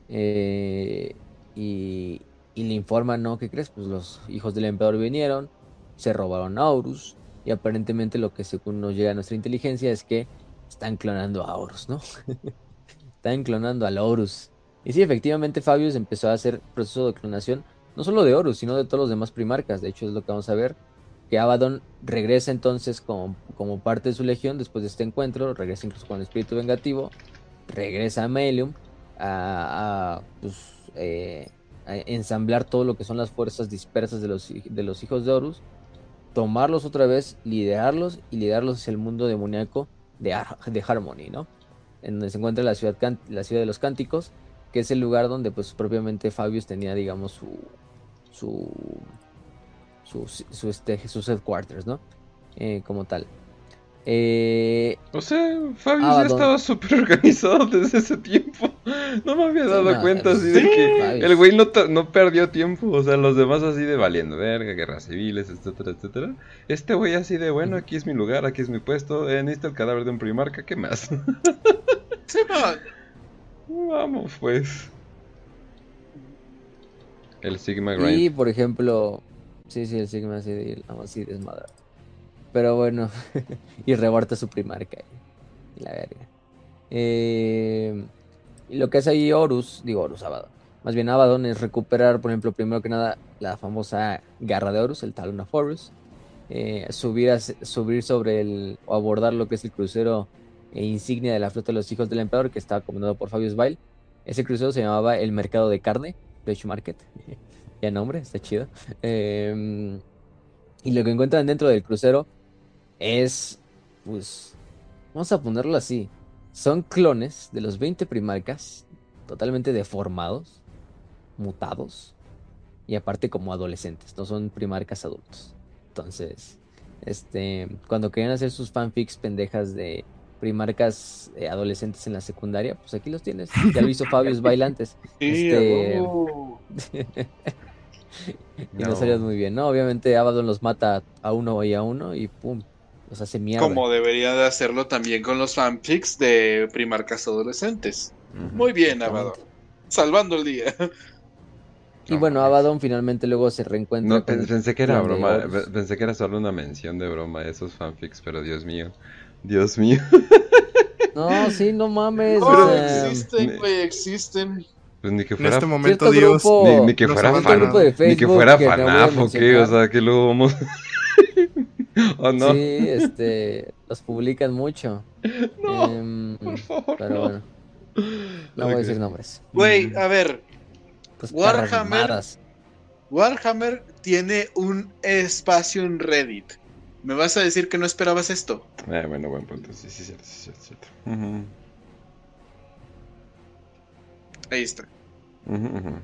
Eh, y, le informan, ¿no? ¿Qué crees? Pues los hijos del emperador vinieron, se robaron a Horus. Y aparentemente lo que según nos llega a nuestra inteligencia es que están clonando a Horus, ¿no? están clonando al Horus. Y sí, efectivamente Fabius empezó a hacer proceso de clonación no solo de Horus, sino de todos los demás primarcas. De hecho, es lo que vamos a ver. Que Abaddon regresa entonces como, como parte de su legión después de este encuentro. Regresa incluso con el espíritu vengativo. Regresa a Melium a, a, pues, eh, ensamblar todo lo que son las fuerzas dispersas de los, de los hijos de Horus. Tomarlos otra vez, liderarlos y liderarlos hacia el mundo demoníaco de, Ar- de Harmony, ¿no? En donde se encuentra la ciudad, la ciudad de los cánticos, que es el lugar donde pues propiamente Fabius tenía, digamos, su su su, su, este, sus headquarters, ¿no? Eh, como tal. Eh, O sea, Fabio Ah, ya estaba súper organizado desde ese tiempo. No me había dado no, cuenta así de sí, que Fabius. el güey no, no perdió tiempo. O sea, los demás así de valiendo verga, guerras civiles, etcétera, etcétera. Este güey así de, bueno, aquí es mi lugar, aquí es mi puesto. Eh, necesito el cadáver de un primarca, ¿qué más? Sí, no, Vamos, pues. El Sigma Grind. y por ejemplo, sí, sí, el Sigma así, de- así desmadrado. Pero bueno, y reborta su primarca. Y la verga. Eh, y lo que hace ahí Horus, digo Horus, Abaddon. Más bien Abaddon es recuperar, por ejemplo, primero que nada, la famosa garra de Horus, el Talon of Horus. eh, subir, a- subir sobre el, o abordar lo que es el crucero e insignia de la flota de los hijos del emperador, que estaba comandado por Fabius Bail. Ese crucero se llamaba el Mercado de Carne, Flesh Market. ya nombre, está chido. Eh, y lo que encuentran dentro del crucero es, pues, vamos a ponerlo así. Son clones de los 20 primarcas, totalmente deformados, mutados, y aparte como adolescentes, no son primarcas adultos. Entonces, este, cuando querían hacer sus fanfics pendejas de primarcas eh, adolescentes en la secundaria, pues aquí los tienes. Ya lo hizo Fabius Bailantes. sí, Este- y no No. salió muy bien, ¿no? Obviamente Abaddon los mata a uno y a uno y pum, los hace mierda. como debería de hacerlo también con los fanfics de primarcas adolescentes. Muy bien, Abaddon. Salvando el día. Y bueno, Abaddon finalmente luego se reencuentra No, con pensé que era broma, pensé que era solo una mención de broma de esos fanfics, pero Dios mío, Dios mío. No, sí, no mames. No, o sea, existen, güey, existen. Pues ni que En fuera, este momento Dios grupo- ni, ni que fuera fan, ni que fuera FNAF o qué, o sea, que luego vamos... ¿O no? Sí, este, los publican mucho. No, Em, por favor, pero no. bueno, no voy a decir nombres. Güey, a ver, Pues Warhammer. Warhammer tiene un espacio en Reddit. ¿Me vas a decir que no esperabas esto? Eh, bueno, buen punto. Sí, sí, cierto, sí, cierto, cierto. Ujú, Ahí está.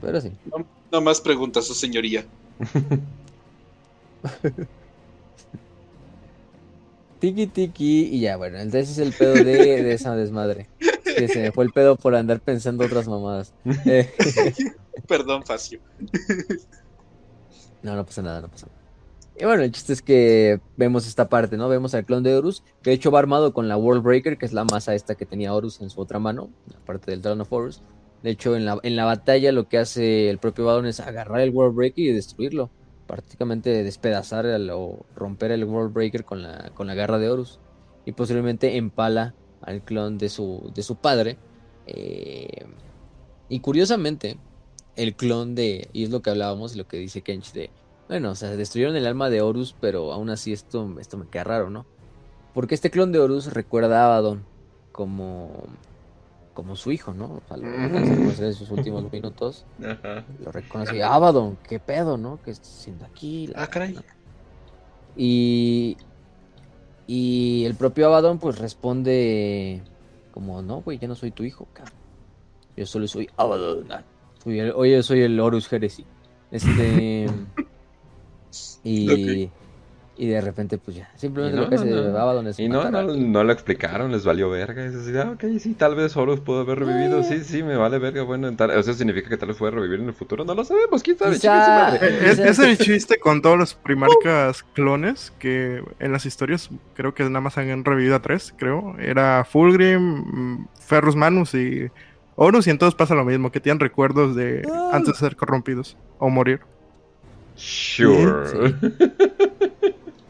Pero sí. No, no más preguntas, su señoría. Tiki tiki y ya, bueno, entonces es el pedo de, de esa desmadre. Es que se me fue el pedo por andar pensando otras mamadas. Eh, Perdón, Facio. no, no pasa nada, no pasa nada. Y bueno, el chiste es que vemos esta parte, ¿no? Vemos al clon de Horus, que de hecho va armado con la World Breaker, que es la masa esta que tenía Horus en su otra mano, la parte del Throne of Horus. De hecho, en la, en la batalla lo que hace el propio Badon es agarrar el World Breaker y destruirlo. Prácticamente despedazar o romper el World Breaker con la, con la garra de Horus. Y posteriormente empala al clon de su, de su padre. Eh, y curiosamente, el clon de, y es lo que hablábamos lo que dice Kench de, bueno, o sea, destruyeron el alma de Horus, pero aún así esto, esto me queda raro, ¿no? Porque este clon de Horus recuerda a Abaddon como, como su hijo, ¿no? O sea, lo reconocer en sus últimos minutos. Ajá. Lo reconoce, Abaddon, qué pedo, ¿no? ¿Qué estás haciendo aquí? La- Ah, caray. Y, y el propio Abaddon pues responde como, no, güey, ya no soy tu hijo, cabrón. Yo solo soy Abaddon. El- Oye, soy el Horus Heresy. Este... y, y de repente pues ya, simplemente Y no, lo que no, no. Abaddon es Y no, no, no lo explicaron, les valió verga. Es así, ah, ok, sí, tal vez Horus pudo haber revivido. Eh. Sí, sí, me vale verga. Bueno, tal, eso significa que tal vez puede revivir en el futuro. No lo sabemos, quién sabe. Quizá- Es, es el chiste con todos los primarcas clones que en las historias creo que nada más han revivido a tres, creo. Era Fulgrim, Ferrus Manus y Horus y en todos pasa lo mismo, que tienen recuerdos de antes de ser corrompidos o morir. Sure.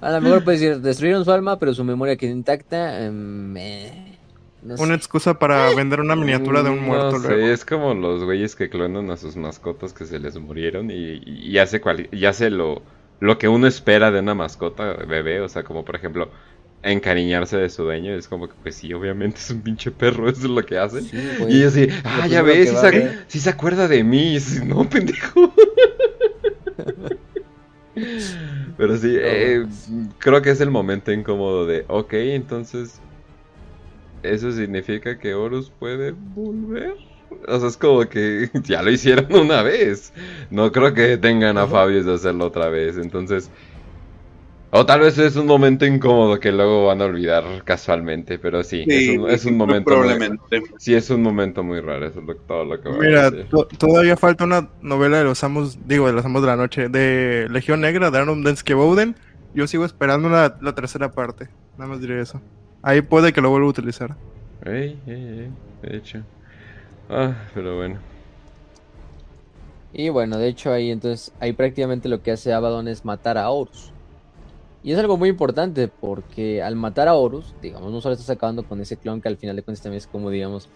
A lo mejor puedes decir, destruyeron su alma, pero su memoria quedó intacta. em, eh, no sé. Una excusa para vender una miniatura de un muerto No sé, luego. es como los güeyes que clonan a sus mascotas que se les murieron y, y hace, cual, y hace lo, lo que uno espera de una mascota bebé. O sea, como por ejemplo, encariñarse de su dueño. Es como que, pues sí, obviamente es un pinche perro, eso es lo que hace. Sí. Y así, ah, ya ves, va se, sí se acuerda de mí. Y no, pendejo. Pero sí, eh, creo que es el momento incómodo de, ok, entonces, ¿eso significa que Horus puede volver? O sea, es como que ya lo hicieron una vez. No creo que tengan a Fabius de hacerlo otra vez. Entonces, o tal vez es un momento incómodo que luego van a olvidar casualmente. Pero sí, es un, es un muy momento. muy- Probablemente. sí, es un momento muy raro. Eso es lo- todo lo que voy a Mira, decir. to- todavía falta una novela de los amos, digo, de los amos de la noche, de Legión Negra, de Arnold Densky Bowden. Yo sigo esperando la, la tercera parte. Nada más diré eso. Ahí puede que lo vuelva a utilizar. Ey, ey, ey, de hecho. Ah, pero bueno. Y bueno, de hecho ahí entonces, ahí prácticamente lo que hace Abaddon es matar a Horus. Y es algo muy importante porque al matar a Horus, digamos, no solo estás acabando con ese clon que al final de cuentas también es como, digamos,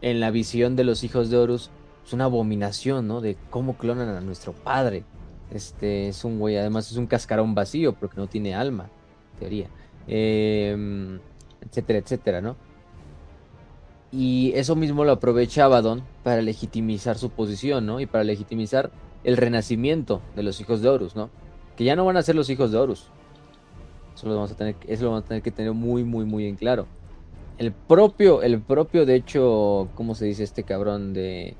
en la visión de los hijos de Horus, es una abominación, ¿no? De cómo clonan a nuestro padre. Este es un güey, además es un cascarón vacío porque no tiene alma, en teoría. Em, etcétera, etcétera, ¿no? Y eso mismo lo aprovecha Abaddon para legitimizar su posición, ¿no? Y para legitimizar el renacimiento de los hijos de Horus, ¿no? Que ya no van a ser los hijos de Horus. Eso lo vamos a tener, eso lo vamos a tener que tener muy, muy, muy en claro. El propio, el propio, de hecho, ¿cómo se dice este cabrón de,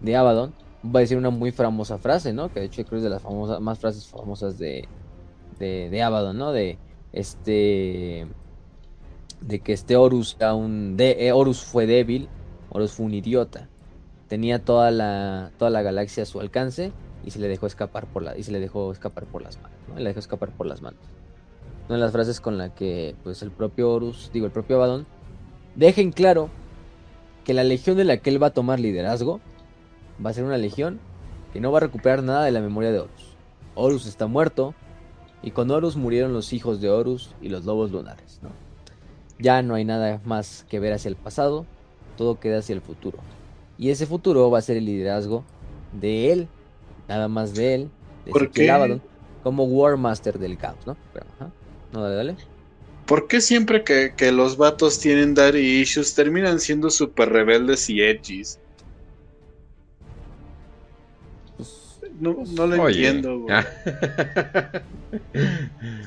de Abaddon? Va a decir una muy famosa frase, ¿no? Que de hecho creo es de las famosas, más frases famosas de, de, de Abaddon, ¿no? De este de que este Horus era de, eh, Horus fue débil, Horus fue un idiota. Tenía toda la toda la galaxia a su alcance y se le dejó escapar por la y se le dejó escapar por las manos, ¿no? Le dejó escapar por las manos. Una de las frases con la que pues el propio Horus, digo el propio Abaddon deja en claro que la legión de la que él va a tomar liderazgo va a ser una legión que no va a recuperar nada de la memoria de Horus. Horus está muerto y con Horus murieron los hijos de Horus y los lobos lunares, ¿no? Ya no hay nada más que ver hacia el pasado, todo queda hacia el futuro. Y ese futuro va a ser el liderazgo de él, nada más de él, de ¿Por Ezequiel qué? Abaddon, como War Master del caos, ¿no? Pero, ajá. No, dale, dale. ¿Por qué siempre que, que los vatos tienen daddy issues terminan siendo súper rebeldes y edgys? Pues, No, no lo Oye. entiendo, güey.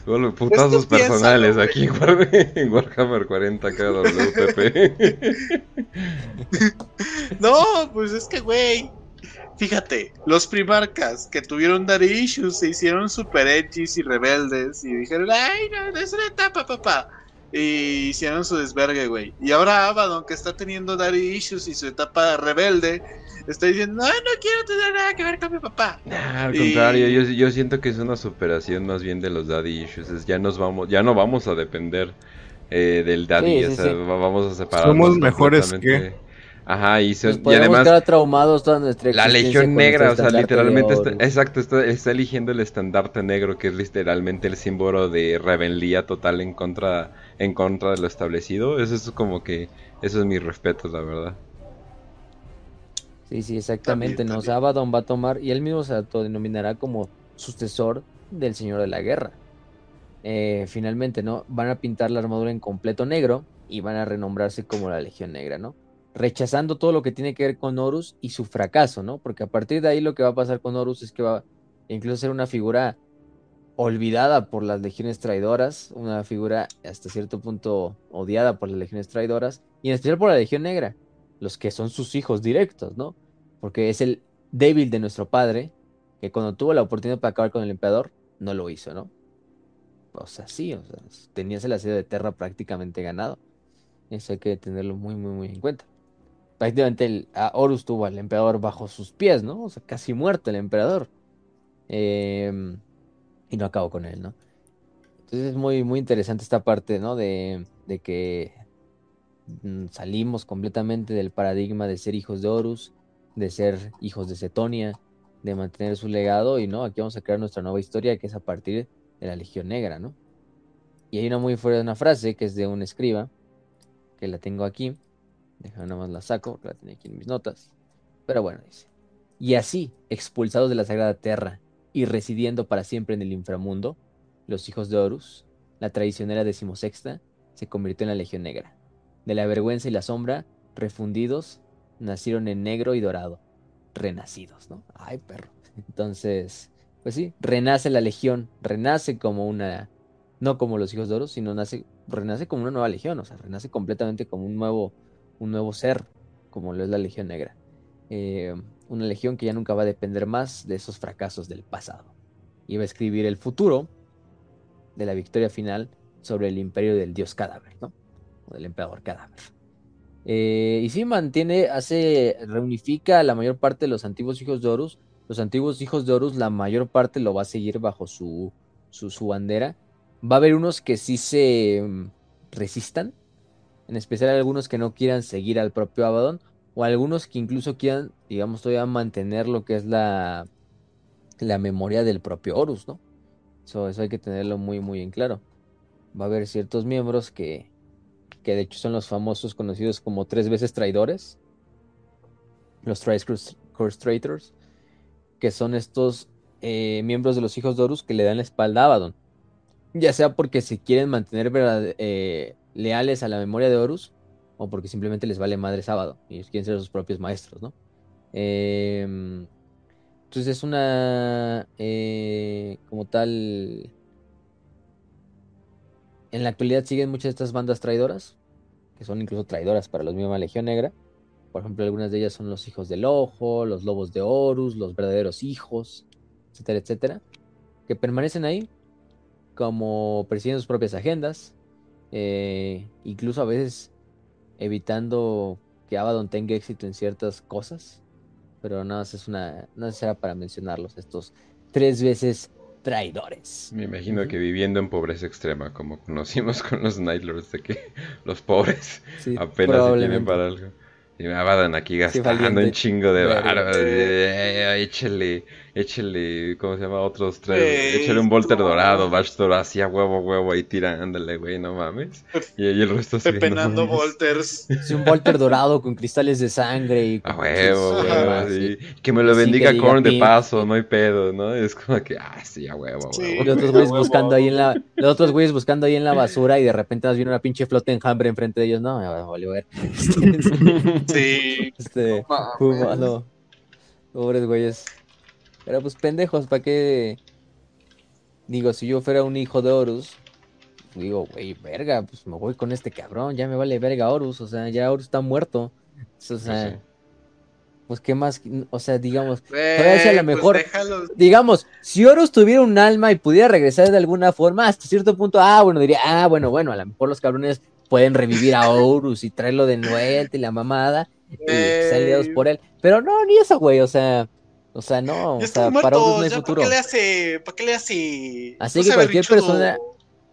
Bueno, putazos Pues personales aquí en, War- en Warhammer 40 KWPP. No, pues es que, güey. Fíjate, los primarcas que tuvieron daddy issues se hicieron super edgys y rebeldes y dijeron, ay, no, es una etapa, papá. Y hicieron su desvergue, güey. Y ahora Abaddon, que está teniendo daddy issues y su etapa rebelde, está diciendo, no, no quiero tener nada que ver con mi papá. Nah, al Y- contrario, yo, yo siento que es una superación más bien de los daddy issues. es ya nos vamos, ya no vamos a depender eh, del daddy, Sí, o sea, sí. vamos a separarnos. Somos mejores completamente. Ajá, y, Nos y además quedar traumados toda nuestra la Legión Negra, o sea, literalmente está, exacto, está, está eligiendo el estandarte negro, que es literalmente el símbolo de rebeldía total en contra, en contra de lo establecido. Eso es como que, eso es mi respeto, la verdad. Sí, sí, exactamente. También, ¿no? O también. sea, Abaddon va a tomar y él mismo se autodenominará como sucesor del Señor de la Guerra. Eh, finalmente, ¿no? Van a pintar la armadura en completo negro y van a renombrarse como la Legión Negra, ¿no? Rechazando todo lo que tiene que ver con Horus y su fracaso, ¿no? Porque a partir de ahí lo que va a pasar con Horus es que va a incluso ser una figura olvidada por las legiones traidoras, una figura hasta cierto punto odiada por las legiones traidoras, y en especial por la Legión Negra, los que son sus hijos directos, ¿no? Porque es el débil de nuestro padre, que cuando tuvo la oportunidad para acabar con el emperador, no lo hizo, ¿no? O sea, sí, o sea, tenías el asedio de Terra prácticamente ganado. Eso hay que tenerlo muy, muy, muy en cuenta. Prácticamente el, Horus tuvo al emperador bajo sus pies, ¿no? O sea, casi muerto el emperador. Em, y no acabó con él, ¿no? Entonces es muy, muy interesante esta parte, ¿no? De, que mm, salimos completamente del paradigma de ser hijos de Horus, de ser hijos de Cetonia, de mantener su legado y no, aquí vamos a crear nuestra nueva historia que es a partir de la Legión Negra, ¿no? Y hay una muy fuerte una frase que es de un escriba, que la tengo aquí, déjame nada más la saco, que la tenía aquí en mis notas, pero bueno, dice, y así, expulsados de la Sagrada Tierra y residiendo para siempre en el inframundo, los hijos de Horus, la traicionera decimosexta, se convirtió en la Legión Negra. De la vergüenza y la sombra, refundidos, nacieron en negro y dorado, renacidos, ¿no? Ay, perro. Entonces, pues sí, renace la Legión, renace como una, no como los hijos de Horus, sino nace, renace como una nueva Legión, o sea, renace completamente como un nuevo, un nuevo ser, como lo es la Legión Negra. Eh, una legión que ya nunca va a depender más de esos fracasos del pasado. Y va a escribir el futuro de la victoria final sobre el imperio del dios cadáver, ¿no? O del emperador cadáver. Eh, y sí mantiene, hace, reunifica a la mayor parte de los antiguos hijos de Horus. Los antiguos hijos de Horus, la mayor parte lo va a seguir bajo su, su, su bandera. Va a haber unos que sí se mm, resistan, en especial algunos que no quieran seguir al propio Abaddon, o algunos que incluso quieran, digamos, todavía mantener lo que es la, la memoria del propio Horus, ¿no? Eso, eso hay que tenerlo muy, muy en claro. Va a haber ciertos miembros que, que de hecho son los famosos conocidos como tres veces traidores, los Curse Traitors, que son estos eh, miembros de los hijos de Horus que le dan la espalda a Abaddon. Ya sea porque se quieren mantener verdad- eh, leales a la memoria de Horus, o porque simplemente les vale madre sábado y quieren ser sus propios maestros, ¿no? Em, entonces es una, eh, como tal, en la actualidad siguen muchas de estas bandas traidoras, que son incluso traidoras para los mismos Legión Negra. Por ejemplo, algunas de ellas son los hijos del ojo, los lobos de Horus, los verdaderos hijos, etcétera, etcétera, que permanecen ahí como persiguiendo sus propias agendas, eh, incluso a veces evitando que Abaddon tenga éxito en ciertas cosas, pero nada más es una, no será para mencionarlos, estos tres veces traidores. Me imagino que viviendo en pobreza extrema, como conocimos con los Nightlords, de que los pobres Sí, apenas se tienen para algo. Y me aban aquí Sí, gastando valiente. un chingo de barba. Échale échele, ¿cómo se llama? Otros tres, Eh, échele un Volter no. dorado, Bachelor así a huevo, huevo, ahí tirándole, güey, no mames. Y ahí el resto así, no Pepenando mames. Volters. Sí, un Volter dorado con cristales de sangre y A huevo, sí. sí. Que me lo bendiga diga Korn de paso, no hay pedo, ¿no? Es como que, ah, sí, a huevo, Sí. huevo. Y los otros güeyes huevo. buscando ahí en la, los otros güeyes buscando ahí en la basura y de repente nos viene una pinche flota enjambre enfrente de ellos. No, me valió ver. Sí. Este, No mames. Pobres güeyes. Pero pues pendejos, ¿para qué? Digo, si yo fuera un hijo de Horus, digo, güey, verga, pues me voy con este cabrón, ya me vale verga Horus, o sea, ya Horus está muerto. O sea, sí. pues qué más, o sea, digamos, sea la pues mejor. digamos, si Horus tuviera un alma y pudiera regresar de alguna forma, hasta cierto punto, ah, bueno, diría, ah, bueno, bueno, a lo mejor los cabrones pueden revivir a Horus y traerlo de vuelta y la mamada y que sean liados por él. Pero no, ni eso, güey, o sea, o sea, no, o sea, para Horus muerto, no hay ya, futuro. ¿para qué le hace? ¿Para qué le hace? Así No que cualquier persona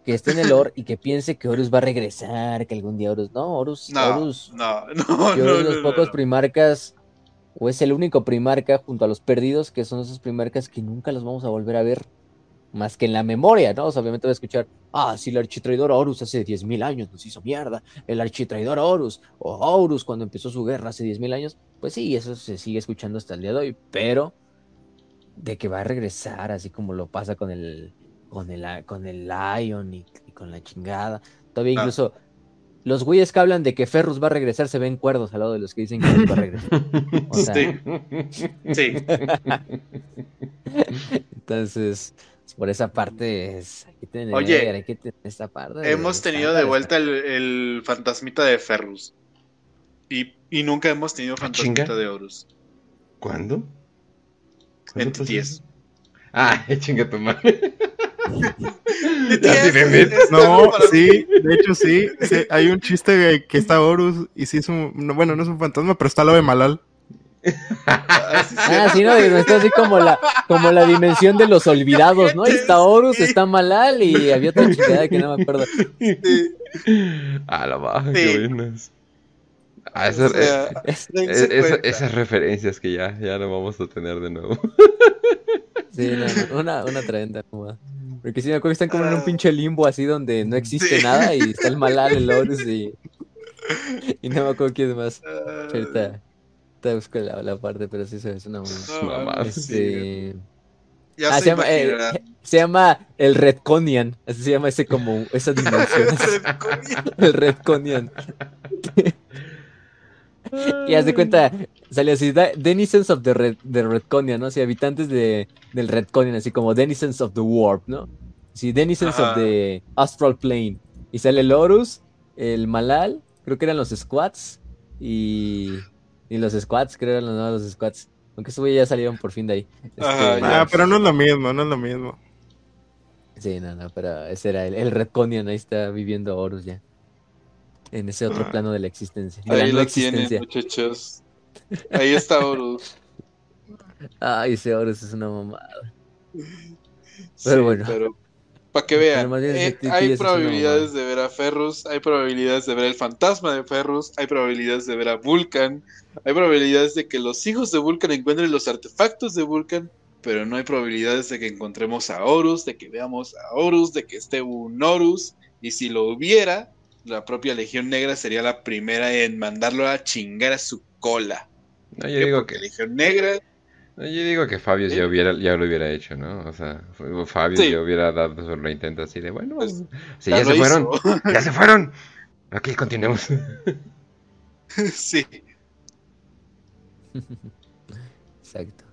que esté en el lore y que piense que Horus va a regresar, que algún día Horus, no, Horus, No, Horus, no, no, yo no, de los no, pocos no. primarcas, o es el único primarca junto a los perdidos, que son esos primarcas que nunca los vamos a volver a ver, más que en la memoria, ¿no? O sea, obviamente voy a escuchar, ah, sí, el architraidor Horus hace 10.000 años nos hizo mierda, el architraidor Horus, o Horus cuando empezó su guerra hace 10.000 años, pues sí, eso se sigue escuchando hasta el día de hoy, pero de que va a regresar, así como lo pasa con el, con el, con el Lion y, y con la chingada, todavía Ah. incluso... Los güeyes que hablan de que Ferrus va a regresar se ven cuerdos al lado de los que dicen que Horus va a regresar. O sea, Sí. Sí. Entonces, por esa parte es, hay que tener, Oye, hay que tener esta parte. Hemos tenido de vuelta el, el fantasmita de Ferrus. Y, y nunca hemos tenido Ah, fantasmita chinga. de Horus. ¿Cuándo? En ¿Cuándo pasó TTS. Ah, chinga tu madre. No, sí, de hecho sí, sí, Hay un chiste que está Horus y sí es un. no, bueno, no es un fantasma, pero está lo de Malal. Ah, sí, Ah, sí, no, está así como la, como la dimensión de los olvidados, ¿no? Ahí está Horus, está Malal y había otra chingada que no me acuerdo. sí. Ah, la baja, Sí. qué buenas. Ah, esa- O sea, Es- cuenta. esas referencias que ya, ya no vamos a tener de nuevo. Sí, no, una, una tremenda como- Porque sí me acuerdo que están como en un pinche limbo así donde no existe Sí. nada y está el Malal, el Horus y. Y no me acuerdo quién más. Ah, Ahorita te busco la, la parte, pero sí se es una mamá. no Mamá. mames, sí. Este, Ya Ah, se, se llama, eh, se llama el Redconian, así se llama ese como esa dimensión, el Redconian. Y haz de cuenta, sale así, denizens of the, Red, the Redconian, ¿no? Así, habitantes de, del Redconian, así como denizens of the Warp, ¿no? Sí, denizens Ajá. of the Astral Plane. Y sale el Horus, el Malal, creo que eran los Squats, y, y los Squats, creo que eran los, no, los Squats. Aunque esos ya salieron por fin de ahí. Este, ya. Ah, pero no es lo mismo, no es lo mismo. Sí, no, no, pero ese era el, el Redconian, ahí está viviendo Horus ya. En ese otro Ah. plano de la existencia. De la Ahí no lo tienen, existencia. muchachos. Ahí está Horus. Ay, ese Horus es una mamada. Sí, bueno. Pero para que vean, eh, hay probabilidades de ver a Ferrus, hay probabilidades de ver el fantasma de Ferrus, hay probabilidades de ver a Vulcan, hay probabilidades de que los hijos de Vulcan encuentren los artefactos de Vulcan, pero no hay probabilidades de que encontremos a Horus, de que veamos a Horus, de que esté un Horus, y si lo hubiera, la propia Legión Negra sería la primera en mandarlo a chingar a su cola. No, yo digo Porque que, Legión Negra yo digo que Fabio ya, hubiera, ya lo hubiera hecho, ¿no? O sea, Fabio Sí. ya hubiera dado su reintento así de, bueno, Pues, si ya, ya se fueron, ya se fueron. Aquí continuemos. sí. Exacto.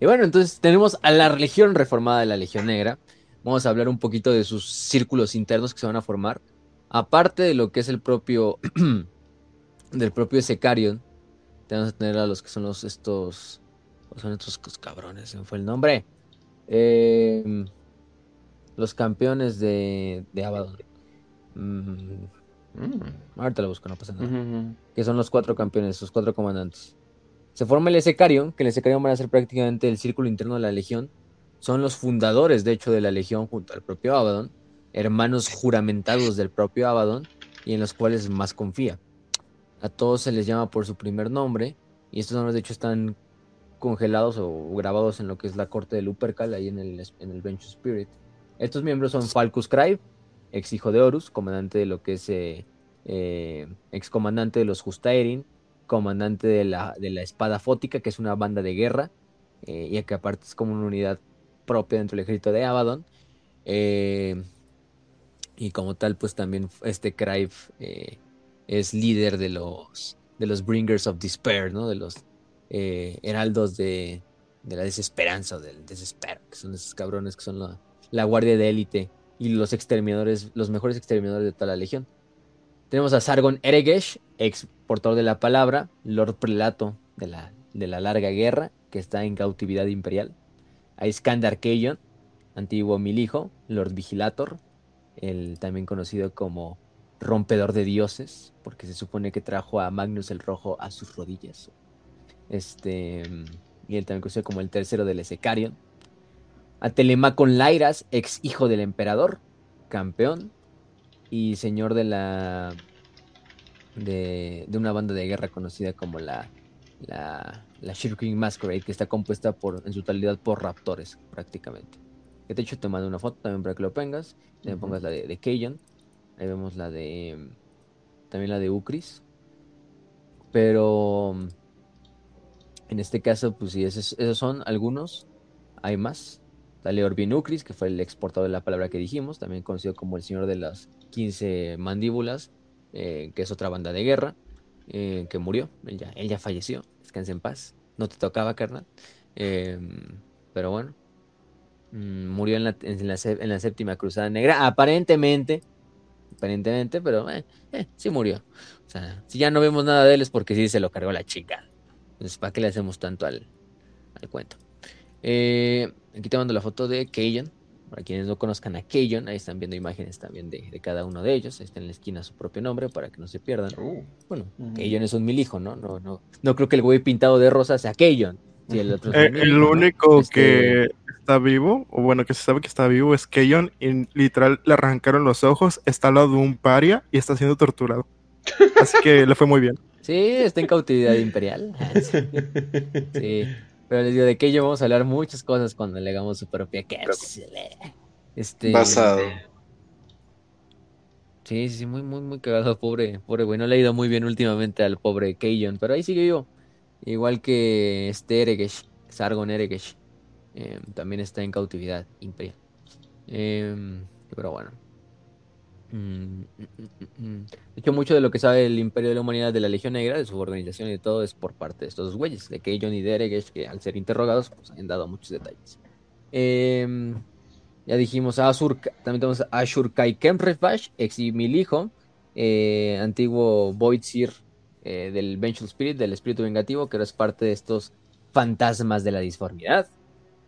Y bueno, entonces tenemos a la Legión reformada de la Legión Negra. Vamos a hablar un poquito de sus círculos internos que se van a formar. Aparte de lo que es el propio del propio Secarion, tenemos que tener a los que son los estos ¿cuáles son estos cabrones, se me fue el nombre. Eh, los campeones de, de Abaddon. Mm, Mm. ahorita lo busco, no pasa nada que son los cuatro campeones, los cuatro comandantes. Se forma el Esecarion, que el Esecarion van a ser prácticamente el círculo interno de la Legión. Son los fundadores, de hecho, de la Legión junto al propio Abaddon, hermanos juramentados del propio Abaddon y en los cuales más confía. A todos se les llama por su primer nombre y estos nombres, de hecho, están congelados o grabados en lo que es la corte de Lupercal, ahí en el, en el Bench Spirit. Estos miembros son Falcus Crive, ex hijo de Horus, comandante de lo que es eh, eh, ex comandante de los Justaerin, comandante de la, de la Espada Fótica, que es una banda de guerra, eh, y que aparte es como una unidad propia dentro del ejército de Abaddon. y como tal, pues también este Crive es líder de los, de los Bringers of Despair, ¿no? De los heraldos de, la desesperanza o del desespero, que son esos cabrones que son la, guardia de élite y los exterminadores, los mejores exterminadores de toda la legión. Tenemos a Sargon Eregesh, ex portador de la palabra, Lord Prelato de la, de la larga guerra, que está en cautividad imperial. A Iskandar Keyon, antiguo milijo, Lord Vigilator, el también conocido como rompedor de dioses, porque se supone que trajo a Magnus el Rojo a sus rodillas. Este, y él también conocido como el tercero del Esecarion a Telemacon Lairas, ex hijo del emperador, campeón y señor de la de, una banda de guerra conocida como la la, la Shirking Masquerade, que está compuesta por, en su totalidad por raptores, prácticamente. Que de hecho te mando una foto también para que lo pongas. También pongas la de, de Ahí vemos la de. También la de Ucris. Pero. En este caso, pues sí, esos son algunos. Hay más. Dale Ucris, que fue el exportador de la palabra que dijimos, también conocido como el señor de las 15 mandíbulas, eh, que es otra banda de guerra, eh, que murió. Él ya, él ya falleció. Descanse en paz. No te tocaba, carnal. Em, pero bueno. Mm, murió en la, en, la, séptima cruzada negra. Aparentemente. Aparentemente, pero eh, sí murió. O sea, si ya no vemos nada de él es porque sí se lo cargó la chica. Entonces, ¿para qué le hacemos tanto al, al cuento? Eh, aquí te mando la foto de Kayon. Para quienes no conozcan a Kayon, ahí están viendo imágenes también de, cada uno de ellos. Ahí está en la esquina su propio nombre para que no se pierdan. Uh. bueno, Kayon es un mil hijo, ¿no? No, no, no creo que el güey pintado de rosa sea Kayon. el, eh, único este que está vivo, o bueno, que se sabe que está vivo, es Kayon. Y literal le arrancaron los ojos, está al lado de un paria y está siendo torturado. Así que le fue muy bien. Sí, está en cautividad imperial. sí. Pero les digo, de que vamos a hablar muchas cosas cuando le hagamos su propia cárcel. Este. Basado. Sí, sí, muy, muy, muy cagado, pobre, pobre güey. No le ha ido muy bien últimamente al pobre Keyon, pero ahí sigue yo. Igual que este Eregesh, Sargon Eregesh. Em, también está en cautividad imperial. Em, pero bueno. Mm, mm, mm, de hecho, mucho de lo que sabe el Imperio de la Humanidad de la Legión Negra, de su organización y de todo, es por parte de estos güeyes, de Keijon y Deregesh, que al ser interrogados, pues han dado muchos detalles. Em, ya dijimos a Azur, también tenemos a Ashur Kai Kemrefash, ex Milijo, eh, antiguo Void eh, del Vengeful Spirit, del espíritu vengativo, que ahora es parte de estos fantasmas de la disformidad.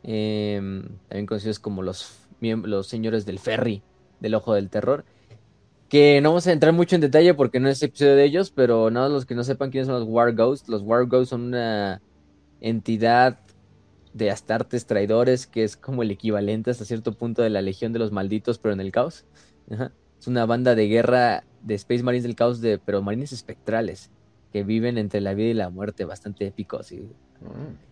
Em, también conocidos como los, los señores del ferry, del ojo del terror que no vamos a entrar mucho en detalle porque no es episodio de ellos, pero nada, los que no sepan quiénes son los War Ghosts, los War Ghosts son una entidad de astartes traidores que es como el equivalente hasta cierto punto de la Legión de los Malditos, pero en el caos. Es una banda de guerra de Space Marines del caos, de, pero marines espectrales, que viven entre la vida y la muerte, bastante épicos. Y, mm.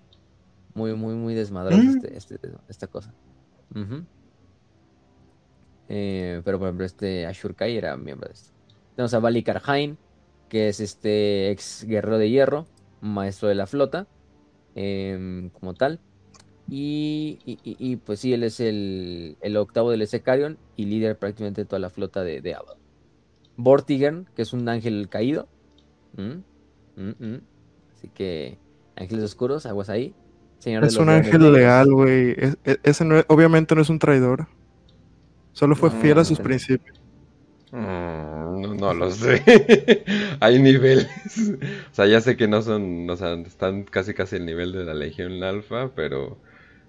Muy, muy, muy desmadroso mm. este, este, esta cosa. Eh, pero por ejemplo, este Ashur Kai era miembro de esto. Tenemos a Bali Karhain, que es este ex guerrero de hierro, maestro de la flota, em, como tal. Y, pues sí, él es el, octavo del Secarion y líder prácticamente de toda la flota de, de Abaddon. Vortigern, que es un ángel caído. Mm, mm, mm. Así que, ángeles oscuros, aguas ahí. es un ángel leal, güey. ese obviamente no es un traidor. Solo fue fiel a sus principios. Mm, no, lo sé. Hay niveles. o sea, ya sé que no son, o sea, están casi casi el nivel de la Legión Alfa, pero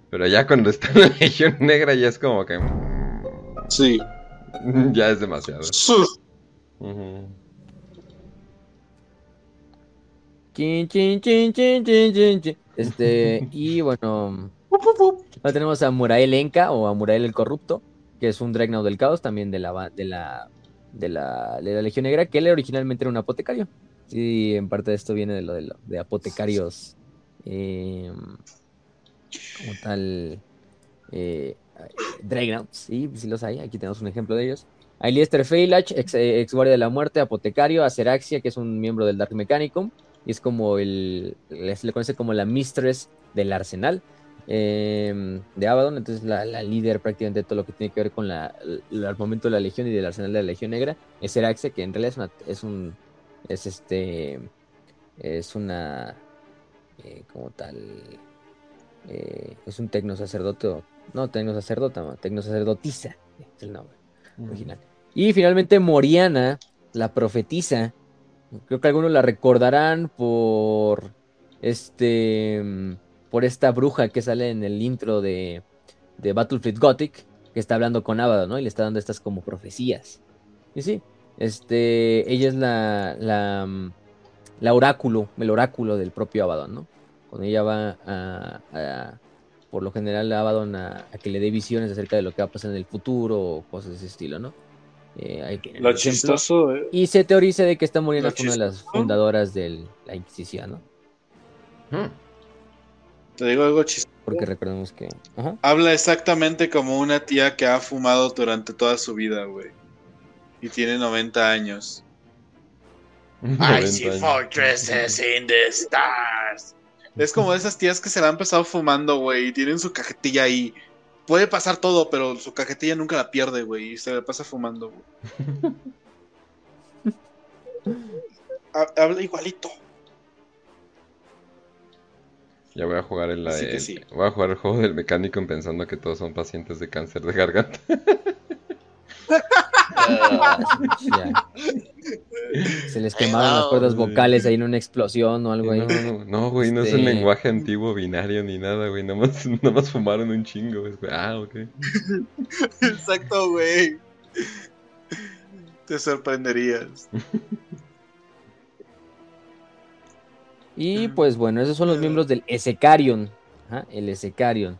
pero ya cuando está en la Legión Negra ya es como que Sí. ya es demasiado. Chin, chin, chin, chin, chin, chin, Este, y bueno, ahora tenemos a Murael Enka o a Murael el Corrupto, que es un Dreadnought del Caos, también de la, de la, de la, Legión Negra, que él originalmente era un apotecario. Y en parte de esto viene de lo de, apotecarios eh, como tal eh, Dragonauts, sí, sí los hay, aquí tenemos un ejemplo de ellos. Hay Liester Feilach, ex, eh, ex, guardia de la muerte, apotecario, Aceraxia, que es un miembro del Dark Mechanicum, y es como el, se le conoce como la mistress del arsenal eh, de Abaddon, entonces la, la, líder prácticamente de todo lo que tiene que ver con la, el armamento de la Legión y del arsenal de la Legión Negra, es Aceraxia, que en realidad es, una, es un, es este, es una, eh, como tal, eh, es un tecno sacerdote, no tecno sacerdota, no, tecno sacerdotisa, es el nombre mm. original. Y finalmente Moriana, la profetisa, creo que algunos la recordarán por este, por esta bruja que sale en el intro de, de Battlefield Gothic, que está hablando con Abaddon, ¿no? Y le está dando estas como profecías. Y sí, este, ella es la, la, la oráculo, el oráculo del propio Abaddon, ¿no? Cuando ella va a, a por lo general a Abaddon a, a, que le dé visiones acerca de lo que va a pasar en el futuro o cosas de ese estilo, ¿no? Eh, lo chistoso. Eh. Y se teoriza de que esta Moriana fue una de las fundadoras de la Inquisición, ¿no? Hmm. Te digo algo chistoso. Porque recordemos que. Ajá. Habla exactamente como una tía que ha fumado durante toda su vida, güey. Y tiene 90 años. 90 I see fortresses in the stars. Es como esas tías que se la han empezado fumando, güey, y tienen su cajetilla ahí. Puede pasar todo, pero su cajetilla nunca la pierde, güey, y se la pasa fumando, güey. Habla igualito. Ya voy a jugar el, el sí. voy a jugar el juego del mecánico pensando que todos son pacientes de cáncer de garganta. Se les quemaron las cuerdas vocales ahí en una explosión o algo ahí. No, güey, no, este... es un lenguaje antiguo binario ni nada, güey. Nomás, nomás fumaron un chingo, güey. Ah, ok. Exacto, güey. Te sorprenderías. Y pues bueno, esos son los miembros del Esecarion. Ajá, el Esecarion.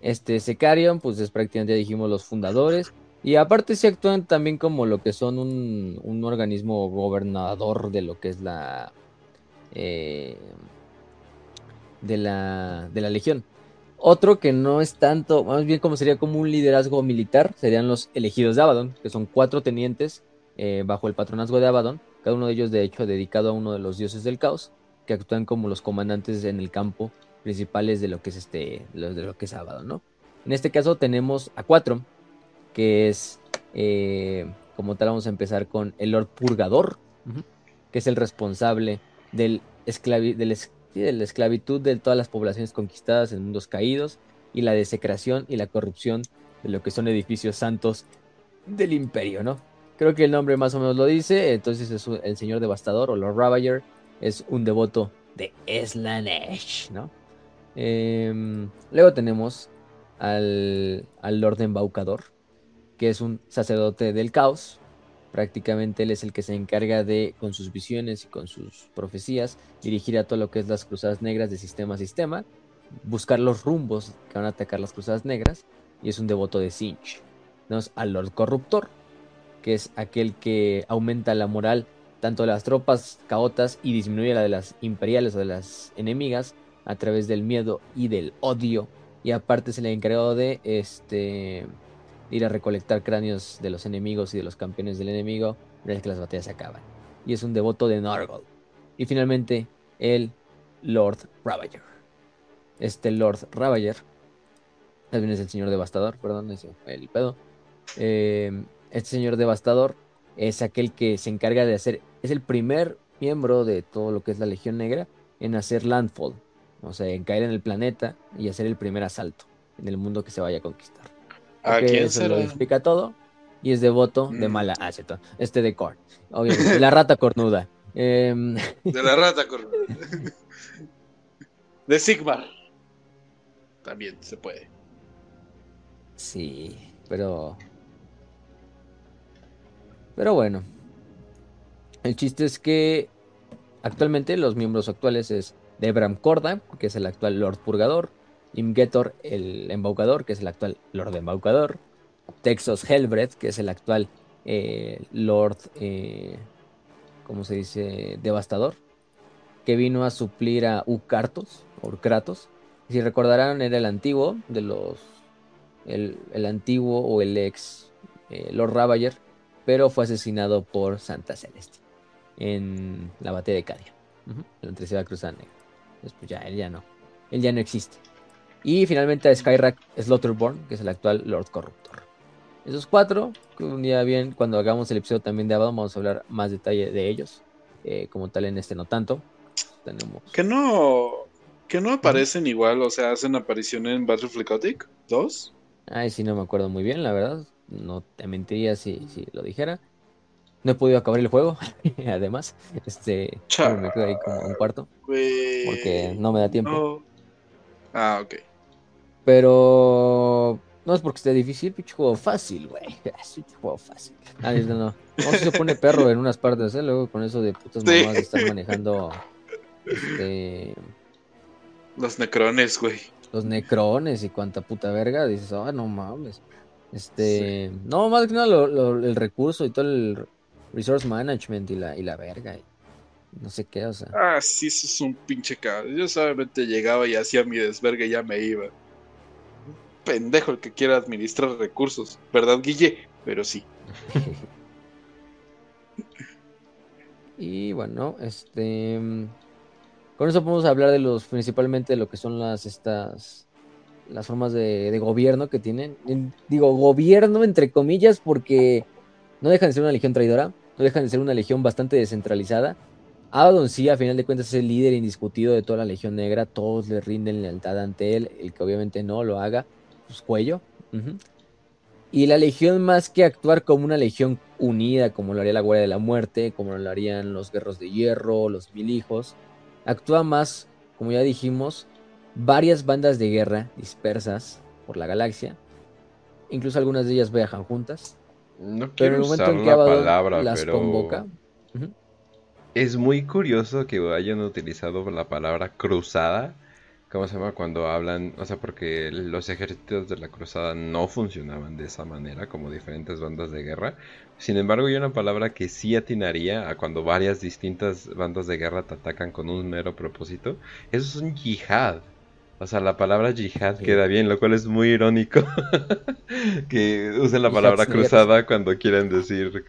Este Esecarion, pues es prácticamente, ya dijimos, los fundadores. Y aparte se actúan también como lo que son un, un organismo gobernador de lo que es la, eh, de la de la legión. Otro que no es tanto, más bien como sería como un liderazgo militar, serían los elegidos de Abaddon, que son cuatro tenientes eh, bajo el patronazgo de Abaddon, cada uno de ellos de hecho dedicado a uno de los dioses del caos, que actúan como los comandantes en el campo principales de lo que es este, de lo que es Abaddon, ¿no? En este caso tenemos a cuatro, que es, eh, como tal, vamos a empezar con el Lord Purgador, que es el responsable del, esclavi del es de la esclavitud de todas las poblaciones conquistadas en mundos caídos y la desecración y la corrupción de lo que son edificios santos del imperio, ¿no? Creo que el nombre más o menos lo dice, entonces es el señor devastador o Lord Ravager, es un devoto de Slanesh, ¿no? Eh, luego tenemos al, al Lord Embaucador, que es un sacerdote del caos. Prácticamente él es el que se encarga de, con sus visiones y con sus profecías, dirigir a todo lo que es las cruzadas negras de sistema a sistema, buscar los rumbos que van a atacar las cruzadas negras, y es un devoto de Sinch. Tenemos al Lord Corruptor, que es aquel que aumenta la moral tanto las tropas caotas y disminuye la de las imperiales o de las enemigas a través del miedo y del odio. Y aparte se le ha encargado de este ir a recolectar cráneos de los enemigos y de los campeones del enemigo una vez que las batallas se acaban. Y es un devoto de Nargol. Y finalmente, el Lord Ravager. Este Lord Ravager, también es el señor devastador, perdón, ese fue el pedo. Eh, este señor devastador es aquel que se encarga de hacer, es el primer miembro de todo lo que es la Legión Negra en hacer landfall, o sea, en caer en el planeta y hacer el primer asalto en el mundo que se vaya a conquistar. ¿A quién eso será? lo explica todo. Y es devoto de mala. Ah, cierto. Este de Korn. Obviamente. la rata cornuda. Eh... De la rata cornuda. De Sigmar. También se puede. Sí, pero. Pero bueno. El chiste es que actualmente los miembros actuales es Debram Korda, que es el actual Lord Purgador, Imgetor el Embaucador, que es el actual Lord Embaucador, Texos Hellbreath, que es el actual eh, Lord, eh, ¿cómo se dice? Devastador, que vino a suplir a Ucartos, por Kratos. Si recordarán, era el antiguo de los. El, el antiguo o el ex eh, Lord Ravager, pero fue asesinado por Santa Celeste en la batalla de Cadia, en la tercera cruzada negra. Entonces, pues ya, él ya no. Él ya no existe. Y finalmente a Skyrak Slaughterborn, que es el actual Lord Corruptor. Esos cuatro, que un día bien, cuando hagamos el episodio también de Abaddon, vamos a hablar más detalle de ellos. Eh, como tal en este no tanto. Tenemos... Que no, que no aparecen igual, o sea, hacen aparición en Battlefield Gothic 2. Ay, sí, no me acuerdo muy bien, la verdad. No te mentiría si, si lo dijera. No he podido acabar el juego, además. Este, Chao. me quedo ahí como un cuarto, porque no me da tiempo. No. Ah, ok. Pero no es porque esté difícil, pinche juego fácil, güey. Es un juego fácil. Ah, no, no. No si se pone perro en unas partes, ¿eh? Luego con eso de putas Sí. mamás de estar manejando este, Los necrones, güey. los necrones y cuanta puta verga, dices, ah, no mames. Este, no, más que nada lo- lo- el recurso y todo el resource management y la, y la verga. y no sé qué, o sea. Ah, sí, eso es un pinche cabrón. Yo solamente llegaba y hacía mi desvergue y ya me iba. Pendejo el que quiera administrar recursos, ¿verdad, Guille? Pero sí. Y bueno, este con eso podemos hablar de los principalmente de lo que son las estas las formas de, gobierno que tienen. En- digo gobierno entre comillas porque no dejan de ser una legión traidora, no dejan de ser una legión bastante descentralizada. Abaddon sí, a final de cuentas, es el líder indiscutido de toda la Legión Negra. Todos le rinden lealtad ante él. El que obviamente no lo haga, pues cuello. Y la Legión, más que actuar como una Legión unida, como lo haría la Guardia de la Muerte, como lo harían los Guerros de Hierro, los Mil Hijos, actúa más, como ya dijimos, varias bandas de guerra dispersas por la galaxia. Incluso algunas de ellas viajan juntas. No Pero quiero en el momento usar en que la Abaddon palabra, las pero convoca. es muy curioso que hayan utilizado la palabra cruzada. ¿Cómo se llama? Cuando hablan, o sea, porque los ejércitos de la cruzada no funcionaban de esa manera, como diferentes bandas de guerra. Sin embargo, hay una palabra que sí atinaría a cuando varias distintas bandas de guerra te atacan con un mero propósito. Eso es un yihad. O sea, la palabra yihad Sí. queda bien, lo cual es muy irónico que usen la palabra cruzada cuando quieren decir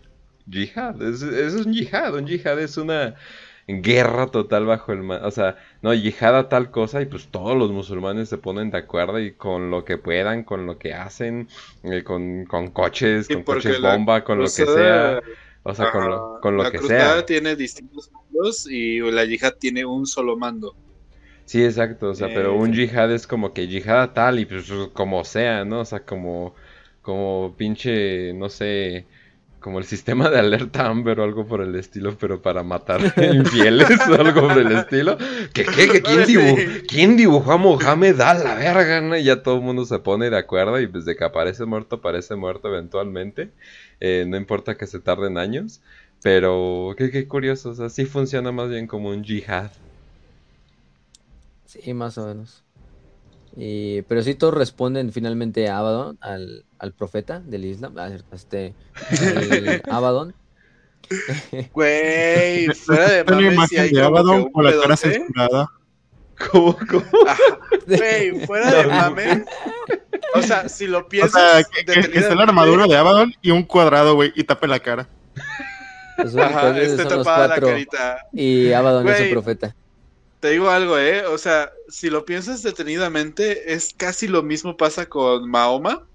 yihad. Es, es un yihad, un yihad es una guerra total bajo el ma- O sea, no, yihad a tal cosa y pues todos los musulmanes se ponen de acuerdo y con lo que puedan, con lo que hacen, eh, con, con coches, Sí, con coches la bomba, con lo que cruzada- sea. O sea, con lo, con lo la que cruzada sea. tiene distintos mandos y la yihad tiene un solo mando. Sí, exacto, o sea, pero un yihad es como que yihad tal y pues como sea, ¿no? O sea, como, como pinche, no sé, como el sistema de alerta Amber o algo por el estilo, pero para matar infieles o algo por el estilo. ¿Qué, qué, qué? ¿Quién, dibu- ¿Quién dibujó a Mohamed a la verga, no? Y ya todo el mundo se pone de acuerdo y pues de que aparece muerto, aparece muerto eventualmente. Eh, no importa que se tarden años, pero qué, qué curioso, o sea, sí funciona más bien como un yihad. Sí, más o menos. Y, pero sí todos responden finalmente a Abaddon, al, al profeta del Islam, este, el Abaddon. Güey, fuera de mames, imagen hay de Abaddon con la cara censurada. ¿Cómo, cómo? Güey, fuera de mames. O sea, si lo O piensas. sea, que, que- la armadura de Abaddon y un cuadrado, güey, y tape la cara. Únicos Ajá, esos este son los tapada la cuatro. carita. Y Abaddon es su profeta. Te digo algo, ¿eh? O sea, si lo piensas detenidamente, es casi lo mismo pasa con Mahoma,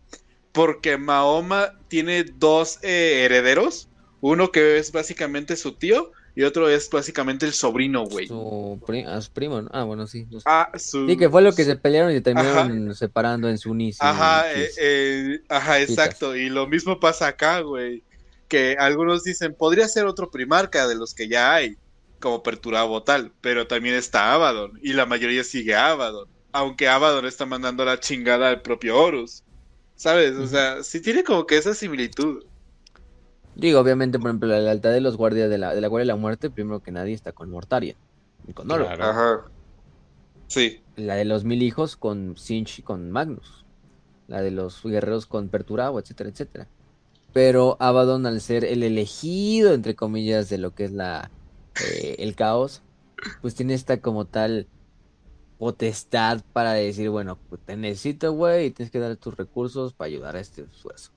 porque Mahoma tiene dos eh, herederos, uno que es básicamente su tío y otro es básicamente el sobrino, güey. Su, pri- a su primo, ¿no? Ah, bueno, sí. los- Ah, su... Sí, que fue lo que se pelearon y terminaron separando en sunis. y Ajá, eh, eh, ajá, exacto. Y lo mismo pasa acá, güey. Que algunos dicen, podría ser otro primarca de los que ya hay, como Perturabo tal, pero también está Abaddon, y la mayoría sigue a Abaddon. Aunque Abaddon está mandando la chingada al propio Horus. ¿Sabes? O sea, sí tiene como que esa similitud. Digo, obviamente, por ejemplo, la lealtad de los guardias de la, de la Guardia de la Muerte, primero que nadie está con Mortarion. Y con Olo. Claro. Ajá. Sí. La de los mil hijos con Sinch y con Magnus. La de los guerreros con Perturabo, etcétera, etcétera. Pero Abaddon, al ser el elegido, entre comillas, de lo que es la eh, el caos, pues tiene esta como tal potestad para decir, bueno, pues te necesito, güey, y tienes que dar tus recursos para ayudar a este esfuerzo.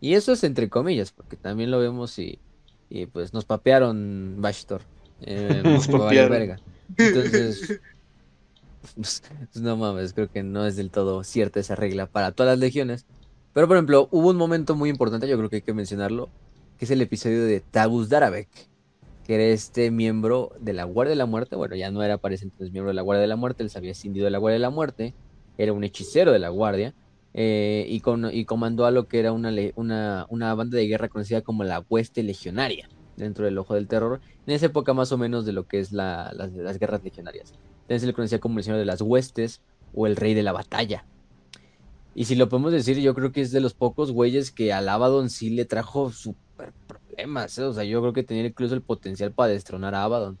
Y eso es entre comillas, porque también lo vemos y, y pues nos papearon Bashtor. Eh, Nos papearon. verga. Entonces, pues, no mames, creo que no es del todo cierta esa regla para todas las legiones. Pero por ejemplo, hubo un momento muy importante, yo creo que hay que mencionarlo, que es el episodio de Tagus Darabek, que era este miembro de la Guardia de la Muerte. Bueno, ya no era para entonces miembro de la Guardia de la Muerte, él se había escindido de la Guardia de la Muerte, era un hechicero de la Guardia, eh, y, con- y comandó a lo que era una, una, una banda de guerra conocida como la Hueste Legionaria, dentro del Ojo del Terror, en esa época más o menos de lo que es la- las, las guerras legionarias. Entonces se le conocía como el Señor de las Huestes o el Rey de la Batalla. Y si lo podemos decir, yo creo que es de los pocos güeyes que al Abaddon sí le trajo súper problemas. ¿eh? O sea, yo creo que tenía incluso el potencial para destronar a Abaddon.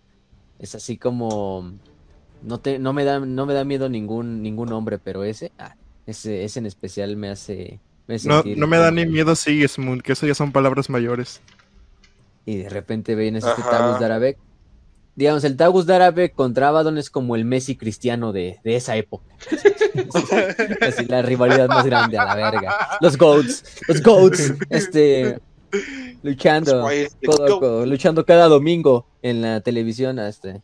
Es así como. No, te, no, me, da, no me da miedo ningún, ningún hombre, pero ese, ah, ese, ese en especial me hace. Me hace No, sentir no me da ni miedo Sigismund, que eso ya son palabras mayores. Y de repente vienes este. Tagus Darabek. Digamos, el Tagus Darabek contra Abaddon es como el Messi cristiano de, de esa época. Así la rivalidad más grande a la verga. Los GOATs, los GOATs, este, luchando, codo a codo, luchando cada domingo en la televisión, este,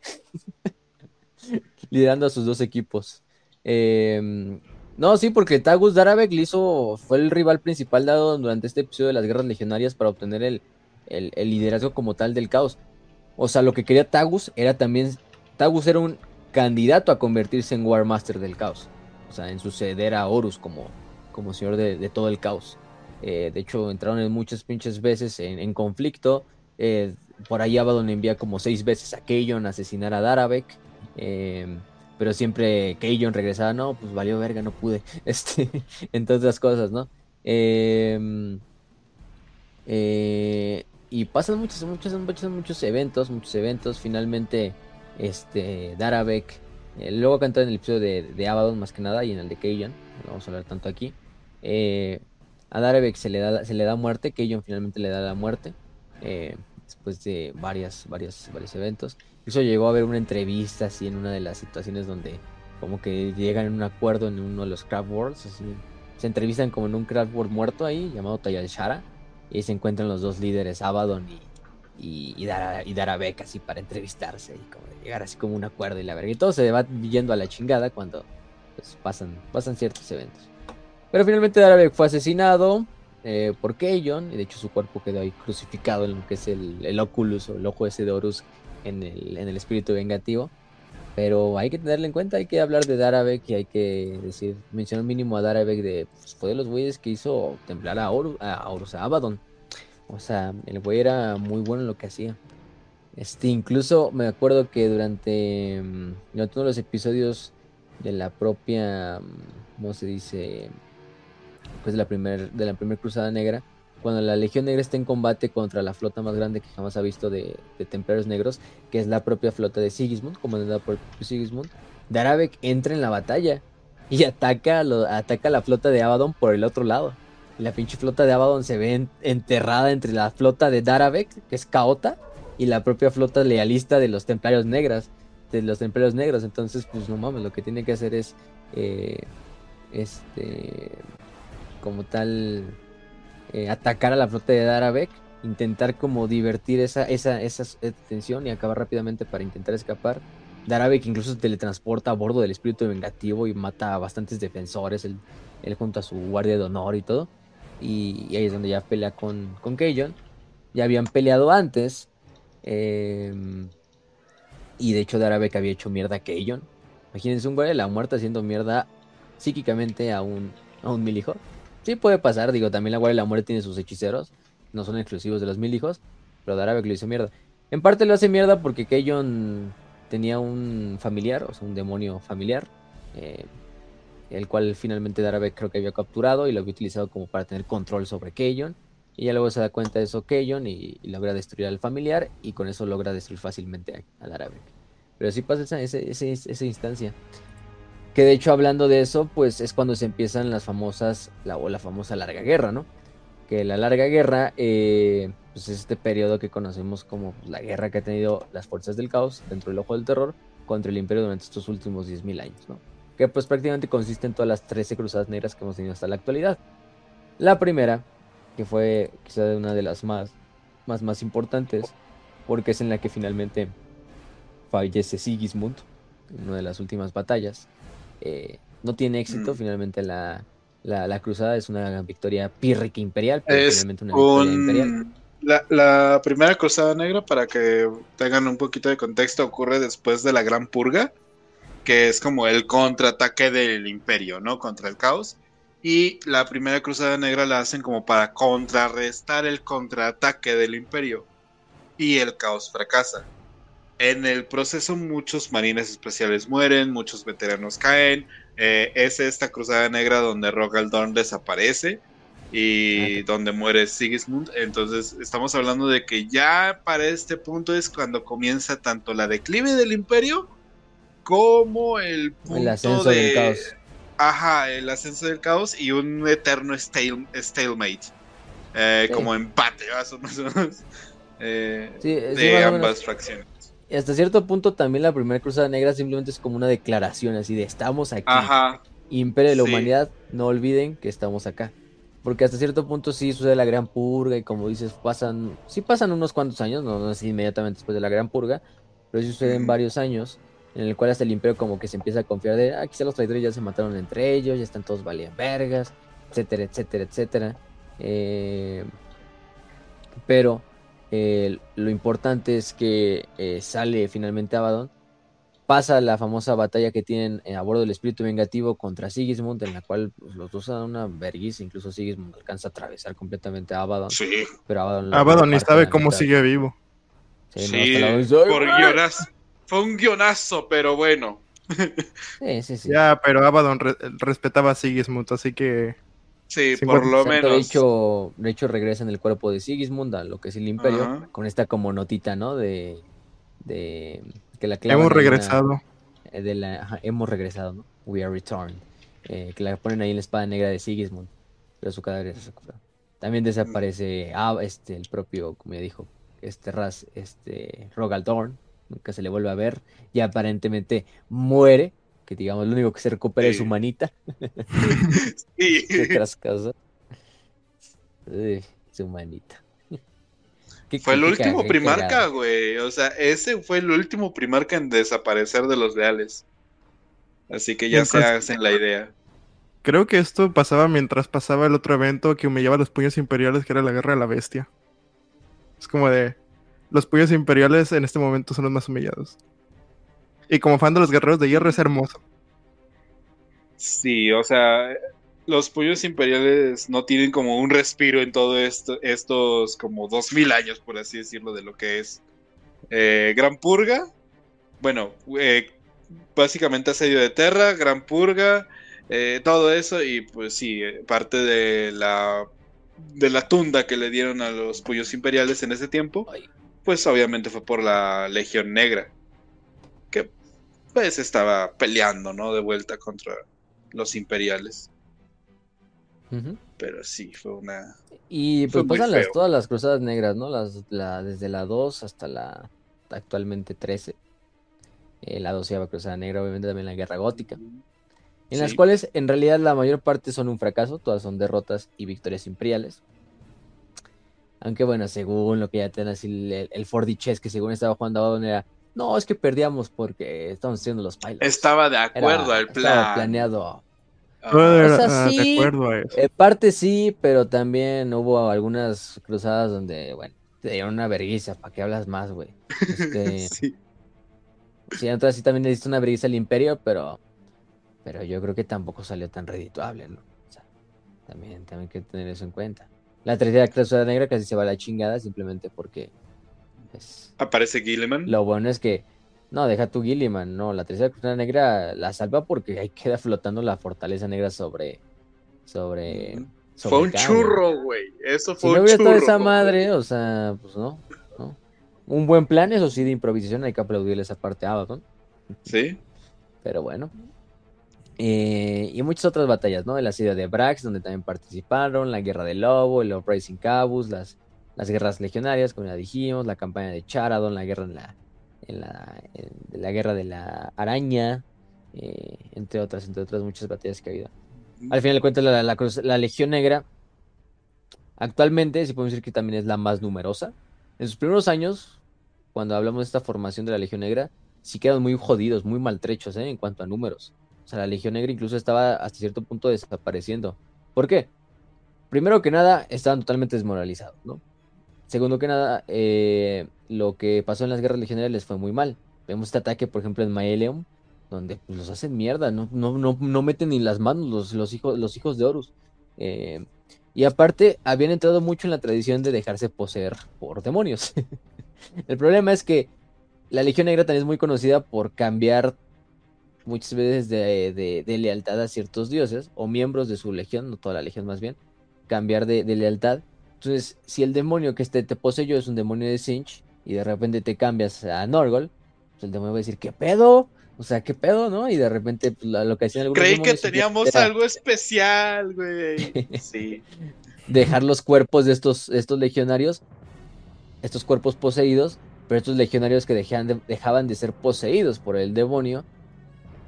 liderando a sus dos equipos. Eh, no, sí, porque Tagus Darabek le hizo, fue el rival principal dado durante este episodio de las guerras legionarias para obtener el, el, el liderazgo como tal del caos. O sea, lo que quería Tagus era también, Tagus era un candidato a convertirse en War Master del caos. O sea, en suceder a Horus como, como señor de, de todo el caos. Eh, de hecho, entraron en muchas pinches veces en, conflicto. Eh, por ahí Abaddon envía como seis veces a Keion a asesinar a Darabek. Eh, pero siempre Keion regresaba, no, pues valió verga, no pude. Este, entre otras cosas, ¿no? Eh, eh, y pasan muchos, muchos, muchos, muchos eventos, muchos eventos. Finalmente, este, Darabek, luego cantó en el episodio de, de Abaddon más que nada y en el de Keion, no vamos a hablar tanto aquí. A Darabek se le da, se le da muerte, finalmente le da la muerte. eh, después de varias, varias, varios eventos. Incluso llegó a haber una entrevista así en una de las situaciones donde como que llegan en un acuerdo en uno de los Craft Worlds. así, se entrevistan como en un Craft World muerto ahí, llamado Tayal Shara. Y ahí se encuentran los dos líderes, Abaddon y, y, y, así para entrevistarse y como llegar así como un acuerdo y la verga. Y todo se va yendo a la chingada cuando pues, pasan, pasan ciertos eventos. Pero finalmente Darabek fue asesinado eh, por Keion, y de hecho su cuerpo quedó ahí crucificado en lo que es el, el Oculus o el ojo ese de Horus en el, en el espíritu vengativo. Pero hay que tenerlo en cuenta, hay que hablar de Darabek y hay que decir, mencionar mínimo a Darabek de, pues, fue de los güeyes que hizo templar a Horus, a, Horus, a Abaddon. O sea, el güey era muy bueno en lo que hacía. Este, incluso me acuerdo que durante, mm, uno los episodios de la propia, mm, ¿cómo se dice? Pues de la primer, de primera cruzada negra, cuando la Legión Negra está en combate contra la flota más grande que jamás ha visto de, templarios negros, que es la propia flota de Sigismund, comandada por Sigismund, Darabek entra en la batalla y ataca, ataca a la flota de Abaddon por el otro lado. La pinche flota de Abaddon se ve en- enterrada entre la flota de Darabek, que es Kaota, y la propia flota lealista de los templarios negras, de los templarios negros. Entonces, pues no mames, lo que tiene que hacer es, eh, este, como tal, eh, atacar a la flota de Darabek, intentar como divertir esa, esa, esa tensión y acabar rápidamente para intentar escapar. Darabek incluso se teletransporta a bordo del espíritu vengativo y mata a bastantes defensores, él, él junto a su guardia de honor y todo. Y, ahí es donde ya pelea con, con. Ya habían peleado antes. em, y de hecho Darabek había hecho mierda a Keion. Imagínense un guardia de la muerte haciendo mierda psíquicamente a un, a un mil hijo. Sí puede pasar, digo, también la Guardia de la Muerte tiene sus hechiceros, no son exclusivos de los mil hijos, pero Darabek lo hizo mierda. En parte lo hace mierda porque Keion tenía un familiar, o sea, un demonio familiar, eh, el cual finalmente Darabek creo que había capturado y lo había utilizado como para tener control sobre Keion. Y ya luego se da cuenta de eso Keion y, logra destruir al familiar y con eso logra destruir fácilmente a, a Darabek. Pero sí pasa esa, esa instancia. Que de hecho, hablando de eso, pues es cuando se empiezan las famosas, la, o la famosa larga guerra, ¿no? Que la larga guerra, eh, pues es este periodo que conocemos como la guerra que han tenido las fuerzas del caos dentro del ojo del terror contra el imperio durante estos últimos 10.000 años, ¿no? Que pues prácticamente consiste en todas las 13 cruzadas negras que hemos tenido hasta la actualidad. La primera, que fue quizá una de las más, más, más importantes, porque es en la que finalmente fallece Sigismund, en una de las últimas batallas. Eh, no tiene éxito, Mm. finalmente la, la, la cruzada es una victoria pírrica imperial, pero Es finalmente una victoria imperial. La, la primera cruzada negra, para que tengan un poquito de contexto, ocurre después de la Gran Purga, que es como el contraataque del imperio, ¿no? Contra el caos. Y la primera cruzada negra la hacen como para contrarrestar el contraataque del imperio. Y el caos fracasa. En el proceso muchos marines especiales mueren, muchos veteranos caen. Eh, es esta cruzada negra donde Rogaldorn desaparece y donde muere Sigismund. Entonces estamos hablando de que ya para este punto es cuando comienza tanto la declive del imperio como el punto El ascenso de... del caos. Ajá, el ascenso del caos y un eterno stale- stalemate. Eh, Sí. Como empate, más o menos. eh, Sí, sí, de ambas menos. fracciones. Y hasta cierto punto también la primera cruzada negra simplemente es como una declaración así de estamos aquí. Ajá. Imperio de la Sí. humanidad, no olviden que estamos acá. Porque hasta cierto punto sí sucede la gran purga y como dices, pasan, sí pasan unos cuantos años, no, no es inmediatamente después de la gran purga, pero sí suceden varios años en el cual hasta el imperio como que se empieza a confiar de, ah, quizá los traidores ya se mataron entre ellos, ya están todos valiendo vergas, etcétera, etcétera, etcétera. Eh, pero eh, lo importante es que eh, sale finalmente Abaddon, pasa la famosa batalla que tienen eh, a bordo del espíritu vengativo contra Sigismund, en la cual pues, los dos dan una vergüenza, incluso Sigismund alcanza a atravesar completamente a Abaddon, Sí. pero Abaddon, ni sabe cómo mitad. sigue vivo. Sí, no, Sí, hasta la vez, ¡ay, por guionazo. Fue un guionazo, pero bueno. Sí, sí, sí. Ya, pero Abaddon re- respetaba a Sigismund, así que Sí, Sí, por lo Exacto, de menos. hecho, de hecho regresa en el cuerpo de Sigismund a lo que es el imperio, Ajá. con esta como notita, ¿no? De, de que la hemos regresado. eh, de la, ajá, hemos regresado, ¿no? We are returned. eh, que la ponen ahí en la espada negra de Sigismund, pero su cadáver se recupera. También desaparece ah, este, el propio, como ya dijo, este Raz, este Rogaldorn, nunca se le vuelve a ver, y aparentemente muere, que digamos lo único que se recupera es Sí. su manita, Sí. cosas. Uy, su manita. Qué- Fue el último primarca, güey. O sea, ese fue el último primarca en desaparecer de los leales. Así que ya se hacen la idea. Creo que esto pasaba mientras pasaba el otro evento que humillaba a los puños imperiales, que era la guerra de la bestia. Es como de. Los puños imperiales en este momento son los más humillados. Y como fan de los guerreros de hierro es hermoso. Sí, o sea, los puños imperiales no tienen como un respiro en todo esto, estos como dos mil años, por así decirlo, de lo que es eh, Gran Purga. Bueno, eh, básicamente asedio de Terra, Gran Purga, eh, todo eso y pues sí, eh, parte de la de la tunda que le dieron a los puños imperiales en ese tiempo, pues obviamente fue por la Legión Negra, que pues estaba peleando, ¿no? De vuelta contra los imperiales. Pero sí, fue una... Y Fue pues pasan las, todas las cruzadas negras, ¿no? Las, la, desde la 2 hasta la actualmente 13. Eh, la 12 cruzada negra, obviamente también la guerra gótica. En las cuales en realidad la mayor parte son un fracaso, todas son derrotas y victorias imperiales. Aunque bueno, según lo que ya tenés así el, el Fordiches que según estaba jugando Abaddon era, no, es que perdíamos porque estamos haciendo los pilots. Estaba de Era- acuerdo al Estaba plan. planeado. Ah, o sea, era- sí. De acuerdo a eso. En parte sí, pero también hubo algunas cruzadas donde, bueno, te dieron una vergüenza, ¿para qué hablas más, güey? Este, sí. sí, entonces sí también le diste una vergüenza al imperio, pero, pero yo creo que tampoco salió tan redituable, ¿no? O sea, también, también hay que tener eso en cuenta. La tercera cruzada negra casi se va a la chingada simplemente porque, pues, Aparece Gilliman. lo bueno es que, no, deja tu Gilliman, no, la tercera cruzada negra la salva porque ahí queda flotando la fortaleza negra sobre, sobre, Fue un churro, güey. Eso Si fue no un hubiera churro. estado esa madre, o sea, pues no, no. Un buen plan, eso sí, de improvisación, hay que aplaudirle esa parte a Abaddon, Sí. pero bueno. Eh, y muchas otras batallas, ¿no? El asedio de Brax, donde también participaron, la guerra del lobo, el Uprising Cabus, las, las guerras legionarias, como ya dijimos, la campaña de Charadon, la guerra en la, en la, la guerra de la araña, eh, entre otras, entre otras muchas batallas que ha habido. Al final de cuentas, la, la, la, Legión Negra actualmente, si podemos decir que también es la más numerosa. En sus primeros años, cuando hablamos de esta formación de la Legión Negra, sí quedan muy jodidos, muy maltrechos ¿eh? en cuanto a números. O sea, la Legión Negra incluso estaba hasta cierto punto desapareciendo. ¿Por qué? Primero que nada, estaban totalmente desmoralizados, ¿no? Segundo que nada, eh, lo que pasó en las guerras legionarias les fue muy mal. Vemos este ataque, por ejemplo, en Maeleum, donde pues, los hacen mierda, no, no, no, meten ni las manos los, hijos, los hijos de Horus. Eh, y aparte, habían entrado mucho en la tradición de dejarse poseer por demonios. El problema es que la Legión Negra también es muy conocida por cambiar muchas veces de, lealtad a ciertos dioses o miembros de su legión, no toda la legión más bien, cambiar de, lealtad. Entonces, si el demonio que este te poseyó es un demonio de Sinch y de repente te cambias a Norgol, pues el demonio va a decir, ¿qué pedo? O sea, ¿qué pedo, no? Y de repente pues, lo que hacían algunos Creí que teníamos algo especial, güey. Sí. Dejar los cuerpos de estos, estos legionarios, estos cuerpos poseídos, pero estos legionarios que dejaban de ser poseídos por el demonio,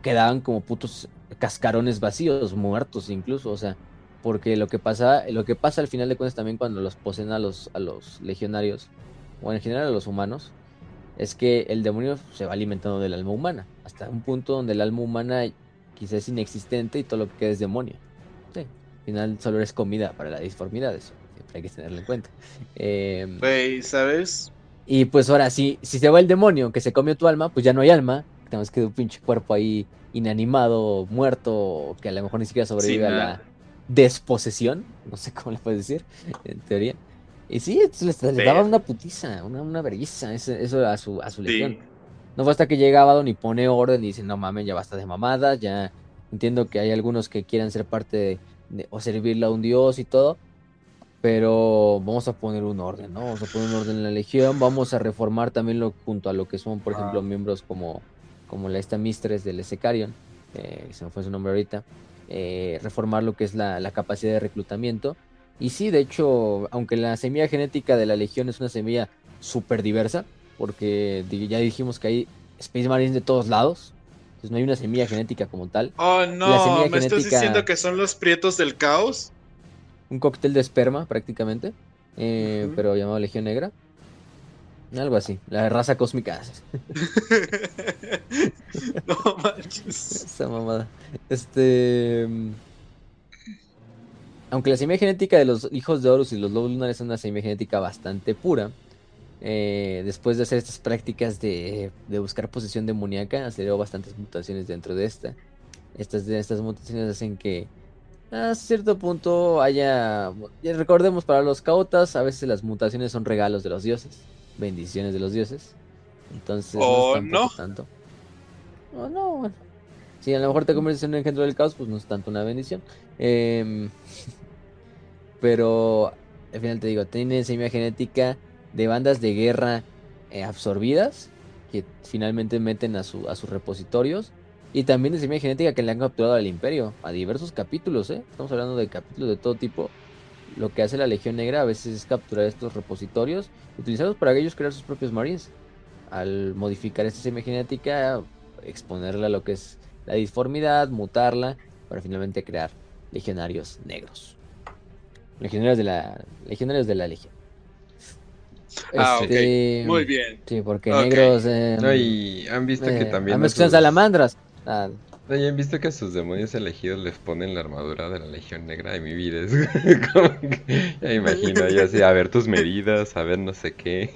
quedaban como putos cascarones vacíos, muertos incluso, o sea, porque lo que pasa, lo que pasa al final de cuentas también cuando los poseen a los, a los legionarios, o en general a los humanos, es que el demonio se va alimentando del alma humana, hasta un punto donde el alma humana quizás es inexistente y todo lo que queda es demonio. Sí, al final solo eres comida para la disformidad, eso siempre hay que tenerlo en cuenta. Eh, ¿sabes? Y pues ahora, si, si se va el demonio que se comió tu alma, pues ya no hay alma, tenemos que un pinche cuerpo ahí inanimado, muerto, que a lo mejor ni siquiera sobrevive a la desposesión, no sé cómo le puedes decir, en teoría. Y sí, le daban una putiza, una, una vergüenza, eso, a su, a su legión. No fue hasta que llega Abaddon y pone orden y dice, no mames, ya basta de mamadas, ya entiendo que hay algunos que quieran ser parte de, o servirle a un dios y todo, pero vamos a poner un orden, ¿no? Vamos a poner un orden en la legión, vamos a reformar también lo, junto a lo que son, por ejemplo, miembros como, como la esta Mistress del Esecarion, eh, se me fue su nombre ahorita, eh, reformar lo que es la, la capacidad de reclutamiento y sí, de hecho, aunque la semilla genética de la Legión es una semilla súper diversa, porque ya dijimos que hay Space Marines de todos lados, entonces no hay una semilla genética como tal. Oh, no, ¿me estás diciendo que son los prietos del caos? Un cóctel de esperma, prácticamente, eh, pero llamado Legión Negra. Algo así, la raza cósmica. no manches. Esa mamada. Este aunque la semilla genética de los hijos de Horus y los lobos lunares es una semilla genética bastante pura, eh, después de hacer estas prácticas de, buscar posesión demoníaca, aceleró bastantes mutaciones dentro de esta. Estas, estas mutaciones hacen que a cierto punto haya... Recordemos, para los cautas, a veces las mutaciones son regalos de los dioses, bendiciones de los dioses. Entonces, no, es no. tanto. O no, bueno. Si a lo mejor te conviertes en un engendro del caos, pues no es tanto una bendición. Eh, pero al final te digo, tienen semilla genética de bandas de guerra eh, absorbidas que finalmente meten a, su, a sus repositorios. Y también de semilla genética que le han capturado al imperio, a diversos capítulos, ¿eh? Estamos hablando de capítulos de todo tipo. Lo que hace la Legión Negra a veces es capturar estos repositorios, utilizarlos para ellos crear sus propios marines. Al modificar esta semilla genética, exponerla a lo que es la disformidad, mutarla, para finalmente crear legionarios negros. Legionarios de la, legionarios de la Legión. Ah, este, Muy bien. Sí, porque negros. Eh, no, y han visto que eh, también. Han visto salamandras. Ah. No, y han visto que a sus demonios elegidos les ponen la armadura de la Legión Negra de mi vida. Es como que, ya imagino, ya así, a ver tus medidas, a ver no sé qué.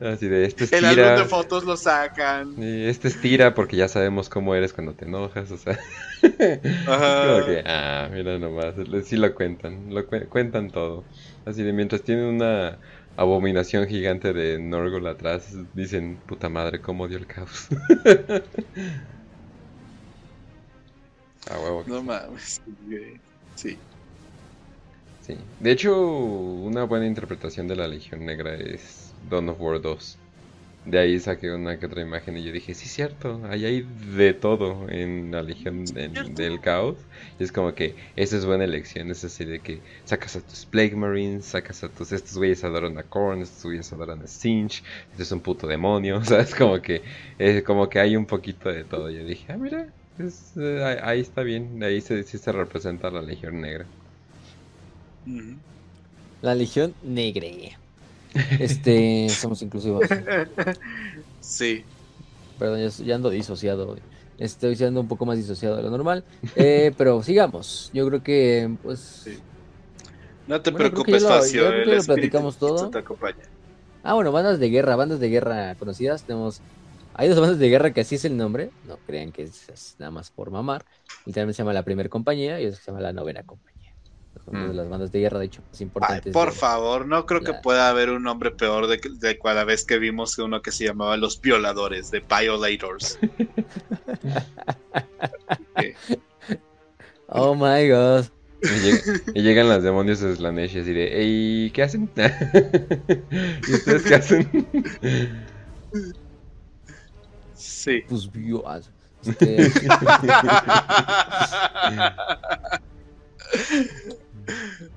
así de, este estira. El álbum de fotos lo sacan. Y este estira porque ya sabemos cómo eres cuando te enojas, o sea. Ajá. que, ah, mira nomás, sí lo cuentan, lo cuentan todo. Así de mientras tienen una abominación gigante de Norgol atrás, dicen, puta madre, cómo dio el caos. ah, huevo. No mames, sí. Sí. De hecho, una buena interpretación de la Legión Negra es Dawn of War 2. de ahí saqué una que otra imagen y yo dije, sí, cierto, ahí hay de todo en la Legión del Caos. Y es como que esa es buena elección, es así de que sacas a tus Plague Marines, sacas a tus, estos güeyes adoran a Korn, estos güeyes adoran a Sinch, este es un puto demonio, o sea, es como que, es como que hay un poquito de todo. Yo dije, ah, mira, eh, ahí está bien, ahí se, sí se representa la Legión Negra. La Legión Negra. Este, somos inclusivos. Sí. Perdón, ya, ando disociado. Estoy siendo un poco más disociado de lo normal. Eh, pero sigamos. Yo creo que, pues. No te preocupes, Facio. lo platicamos todo. Ah, bueno, bandas de guerra, bandas de guerra conocidas. Tenemos. Hay dos bandas de guerra que así es el nombre. No crean que es, nada más por mamar. Literalmente se llama la primera compañía y otra se llama la novena compañía de mm. las bandas de guerra, de hecho, es importante. por favor, no creo que pueda haber un nombre peor de, de cada vez que vimos uno que se llamaba Los Violadores, de Violators. oh my god. Y, llegan las demonios Slanesh y de, ¿y qué hacen? ¿Y ustedes qué hacen? Sí. Pues vio. Este...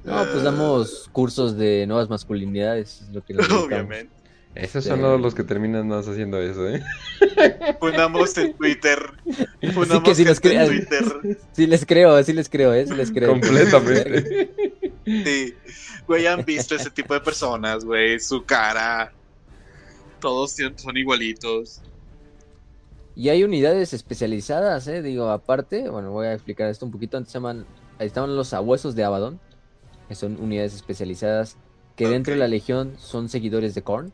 No, pues damos cursos de nuevas masculinidades, es lo que Obviamente. Esos son los que terminan más haciendo eso, ¿eh? Fundamos en Twitter. sí que les creo. Twitter. Sí les creo, sí les creo, ¿eh? Sí les creo. Completamente. Sí. Güey, han visto ese tipo de personas, güey. Su cara. Todos son igualitos. Y hay unidades especializadas, ¿eh? Digo, aparte, bueno, voy a explicar esto un poquito. Antes se llaman ahí estaban los abuesos de Abaddon, que son unidades especializadas que dentro de la legión son seguidores de Korn.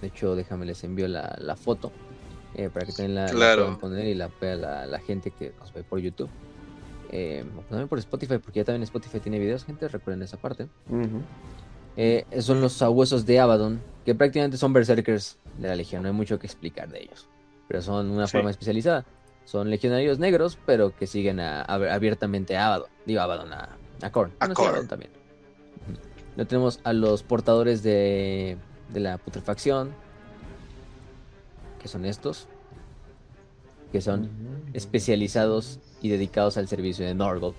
De hecho, déjame les envío la, foto eh, para que también la, puedan poner y la vea la, gente que nos ve por YouTube. Eh, también por Spotify, porque ya también Spotify tiene videos, gente, recuerden esa parte. Eh, son los sabuesos de Abaddon, que prácticamente son berserkers de la legión, no hay mucho que explicar de ellos, pero son una forma especializada. Son legionarios negros, pero que siguen abiertamente a Abaddon. Digo, Abaddon, a, a Korn. A Korn. también. No tenemos a los portadores de, de la putrefacción, que son estos, que son especializados y dedicados al servicio de Norgold.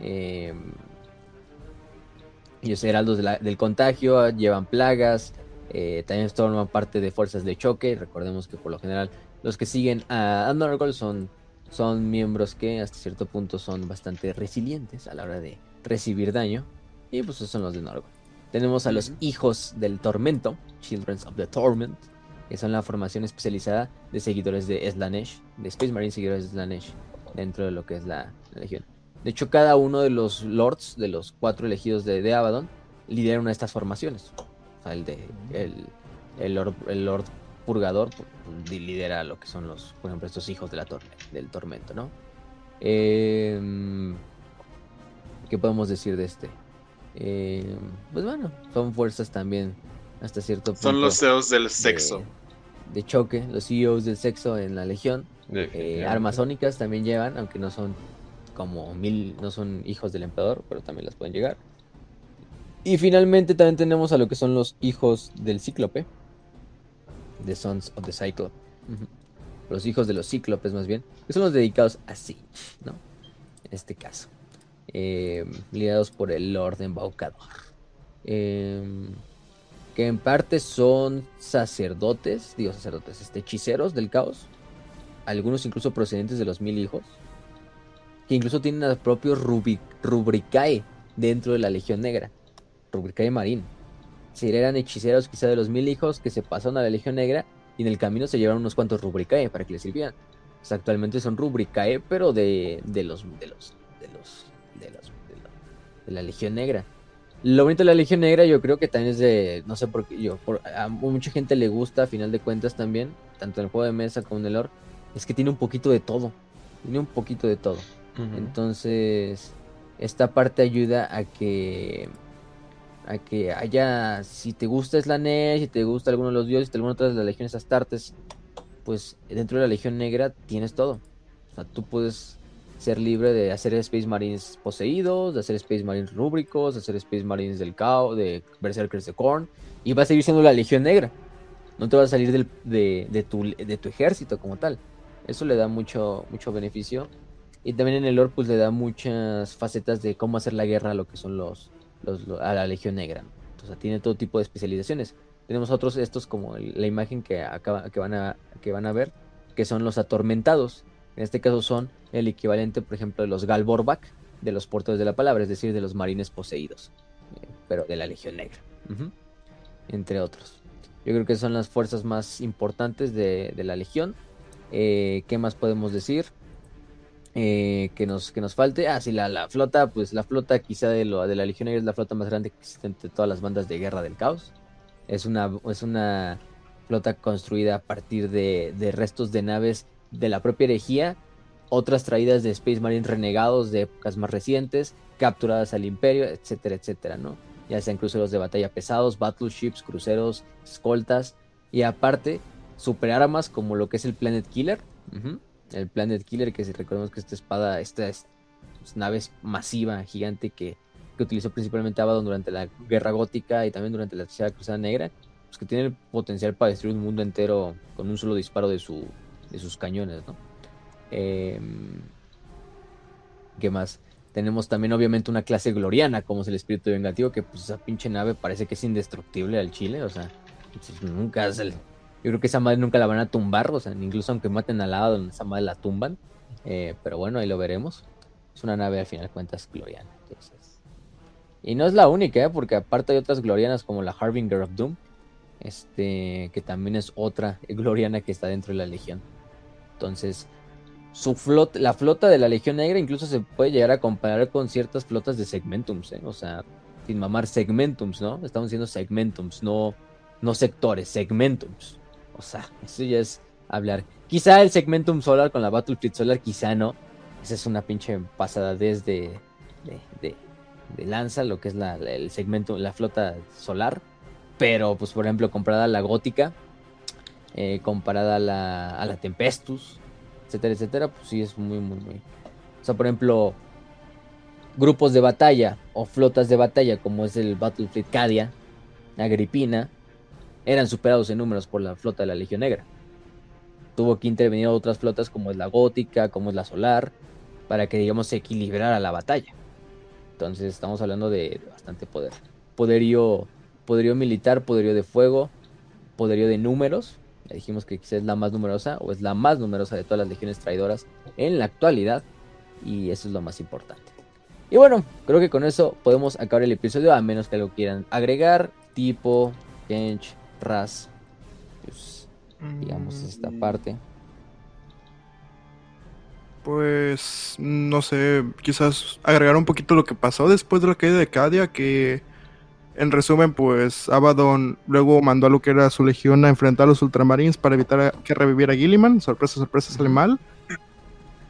Eh, ellos heraldos del contagio, llevan plagas, eh, también forman parte de fuerzas de choque. Recordemos que por lo general los que siguen a, Norgol son, son miembros que hasta cierto punto son bastante resilientes a la hora de recibir daño. Y pues esos son los de Norgol. Tenemos a los hijos del tormento, Children of the Torment, que son la formación especializada de seguidores de Slanesh, de Space Marine seguidores de Slanesh, dentro de lo que es la, legión. De hecho, cada uno de los lords, de los cuatro elegidos de, de Abaddon, lidera una de estas formaciones. O sea, el de el, el, lord, el lord purgador pues, lidera lo que son los, por ejemplo, estos hijos de la torre, del tormento, ¿no? Em, ¿Qué podemos decir de este? Em, pues bueno, son fuerzas también hasta cierto punto. Son los CEOs del sexo. De, choque, los CEOs del sexo en la legión. Eh, armas sónicas también llevan, aunque no son como mil, no son hijos del emperador, pero también las pueden llegar. Y finalmente también tenemos a lo que son los hijos del cíclope, The Sons of the Cyclops. Los hijos de los cíclopes, más bien. Que son los dedicados a sí, ¿no? En este caso. Eh, liderados por el Lord Embaucador. Em, que en parte son sacerdotes, digo sacerdotes, este, hechiceros del caos. Algunos incluso procedentes de los mil hijos. Que incluso tienen a propios Rubricae dentro de la Legión Negra. Rubricae Marín si eran hechiceros quizá de los mil hijos que se pasaron a la Legión Negra y en el camino se llevaron unos cuantos Rubricae para que les sirvieran. actualmente son Rubricae, pero de, de los de los de los de los de la, Legión Negra. Lo bonito de la Legión Negra yo creo que también es de, no sé por qué, yo, a mucha gente le gusta a final de cuentas también, tanto en el juego de mesa como en el lore, es que tiene un poquito de todo, tiene un poquito de todo. Entonces, esta parte ayuda a que a que haya, si te gusta Slanesh, si te gusta alguno de los dioses, alguna otra de las legiones astartes, pues dentro de la Legión Negra tienes todo. O sea, tú puedes ser libre de hacer Space Marines poseídos, de hacer Space Marines rúbricos, de hacer Space Marines del caos, de Berserkers de Korn, y va a seguir siendo la Legión Negra. no te va a salir del, de, de, tu, de tu ejército como tal. Eso le da mucho, mucho beneficio. Y también en el lore pues le da muchas facetas de cómo hacer la guerra a lo que son los, a la Legión Negra. Entonces tiene todo tipo de especializaciones. Tenemos otros estos como la imagen que acaba, que van a que van a ver, que son los atormentados. En este caso son el equivalente, por ejemplo, de los Galborbak, de los portadores de la palabra, es decir, de los marines poseídos, eh, pero de la Legión Negra, entre otros. Yo creo que son las fuerzas más importantes de, la Legión. Eh, ¿Qué más podemos decir? Eh, que, nos, que nos falte. Ah, sí, la, la, flota, pues la flota quizá de, lo, de la Legión es la flota más grande que existe entre todas las bandas de guerra del caos. Es una, es una flota construida a partir de, de restos de naves de la propia herejía, otras traídas de Space Marines renegados de épocas más recientes, capturadas al Imperio, etcétera, etcétera, ¿no? Ya sean cruceros de batalla pesados, battleships, cruceros, escoltas, y aparte, superarmas como lo que es el Planet Killer, el Planet Killer, que si recordemos que esta espada, esta es, nave masiva, gigante, que, que, utilizó principalmente Abaddon durante la Guerra Gótica y también durante la Tercera Cruzada Negra, pues que tiene el potencial para destruir un mundo entero con un solo disparo de, su, de sus cañones, ¿no? Em, ¿Qué más? Tenemos también obviamente una clase gloriana, como es el espíritu vengativo, que pues esa pinche nave parece que es indestructible al chile, o sea, pues, nunca es el, yo creo que esa madre nunca la van a tumbar, o sea, incluso aunque maten al lado, esa madre la tumban. Eh, pero bueno, ahí lo veremos. Es una nave al final de cuentas gloriana. Y no es la única, ¿eh? porque aparte hay otras glorianas como la Harbinger of Doom, este, que también es otra gloriana que está dentro de la Legión. Entonces, su flota, la flota de la Legión Negra incluso se puede llegar a comparar con ciertas flotas de segmentums, ¿eh? o sea, sin mamar segmentums, ¿no? Estamos diciendo segmentums, no, no sectores, segmentums. O sea, eso ya es hablar. Quizá el segmentum solar con la Battlefield Solar, quizá no. Esa es una pinche pasada desde de, lanza, lo que es la, el segmento, la flota solar. Pero, pues, por ejemplo, comparada a la gótica, eh, comparada a la, la Tempestus, etcétera, etcétera, pues sí es muy, muy, muy. O sea, por ejemplo, grupos de batalla o flotas de batalla, como es el Battlefield Cadia, Agripina, eran superados en números por la flota de la Legión Negra. Tuvo que intervenir otras flotas como es la Gótica, como es la Solar, para que digamos se equilibrara la batalla. Entonces estamos hablando de bastante poder. Poderío, poderío militar, poderío de fuego, poderío de números. Ya dijimos que quizás es la más numerosa o es la más numerosa de todas las legiones traidoras en la actualidad. Y eso es lo más importante. Y bueno, creo que con eso podemos acabar el episodio, a menos que algo quieran agregar, tipo, Kench, Ras. Pues, digamos, mm. esta parte. Pues, no sé, quizás agregar un poquito lo que pasó después de la caída de Cadia, que en resumen, pues Abaddon luego mandó a lo que era su legión a enfrentar a los ultramarines para evitar que reviviera Gilliman. Sorpresa, sorpresa, sale mal.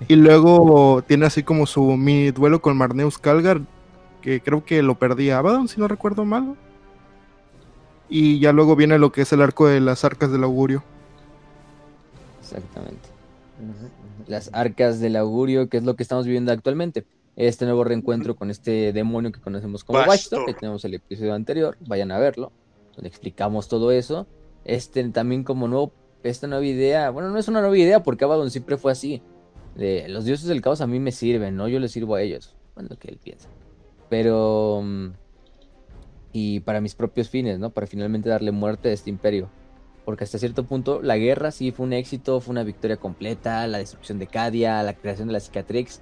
Y luego tiene así como su mini duelo con Marneus Calgar, que creo que lo perdía Abaddon, si no recuerdo mal. Y ya luego viene lo que es el arco de las arcas del augurio. Exactamente. Las arcas del augurio, que es lo que estamos viviendo actualmente. Este nuevo reencuentro con este demonio que conocemos como Watchdog, que tenemos el episodio anterior, vayan a verlo, donde explicamos todo eso. Este también como nuevo, esta nueva idea, bueno, no es una nueva idea porque Abaddon siempre fue así. De, los dioses del caos a mí me sirven, no yo les sirvo a ellos. Bueno, que él piensa. Pero mm, y para mis propios fines, ¿no? Para finalmente darle muerte a este imperio. Porque hasta cierto punto la guerra sí fue un éxito, fue una victoria completa, la destrucción de Cadia, la creación de la Cicatrix.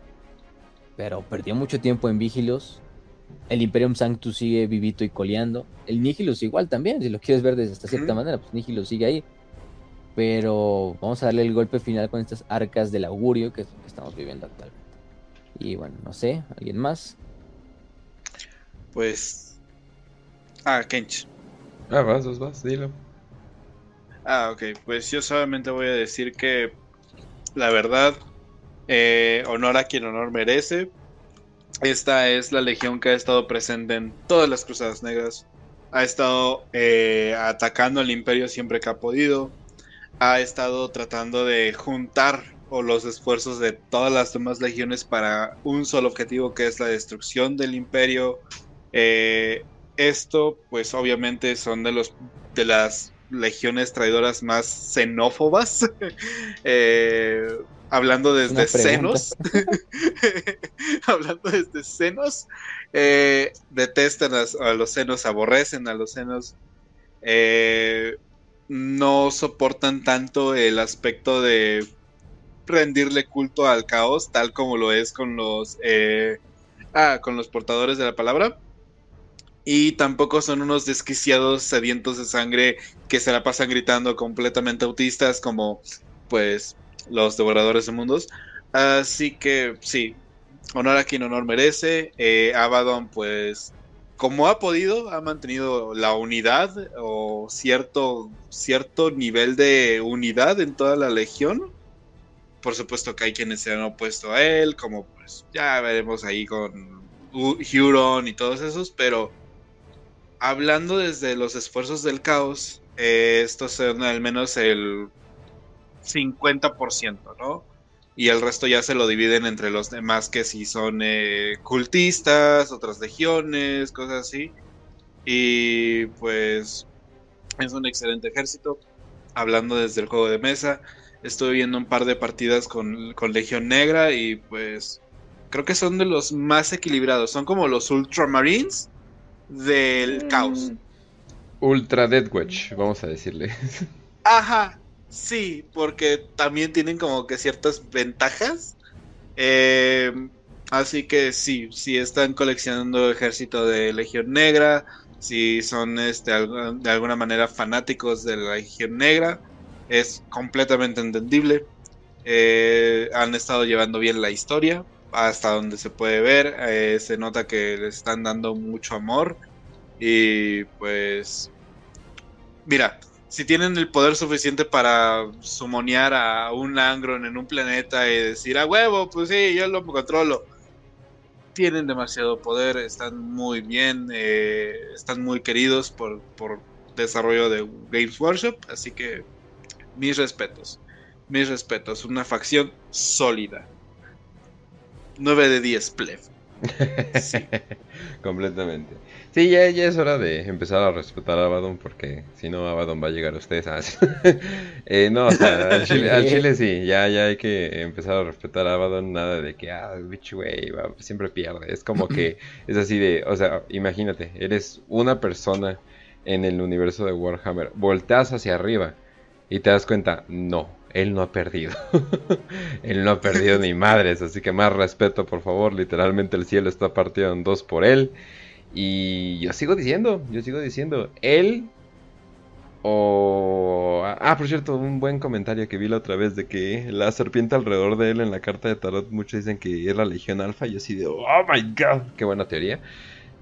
Pero perdió mucho tiempo en Vigilus. El Imperium Sanctus sigue vivito y coleando. El Nihilus igual también, si lo quieres ver de esta cierta manera, pues Nihilus sigue ahí. Pero vamos a darle el golpe final con estas arcas del augurio, que es lo que estamos viviendo actualmente. Y bueno, no sé, ¿alguien más? Pues Ah, Kench. Ah, vas, vas, vas, dilo. Ah, ok. Pues yo solamente voy a decir que la verdad, eh, honor a quien honor merece. Esta es la legión que ha estado presente en todas las Cruzadas Negras. Ha estado eh, atacando al imperio siempre que ha podido. Ha estado tratando de juntar o los esfuerzos de todas las demás legiones para un solo objetivo que es la destrucción del imperio. Eh, esto, pues obviamente son de los de las legiones traidoras más xenófobas. Eh, hablando desde senos. hablando desde senos. Eh, detestan a, los senos, aborrecen a los senos. Eh, no soportan tanto el aspecto de rendirle culto al caos, tal como lo es con los, ah, con los portadores de la palabra y tampoco son unos desquiciados sedientos de sangre que se la pasan gritando completamente autistas como pues los devoradores de mundos. Así que sí, honor a quien honor merece. Eh, Abaddon pues como ha podido ha mantenido la unidad o cierto, cierto nivel de unidad en toda la legión. Por supuesto que hay quienes se han opuesto a él, como pues ya veremos ahí con Huron y todos esos, pero hablando desde los esfuerzos del caos, eh, estos son al menos el 50%, ¿no? Y el resto ya se lo dividen entre los demás que si son eh, cultistas, otras legiones, cosas así. Y pues es un excelente ejército. Hablando desde el juego de mesa, estuve viendo un par de partidas con, con Legión Negra y pues creo que son de los más equilibrados. Son como los Ultramarines, del mm. caos. Ultra Dead Witch, vamos a decirle. Ajá, sí, porque también tienen como que ciertas ventajas. Eh, así que sí, si están coleccionando ejército de Legión Negra, si son este, de alguna manera fanáticos de la Legión Negra, es completamente entendible. Eh, han estado llevando bien la historia, hasta donde se puede ver. Eh, se nota que le están dando mucho amor. Y pues. Mira, si tienen el poder suficiente para sumonear a un Angron en un planeta y decir a huevo, pues sí, yo lo controlo. Tienen demasiado poder, están muy bien, eh, están muy queridos por, por desarrollo de Games Workshop, así que mis respetos, mis respetos, una facción sólida. 9 de 10, pleb. Sí. Completamente. Sí, ya, ya, es hora de empezar a respetar a Abaddon porque si no Abaddon va a llegar a ustedes. a eh, no, al, chile, sí, ya, ya hay que empezar a respetar a Abaddon. Nada de que, ah, bitch, güey, siempre pierde. Es como que es así de, o sea, imagínate, eres una persona en el universo de Warhammer, volteas hacia arriba y te das cuenta, no, él no ha perdido. él no ha perdido ni madres, así que más respeto, por favor. Literalmente el cielo está partido en dos por él. Y yo sigo diciendo, yo sigo diciendo, él o... Ah, por cierto, un buen comentario que vi la otra vez de que la serpiente alrededor de él en la carta de tarot, muchos dicen que es la Legión Alfa, yo así de, oh my god, qué buena teoría.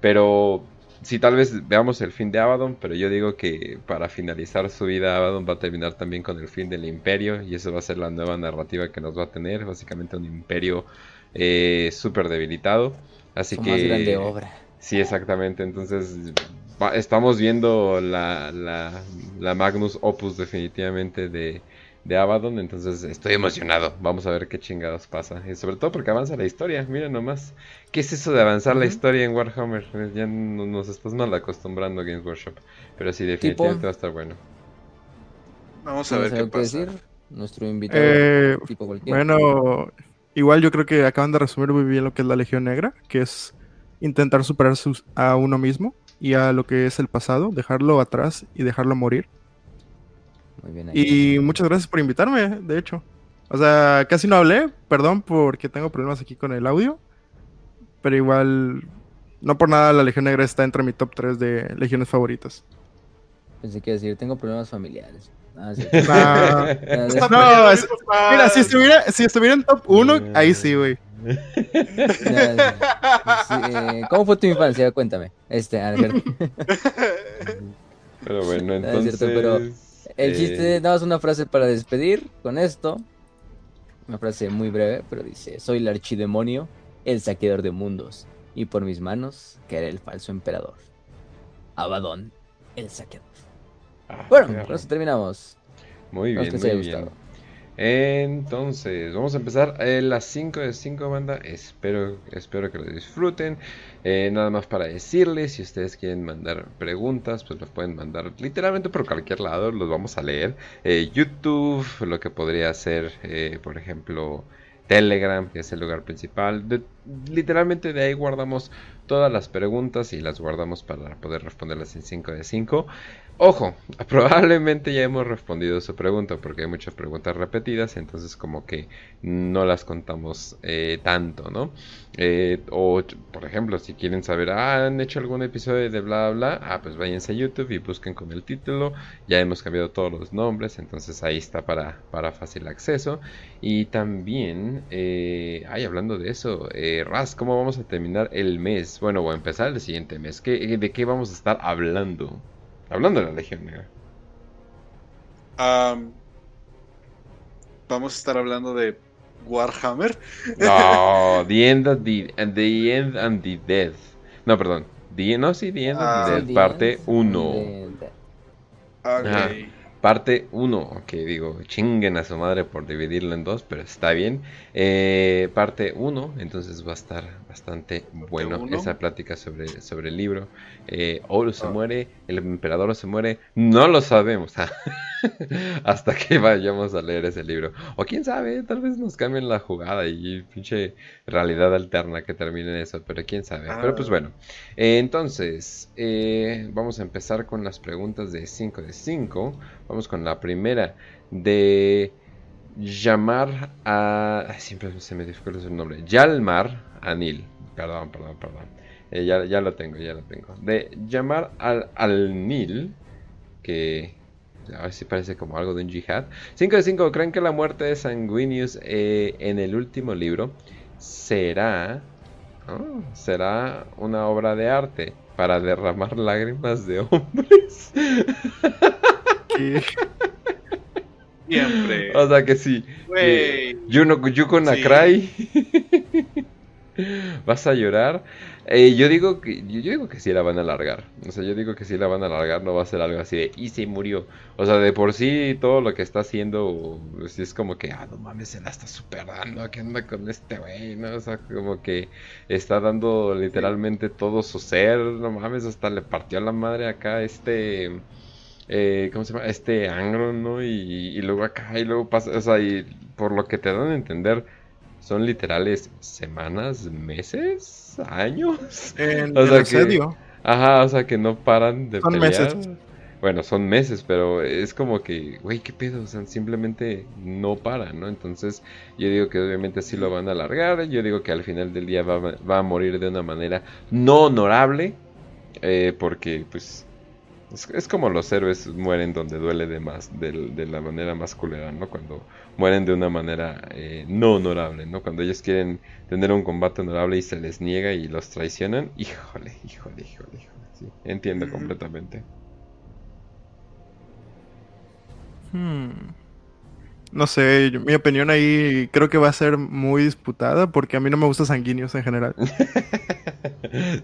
Pero sí, tal vez veamos el fin de Abaddon, pero yo digo que para finalizar su vida Abaddon va a terminar también con el fin del imperio y eso va a ser la nueva narrativa que nos va a tener, básicamente un imperio eh, súper debilitado. Así que... Más grande obra. Sí, exactamente, entonces estamos viendo la, la Magnus Opus definitivamente de de Abaddon, entonces estoy emocionado. Vamos a ver qué chingados pasa. Y sobre todo porque avanza la historia, mira nomás. ¿Qué es eso de avanzar la historia en Warhammer? Ya nos estás mal acostumbrando a Games Workshop. Pero sí, definitivamente va a estar bueno. Vamos a ver qué pasa. Decir? Nuestro invitado. Eh, bueno, igual yo creo que acaban de resumir muy bien lo que es la Legión Negra, que es intentar superar a uno mismo y a lo que es el pasado, dejarlo atrás y dejarlo morir y muchas gracias por invitarme, de hecho. O sea, casi no hablé, perdón porque tengo problemas aquí con el audio. Pero igual, no por nada la Legión Negra está entre mi top 3 de legiones favoritas. Pensé que decir, tengo problemas familiares. Ah, no, mira, si estuviera, si estuviera en top 1, ahí sí, güey. Eh, ¿Cómo fue tu infancia? Cuéntame. Este, Pero bueno, entonces... El chiste, nada más una frase para despedir con esto. Una frase muy breve, pero dice: Soy el archidemonio, el saqueador de mundos, y por mis manos caerá el falso emperador. Abadón, el saqueador. Ah, bueno, con eso terminamos. Muy bien, muy bien. Entonces, vamos a empezar eh, las 5 de 5 banda. Espero, espero que lo disfruten. Eh, nada más para decirles, si ustedes quieren mandar preguntas, pues los pueden mandar literalmente por cualquier lado. Los vamos a leer. Eh, YouTube, lo que podría ser, por ejemplo, Telegram, que es el lugar principal. literalmente de ahí guardamos todas las preguntas y las guardamos para poder responderlas en 5 de 5. Ojo, probablemente ya hemos respondido su pregunta porque hay muchas preguntas repetidas, entonces como que no las contamos eh, tanto, ¿no? Eh, o, por ejemplo, si quieren saber, ah, han hecho algún episodio de bla, bla, ah, pues váyanse a YouTube y busquen con el título, ya hemos cambiado todos los nombres, entonces ahí está para, para fácil acceso. Y también, eh, ay, hablando de eso, eh, Raz, ¿cómo vamos a terminar el mes? Bueno, voy a empezar el siguiente mes, ¿de qué vamos a estar hablando? Hablando de la Legión Negra. vamos a estar hablando de Warhammer. No, The End, of the, and the End and the Death. No, perdón. The, no, sí, The End of the ah, Death, parte 1. Parte 1, que digo, chinguen a su madre por dividirlo en dos, pero está bien. Eh, parte 1, entonces va a estar bastante bueno esa plática sobre, sobre el libro. Eh, Oro se ah. muere, el emperador se muere, no lo sabemos hasta que vayamos a leer ese libro. O quién sabe, tal vez nos cambien la jugada y pinche realidad alterna que termine eso, pero quién sabe. Pero pues ah. bueno, eh, entonces eh, vamos a empezar con las preguntas de 5 de 5. Vamos con la primera de llamar a... siempre se me dificulta el nombre. Yalmar Anil. Perdón, perdón, perdón. Eh, ya, ya, lo tengo, ya lo tengo. De llamar al, al Nil, que a ver si parece como algo de un jihad. 5 de 5, ¿creen que la muerte de Sanguinius eh, en el último libro será, será una obra de arte para derramar lágrimas de hombres? Siempre. O sea que sí. Eh, Yuko Nakrai. ¿Vas a llorar? Eh, yo digo que yo digo que sí la van a alargar. O sea, yo digo que sí la van a alargar, no va a ser algo así de y se murió. O sea, de por sí todo lo que está haciendo pues, es como que ah, no mames, se la está superando, ¿qué onda con este güey? ¿no? O sea, como que está dando literalmente todo su ser, no mames, hasta le partió la madre acá este eh, ¿cómo se llama? Este angro, ¿no? Y, y luego acá y luego pasa, o sea, y por lo que te dan a entender son literales semanas, meses, años. En o sea que, Ajá, o sea que no paran de son Meses. Bueno, son meses, pero es como que, güey, qué pedo, o sea, simplemente no paran, ¿no? Entonces, yo digo que obviamente sí lo van a alargar, yo digo que al final del día va, va a morir de una manera no honorable, eh, porque pues es, como los héroes mueren donde duele de más, de, la manera más culera, ¿no? Cuando mueren de una manera eh, no honorable, ¿no? Cuando ellos quieren tener un combate honorable y se les niega y los traicionan, híjole, híjole, híjole, híjole. Sí, entiendo completamente. Hmm. No sé, mi opinión ahí creo que va a ser muy disputada porque a mí no me gusta sanguíneos en general.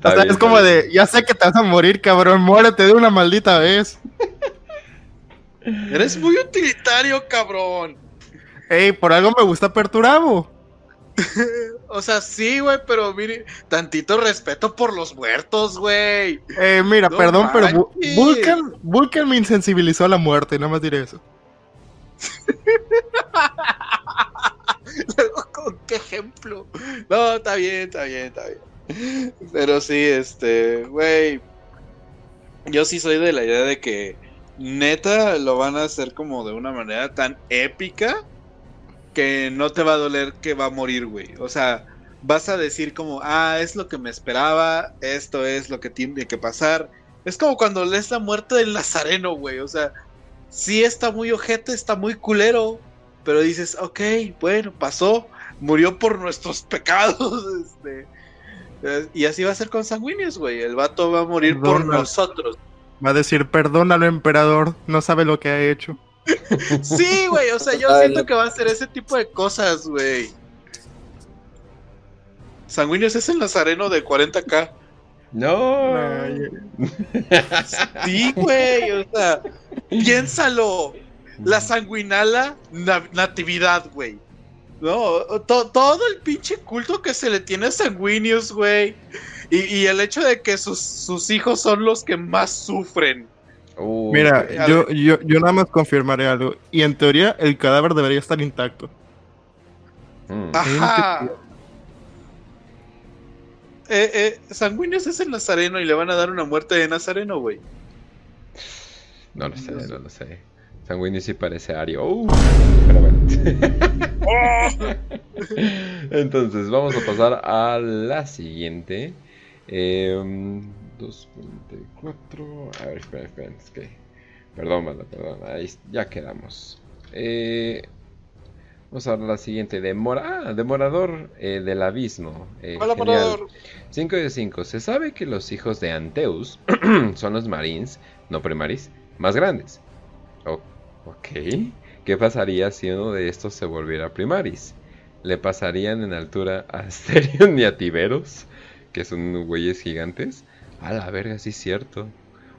o sea, es como de, ya sé que te vas a morir, cabrón, muérete de una maldita vez. Eres muy utilitario, cabrón. Ey, por algo me gusta Perturabo. o sea, sí, güey, pero mire, tantito respeto por los muertos, güey. Eh, mira, perdón, pero Vulcan, Vulcan me insensibilizó a la muerte, nada más diré eso. ¿con qué ejemplo? No, está bien, está bien, está bien. Pero sí, este, güey. Yo sí soy de la idea de que neta lo van a hacer como de una manera tan épica que no te va a doler que va a morir, güey. O sea, vas a decir como, ah, es lo que me esperaba, esto es lo que tiene que pasar. Es como cuando lees la muerte del Nazareno, güey. O sea, sí está muy ojete, está muy culero, pero dices, ok, bueno, pasó, murió por nuestros pecados, este, y así va a ser con Sanguinius, güey, el vato va a morir por nosotros. Va a decir, perdónalo, emperador, no sabe lo que ha hecho. sí, güey, o sea, yo siento que va a ser ese tipo de cosas, güey. Sanguinius es el nazareno de 40k. No. Sí, güey, o sea, piénsalo. la sanguinala na- natividad, güey. No, to- todo el pinche culto que se le tiene a Sanguinius, güey. Y, y el hecho de que sus, sus hijos son los que más sufren. Mira, yo, yo, yo nada más confirmaré algo. Y en teoría el cadáver debería estar intacto. Mm. Ajá. Eh, eh, Sanguinius es el nazareno y le van a dar una muerte de nazareno, güey. No lo sé, no lo sé. Sanguíneo sí parece Ario. Uh, pero bueno. Entonces, vamos a pasar a la siguiente. Eh, 2.24. A ver, espera, espera. Es que. Perdón, mano, perdón. Ahí ya quedamos. Eh, vamos a ver la siguiente. Demora, ah, Demorador eh, del Abismo. Eh, Hola, genial. Morador. 5 de 5. Se sabe que los hijos de Anteus son los Marines, no Primaris, más grandes. O- ok. ¿Qué pasaría si uno de estos se volviera Primaris? ¿Le pasarían en altura a Asterion y a Tiberos? Que son güeyes gigantes. A la verga, sí es cierto.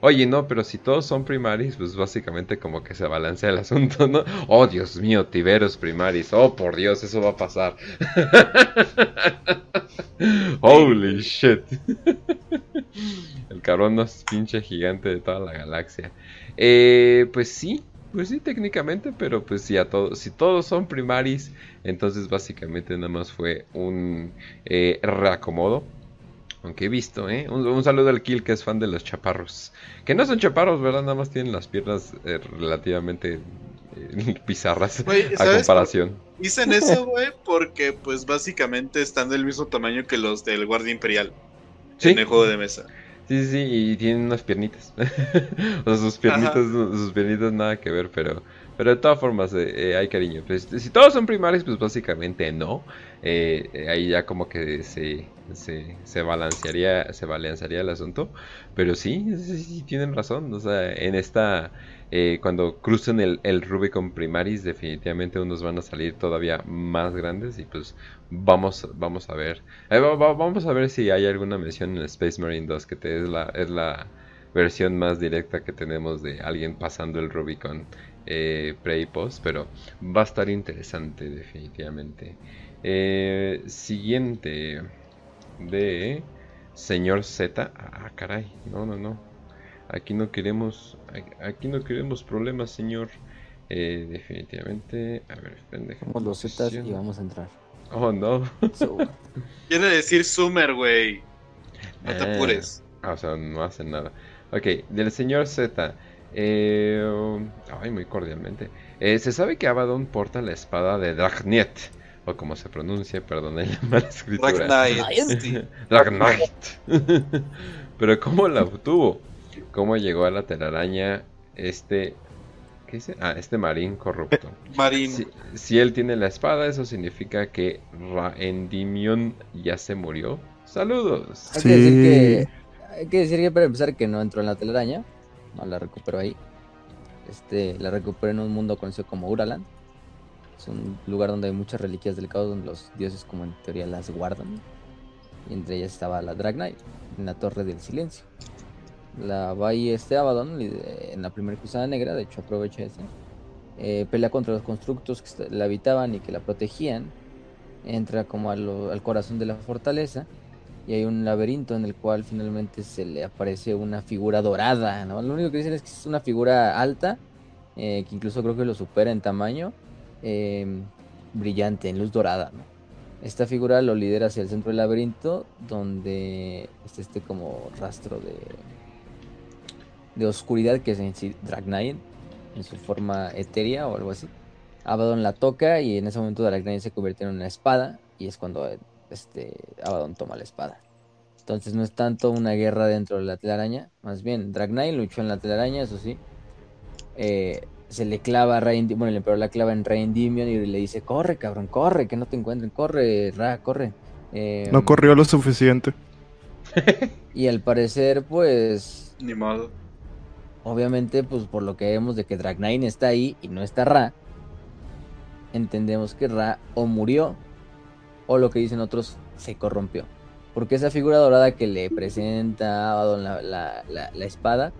Oye, no, pero si todos son Primaris, pues básicamente como que se balancea el asunto, ¿no? Oh, Dios mío, Tiberos Primaris. Oh, por Dios, eso va a pasar. Holy shit. El cabrón más pinche gigante de toda la galaxia. Eh, pues sí, pues sí, técnicamente, pero pues sí, a todos, si todos son primaris, entonces básicamente nada más fue un eh, reacomodo. Aunque he visto, ¿eh? Un, un saludo al Kill que es fan de los chaparros. Que no son chaparros, ¿verdad? Nada más tienen las piernas eh, relativamente eh, bizarras Güey, a ¿sabes comparación. Dicen eso, güey, porque pues básicamente están del mismo tamaño que los del Guardia Imperial Sí, en el juego de mesa. Sí, sí, sí, y tienen unas piernitas. o sea, sus piernitas, sus piernitas nada que ver, pero, pero de todas formas eh, eh, hay cariño. Pues, si todos son primarios, pues básicamente no. Eh, eh, ahí ya como que se, se, se balancearía, se balancearía el asunto. Pero sí, sí, sí, tienen razón. O sea, en esta, eh, cuando crucen el, el Rubicon Primaris, definitivamente unos van a salir todavía más grandes y pues vamos, vamos a ver. Eh, va- va- vamos a ver si hay alguna mención en Space Marine 2 que te- es la, es la versión más directa que tenemos de alguien pasando el Rubicon eh, pre y post, pero va a estar interesante definitivamente. Eh, siguiente de señor Z. Ah, caray, no, no, no. Aquí no queremos, aquí no queremos problemas, señor. Eh, definitivamente. A ver. Somos los Zetas y vamos a entrar. Oh, no. So, Quiere decir Summer, güey. No te Ah. apures. Ah, o sea, no hacen nada. Ok, del señor Z. Eh, ay, muy cordialmente. Eh, se sabe que Abaddon porta la espada de Dragnet. O como se pronuncia, perdón la mala escritura. Sí. Dragnet. Pero ¿cómo la obtuvo? ¿Cómo llegó a la telaraña este... ¿Qué dice? Ah, este marín corrupto. Marín. Si, si él tiene la espada, eso significa que Raendimion ya se murió. Saludos. hay, que decir que, hay que decir que para empezar que no entró en la telaraña. No la recuperó ahí. Este, la recuperó en un mundo conocido como Uraland. Es un lugar donde hay muchas reliquias del caos donde los dioses como en teoría las guardan. Y entre ellas estaba la Drag Knight, en la Torre del Silencio. La va ahí este Abaddon en la primera cruzada negra, de hecho aprovecha ese. eh, pelea contra los constructos que la habitaban y que la protegían. Entra como al corazón de la fortaleza y hay un laberinto en el cual finalmente se le aparece una figura dorada. Lo único que dicen es que es una figura alta, eh, que incluso creo que lo supera en tamaño, eh, brillante, en luz dorada. Esta figura lo lidera hacia el centro del laberinto, donde está este como rastro de, de oscuridad, que es en sí en su forma etérea o algo así. Abaddon la toca y en ese momento Drag Knight se convierte en una espada, y es cuando este, Abaddon toma la espada. Entonces no es tanto una guerra dentro de la telaraña, más bien Drag Knight luchó en la telaraña, eso sí. Eh, se le clava a Rey, bueno, el emperador la clava en Rey Endymion y le dice, corre cabrón, corre, que no te encuentren, corre, Ra, corre. Eh, No corrió lo suficiente. y al parecer, pues, Ni modo. Obviamente, pues por lo que vemos de que Drag Knight está ahí y no está Ra, entendemos que Ra o murió o lo que dicen otros se corrompió. Porque esa figura dorada que le presenta a Abaddon la, la, la- la espada,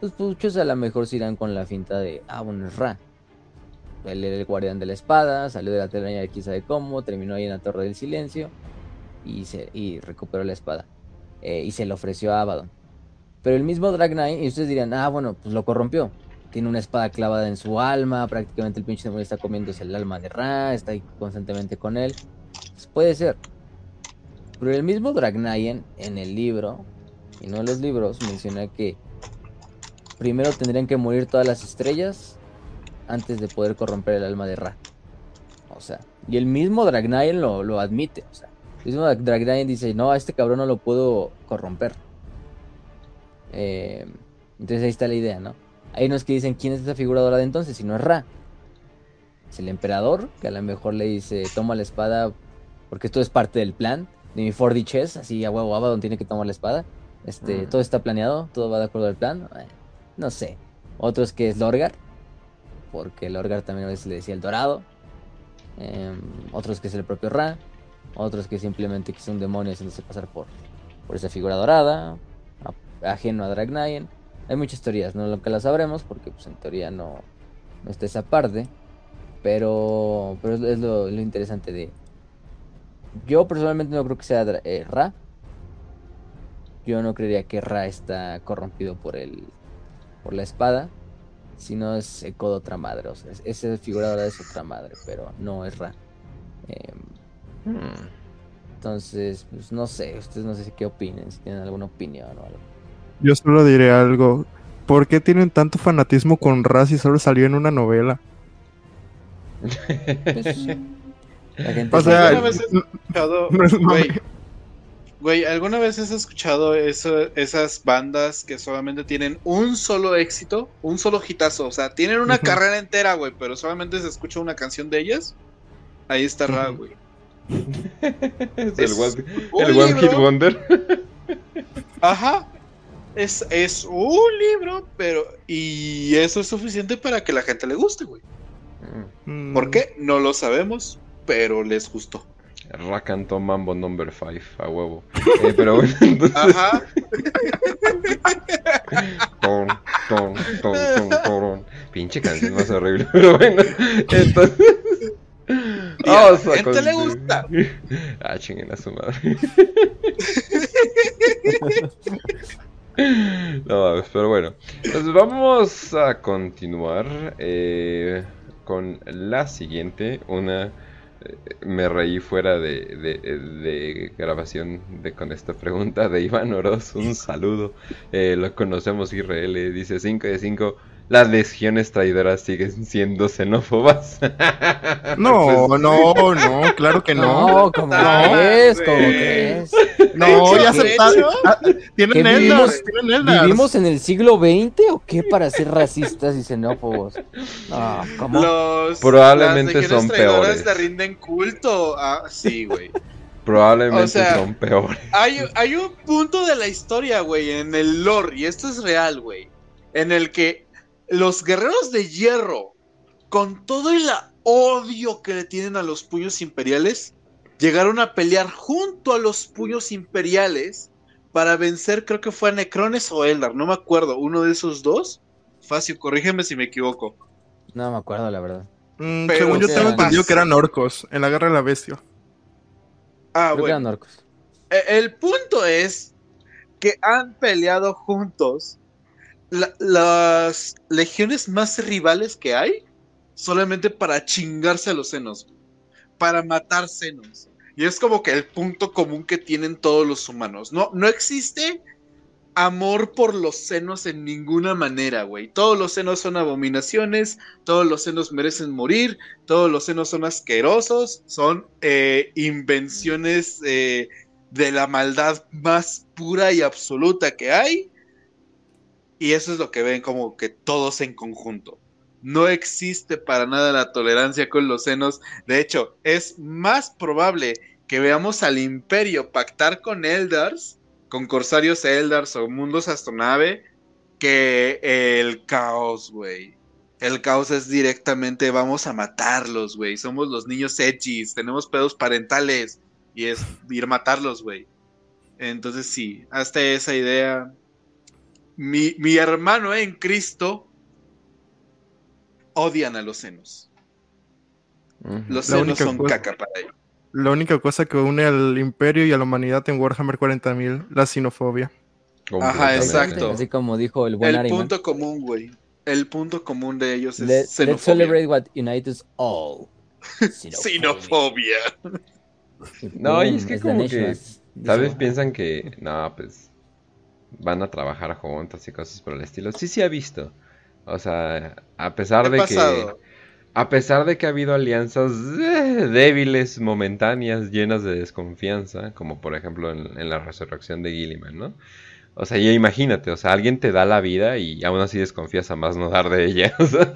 pues muchos a lo mejor se irán con la finta de, ah, bueno, es Ra. él era el guardián de la espada, salió de la telaraña de quién sabe cómo, terminó ahí en la Torre del Silencio y, se, y recuperó la espada. Eh, y se le ofreció a Abaddon. Pero el mismo Drag Knight, y ustedes dirán, ah, bueno, pues lo corrompió. Tiene una espada clavada en su alma, prácticamente el pinche demonio está comiéndose el alma de Ra, está ahí constantemente con él. Pues puede ser. Pero el mismo Dragnayen en el libro, y no en los libros, menciona que primero tendrían que morir todas las estrellas antes de poder corromper el alma de Ra. O sea, y el mismo Dragnayen lo, lo admite. O sea, el mismo Dragnayen dice, no, este cabrón no lo puedo corromper. Eh, entonces ahí está la idea, ¿no? Hay unos que dicen, ¿quién es esa figura dorada entonces? Si no es Ra. Es el emperador, que a lo mejor le dice, toma la espada porque esto es parte del plan de mi 4D chess, así a huevo Abaddon tiene que tomar la espada. Este, todo está planeado, todo va de acuerdo al plan. Eh, no sé. Otros que es Lorgar, porque Lorgar también a veces le decía el dorado. Em, otros que es el propio Ra. Otros que simplemente que es un demonio haciéndose pasar por, por esa figura dorada, ajeno a Dragnayen. Hay muchas teorías, no lo que las sabremos porque pues en teoría no, no está esa parte. Pero, pero es lo, lo interesante de, yo personalmente no creo que sea eh, Ra. Yo no creería que Ra está corrompido por el por la espada, sino es Eco de otra madre. O sea, esa figura ahora es otra madre, pero no es Ra. Em, hmm. Entonces, pues no sé, ustedes no sé qué opinen, si tienen alguna opinión o algo. Yo solo diré algo. ¿Por qué tienen tanto fanatismo con Ra si solo salió en una novela? Pues, o sea, ¿alguna vez has escuchado, güey, ¿alguna vez has escuchado esas bandas que solamente tienen un solo éxito, un solo hitazo? O sea, tienen una carrera entera, güey, pero solamente se escucha una canción de ellas. Ahí está Ra, güey. el, One, Hit Wonder. Ajá. Es, es un libro, pero. Y eso es suficiente para que la gente le guste, güey. Mm. ¿Por qué? No lo sabemos pero les gustó. Racanto Mambo Number 5, a huevo. Eh, pero bueno, entonces... Ajá. ton, ton, ton, ton, Pinche canción más horrible, pero bueno. Entonces... a a gente le gusta. Ah, chinguen a su madre. no, pero bueno. Entonces vamos a continuar eh, con la siguiente. Una me reí fuera de, grabación de, con esta pregunta de Iván Oroz. Un saludo. Eh, lo conocemos Israel. Dice 5 de 5 las legiones traidoras siguen siendo xenófobas. No, no, no, claro que no. No, ¿cómo es? ¿Cómo es? No, ya aceptaron. Ah, tienen Eldars, tienen ¿Vivimos en el siglo XX o qué para ser racistas y xenófobos? No, ¿cómo? Los, Probablemente son peores. le rinden culto. Ah, sí, güey. Probablemente son peores. Hay, hay un punto de la historia, güey, en el lore, y esto es real, güey, en el que los guerreros de hierro, con todo el odio que le tienen a los puños imperiales, llegaron a pelear junto a los puños imperiales para vencer, creo que fue a Necrones o Eldar, no me acuerdo, uno de esos dos. Facio, corrígeme si me equivoco. No me acuerdo, la verdad. Mm, según yo tengo entendido que eran orcos en la guerra de la bestia. Ah, bueno. eran orcos. E, el punto es que han peleado juntos las legiones más rivales que hay solamente para chingarse a los senos, para matar senos. Y es como que el punto común que tienen todos los humanos. No, no existe amor por los senos en ninguna manera, güey. Todos los senos son abominaciones, todos los senos merecen morir, todos los senos son asquerosos, son eh, invenciones eh, de la maldad más pura y absoluta que hay. Y eso es lo que ven como que todos en conjunto. No existe para nada la tolerancia con los senos. De hecho, es más probable que veamos al imperio pactar con Eldars, con corsarios Eldars o mundos astronave, que el caos, güey. El caos es directamente vamos a matarlos, güey. Somos los niños edgys, tenemos pedos parentales y es ir a matarlos, güey. Entonces sí, hasta esa idea mi, hermano en Cristo odian a los senos. Los La única son cosa- caca para ellos. La única cosa que une al imperio y a la humanidad en Warhammer 40.000, la sinofobia. Completamente. exacto. Así como dijo el buen El Ariman. punto común, güey. El punto común de ellos es Let, let's xenofobia. celebrate what unites us all. Xenofobia. No, y es que como que, Tal vez piensan que, no, pues van a trabajar juntos y cosas por el estilo. Sí, sí ha visto. O sea, a pesar ¿Qué de que a pesar de que ha habido alianzas eh, débiles, momentáneas, llenas de desconfianza, como por ejemplo en, en la resurrección de Gilliman, ¿no? O sea, ya imagínate, o sea, alguien te da la vida y aún así desconfías a más no dar de ella. o sea,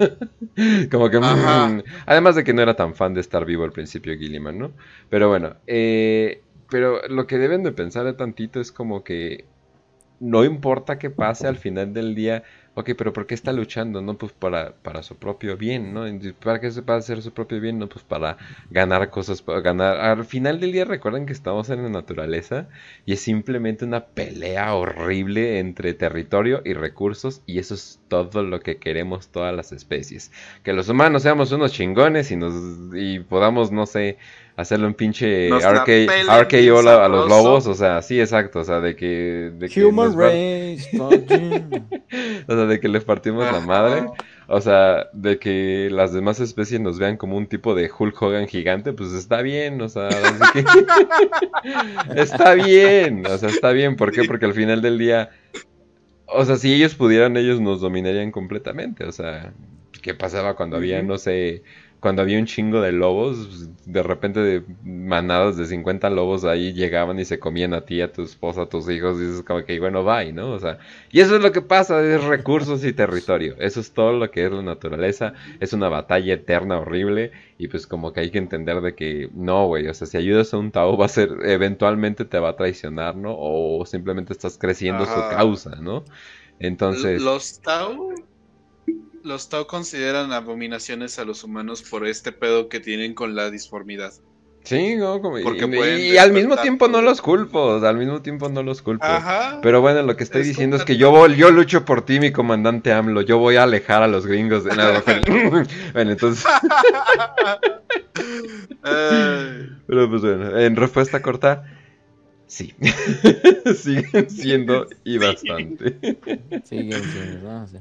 como que... Ajá. mm, además de que no era tan fan de estar vivo al principio Gilliman, ¿no? Pero bueno, eh, pero lo que deben de pensar de tantito es como que no importa qué pase al final del día, ok, pero ¿por qué está luchando? No, pues para, para su propio bien, ¿no? ¿Para qué se va a hacer su propio bien? No, pues para ganar cosas, para ganar. Al final del día recuerden que estamos en la naturaleza y es simplemente una pelea horrible entre territorio y recursos y eso es todo lo que queremos todas las especies. Que los humanos seamos unos chingones y nos y podamos, no sé, hacerle un pinche RKO a los lobos, o sea, sí, exacto, o sea, de que... De que Human nos va- sea, de que le partimos la madre. O sea, de que las demás especies nos vean como un tipo de Hulk Hogan gigante, pues está bien, o sea, que- está bien, o sea, está bien. ¿Por qué? Porque al final del día, o sea, si ellos pudieran, ellos nos dominarían completamente. O sea, ¿qué pasaba cuando había, no sé, cuando había un chingo de lobos? De repente de manadas de 50 lobos ahí llegaban y se comían a ti, a tu esposa, a tus hijos, y dices como que, bueno, bye, ¿no? O sea, y eso es lo que pasa, es recursos y territorio. Eso es todo lo que es la naturaleza. Es una batalla eterna, horrible. Y pues como que hay que entender de que no, güey. O sea, si ayudas a un Tao va a ser, eventualmente te va a traicionar, ¿no? O simplemente estás creciendo su causa, ¿no? Entonces... Los Tau. Los Tau consideran abominaciones a los humanos por este pedo que tienen con la disformidad. Sí, ¿no? Como- y, Porque y- pueden y al mismo tiempo no los culpo. al mismo tiempo no los culpo. Ajá. Pero bueno, lo que estoy Es diciendo es que yo, voy- yo lucho por ti, mi comandante AMLO. Yo voy a alejar a los gringos de nada. bueno, entonces... Pero pues bueno, en respuesta corta, sí. Siguen siendo y bastante. Siguen siendo, ¿no? Sí.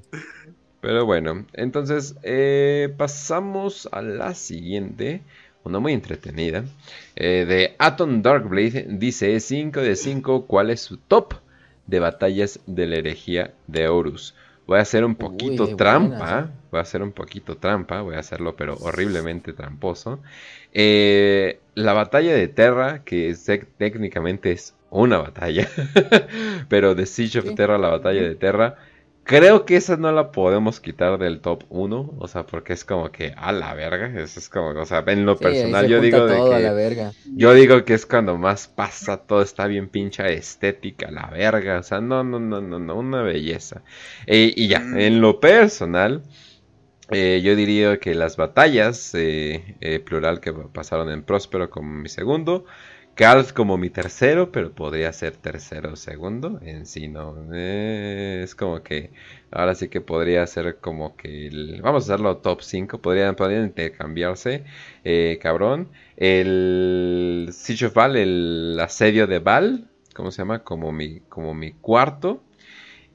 Pero bueno, entonces eh, pasamos a la siguiente. Una muy entretenida. eh, de Atom Darkblade. Dice 5 de 5. ¿Cuál es su top de batallas de la herejía de Horus? Voy a hacer un poquito trampa. ¿eh? Voy a hacer un poquito trampa. Voy a hacerlo, pero horriblemente tramposo. Eh, la batalla de Terra, que es- técnicamente es una batalla. pero de Siege of Sí. Terra, la batalla de Terra. Creo que esa no la podemos quitar del top 1, o sea, porque es como que a la verga, eso es como, o sea, en lo Sí, personal yo digo de todo a la que verga. yo digo que es cuando más pasa, todo está bien pincha estética, la verga, o sea, no, no, no, no, no, una belleza. Eh, y ya, Mm. en lo personal, eh, yo diría que las batallas, eh, eh, plural, que pasaron en Próspero como mi segundo, Calf como mi tercero, pero podría ser tercero o segundo, en sí no, eh, es como que, ahora sí que podría ser como que, el- vamos a hacerlo top 5, podrían, podrían intercambiarse, eh, cabrón. El Siege of Val, el asedio de Val, ¿cómo se llama? Como mi, como mi cuarto.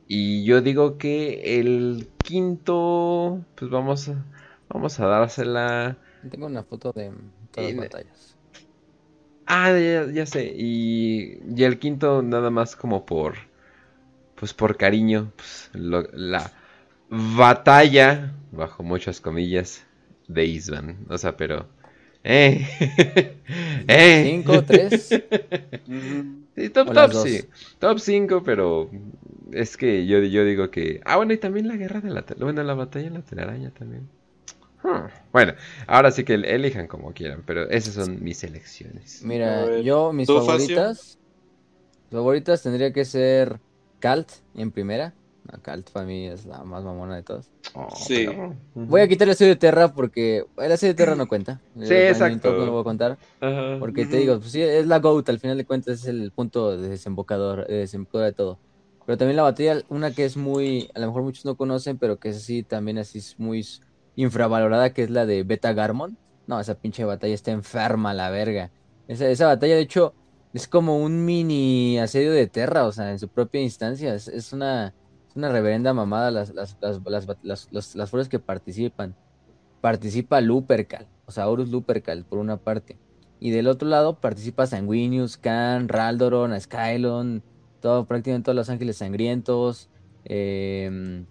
Y yo digo que el quinto, pues vamos a, vamos a dársela. Tengo una foto de todas las batallas. Ah, ya, ya sé. Y, y el quinto nada más como por, pues por cariño, pues, lo- la batalla, bajo muchas comillas, de Isvan. O sea, pero... Eh, eh. ¿Cinco, tres? Sí, top, top, sí. Top 5, pero es que yo, yo digo que... Ah, bueno, y también la guerra de la... Bueno, la batalla de la telaraña también. Hmm, Bueno, ahora sí que elijan como quieran, pero esas son mis elecciones. Mira, yo mis favoritas. Favoritas tendría que ser Calt en primera. No, Calt para mí es la más mamona de todas. Oh, Sí. pero-. Voy a quitar el estudio de Terra porque el estudio de Terra no cuenta. Sí, Eh, exacto. No lo voy a contar. Ajá. Porque te digo, pues sí, es la GOAT, al final de cuentas es el punto de desembocador, de desembocador de todo. Pero también la batalla, una que es muy, a lo mejor muchos no conocen, pero que es así, también así es muy infravalorada, que es la de Beta Garmon. No, esa pinche batalla está enferma, la verga. Esa, esa batalla, de hecho, es como un mini asedio de Terra, o sea, en su propia instancia. Es, una, es una reverenda mamada las, las, las, las- las fuerzas que participan. Participa Lupercal, o sea, Horus Lupercal, por una parte. Y del otro lado participa Sanguinius, Khan, Raldoron, Skylon, todo, prácticamente todos los ángeles sangrientos. em,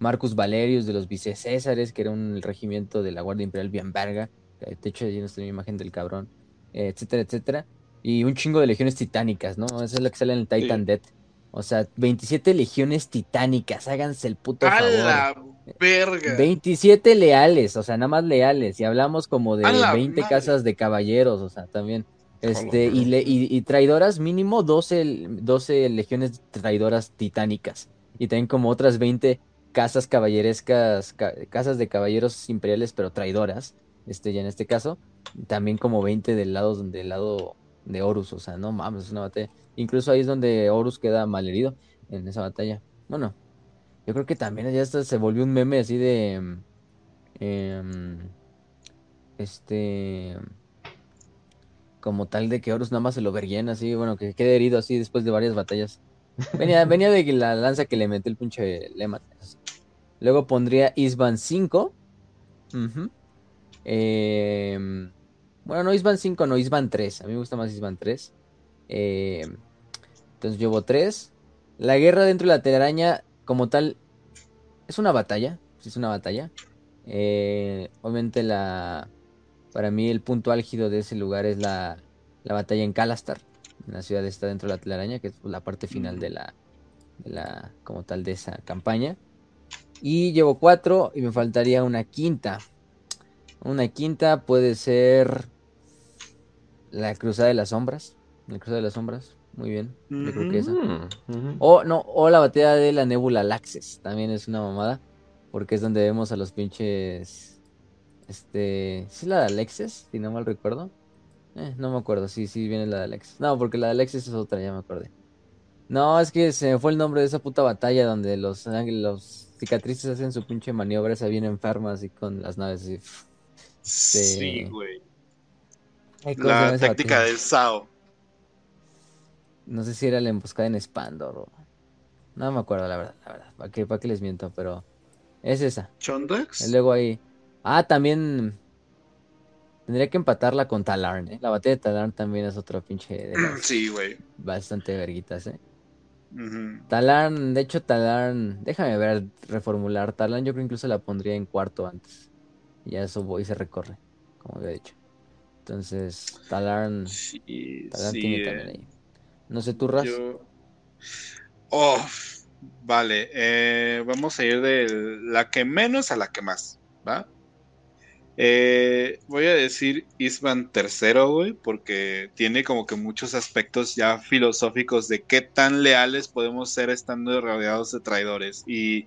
Marcus Valerius de los vicecésares, que era un regimiento de la Guardia Imperial bien verga. De hecho, allí no está mi imagen del cabrón. eh, etcétera, etcétera. Y un chingo de legiones titánicas, ¿no? Esa es la que sale en el Titan Sí. Death. O sea, 27 legiones titánicas, háganse el puto ¡A favor. la verga! 27 leales, o sea, nada más leales. Y hablamos como de ¡A la 20 madre! casas de caballeros, o sea, también. Este, y, le- y, y traidoras, mínimo 12, 12 legiones traidoras titánicas. Y también como otras 20 casas caballerescas, ca- casas de caballeros imperiales, pero traidoras. Este, ya en este caso. También como 20 del lado, del lado de Horus, o sea, no mames, es una batalla. Incluso ahí es donde Horus queda malherido en esa batalla. Bueno, yo creo que también ya hasta se volvió un meme así de. em, este. Como tal de que Horus nada más se lo verguían así, bueno, que quede herido así después de varias batallas. Venía, venía de la lanza que le metió el pinche Lema. Luego pondría Isban 5. Ujú. Em, bueno, no Isban 5, no Isban 3. A mí me gusta más Isban 3. Em, entonces llevo 3. La guerra dentro de la telaraña, como tal, es una batalla. Es una batalla. Eh, obviamente la... Para mí el punto álgido de ese lugar es la, la batalla en Kalastar. En la ciudad está dentro de la telaraña, que es la parte final de la, de la... Como tal de esa campaña. Y llevo 4 y me faltaría una quinta. Una quinta puede ser... La Cruzada de las Sombras. La Cruzada de las Sombras. Muy bien. Yo creo que esa. Mm. O no, o la batalla de la Nebula Laxes. También es una mamada. Porque es donde vemos a los pinches. Este. ¿Sí es la de Alexis? Si no mal recuerdo. Eh, no me acuerdo. Sí, sí, viene la de Alexis. No, porque la de Alexis es otra, ya me acordé. No, es que se me fue el nombre de esa puta batalla donde los cicatrices hacen su pinche maniobra, esa bien enferma así con las naves así. Sí, güey. Ay, ¿cómo se La táctica del Sao. No sé si era la emboscada en Spandor o... No me acuerdo, la verdad, la verdad. ¿Para qué, para qué les miento? Pero es esa. ¿Chondax? Y luego ahí. Ah, también. Tendría que empatarla con Talarn, ¿eh? La batalla de Talarn también es otro pinche. de las Sí, güey. Bastante verguitas, ¿eh? Ujú. Talarn, de hecho, Talarn. Déjame ver, reformular. Talarn, yo creo incluso la pondría en cuarto antes. Y ya eso voy y se recorre, como había dicho. Entonces, Talarn. Sí, Talarn sí, tiene eh, también ahí. No sé, tú, Ras. yo- Oh, vale. eh, vamos a ir de la que menos a la que más, ¿va? Eh, voy a decir Isban III, güey, porque tiene como que muchos aspectos ya filosóficos de qué tan leales podemos ser estando rodeados de traidores y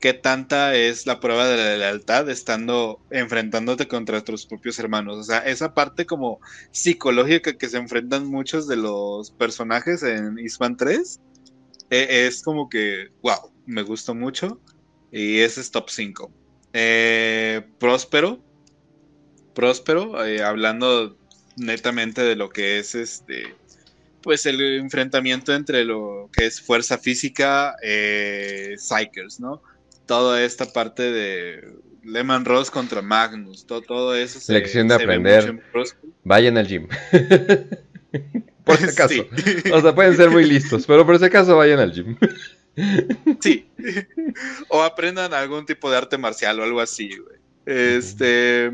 qué tanta es la prueba de la lealtad estando enfrentándote contra tus propios hermanos. O sea, esa parte como psicológica que se enfrentan muchos de los personajes en Isban 3 eh, es como que, wow, me gustó mucho y ese es top 5. Próspero, Próspero, eh, hablando netamente de lo que es este, pues el enfrentamiento entre lo que es fuerza física, eh, Psychers, ¿no? Toda esta parte de Lehman Ross contra Magnus, todo, todo eso. se- Lección de se aprender. Vayan al gym. por si acaso. Sí. O sea, pueden ser muy listos, pero por si acaso vayan al gym. Sí. o aprendan algún tipo de arte marcial o algo así, güey. Este.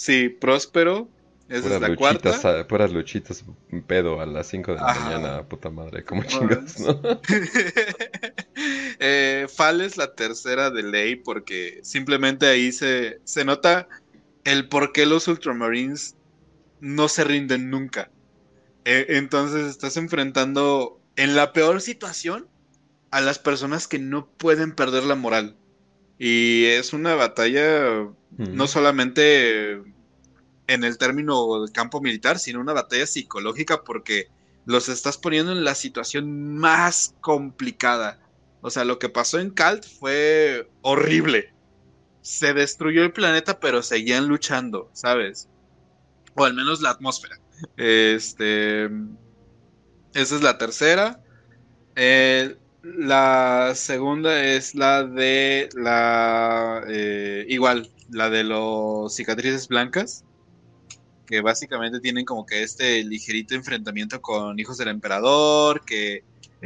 Sí, Próspero. Esa Puras es la luchitas, cuarta. a- puras luchitas pedo a las 5 de la Ajá. mañana, puta madre, como chingas, ¿no? eh, Fal es la tercera de ley porque simplemente ahí se, se nota el por qué los Ultramarines no se rinden nunca. Eh, entonces estás enfrentando en la peor situación a las personas que no pueden perder la moral. Y es una batalla no solamente en el término del campo militar, sino una batalla psicológica porque los estás poniendo en la situación más complicada. O sea, lo que pasó en Kalt fue horrible. Se destruyó el planeta, pero seguían luchando, ¿sabes? O al menos la atmósfera. Este. Esa es la tercera. Eh, la segunda es la de la. eh, igual, la de los cicatrices blancas. Que básicamente tienen como que este ligerito enfrentamiento con hijos del emperador. Que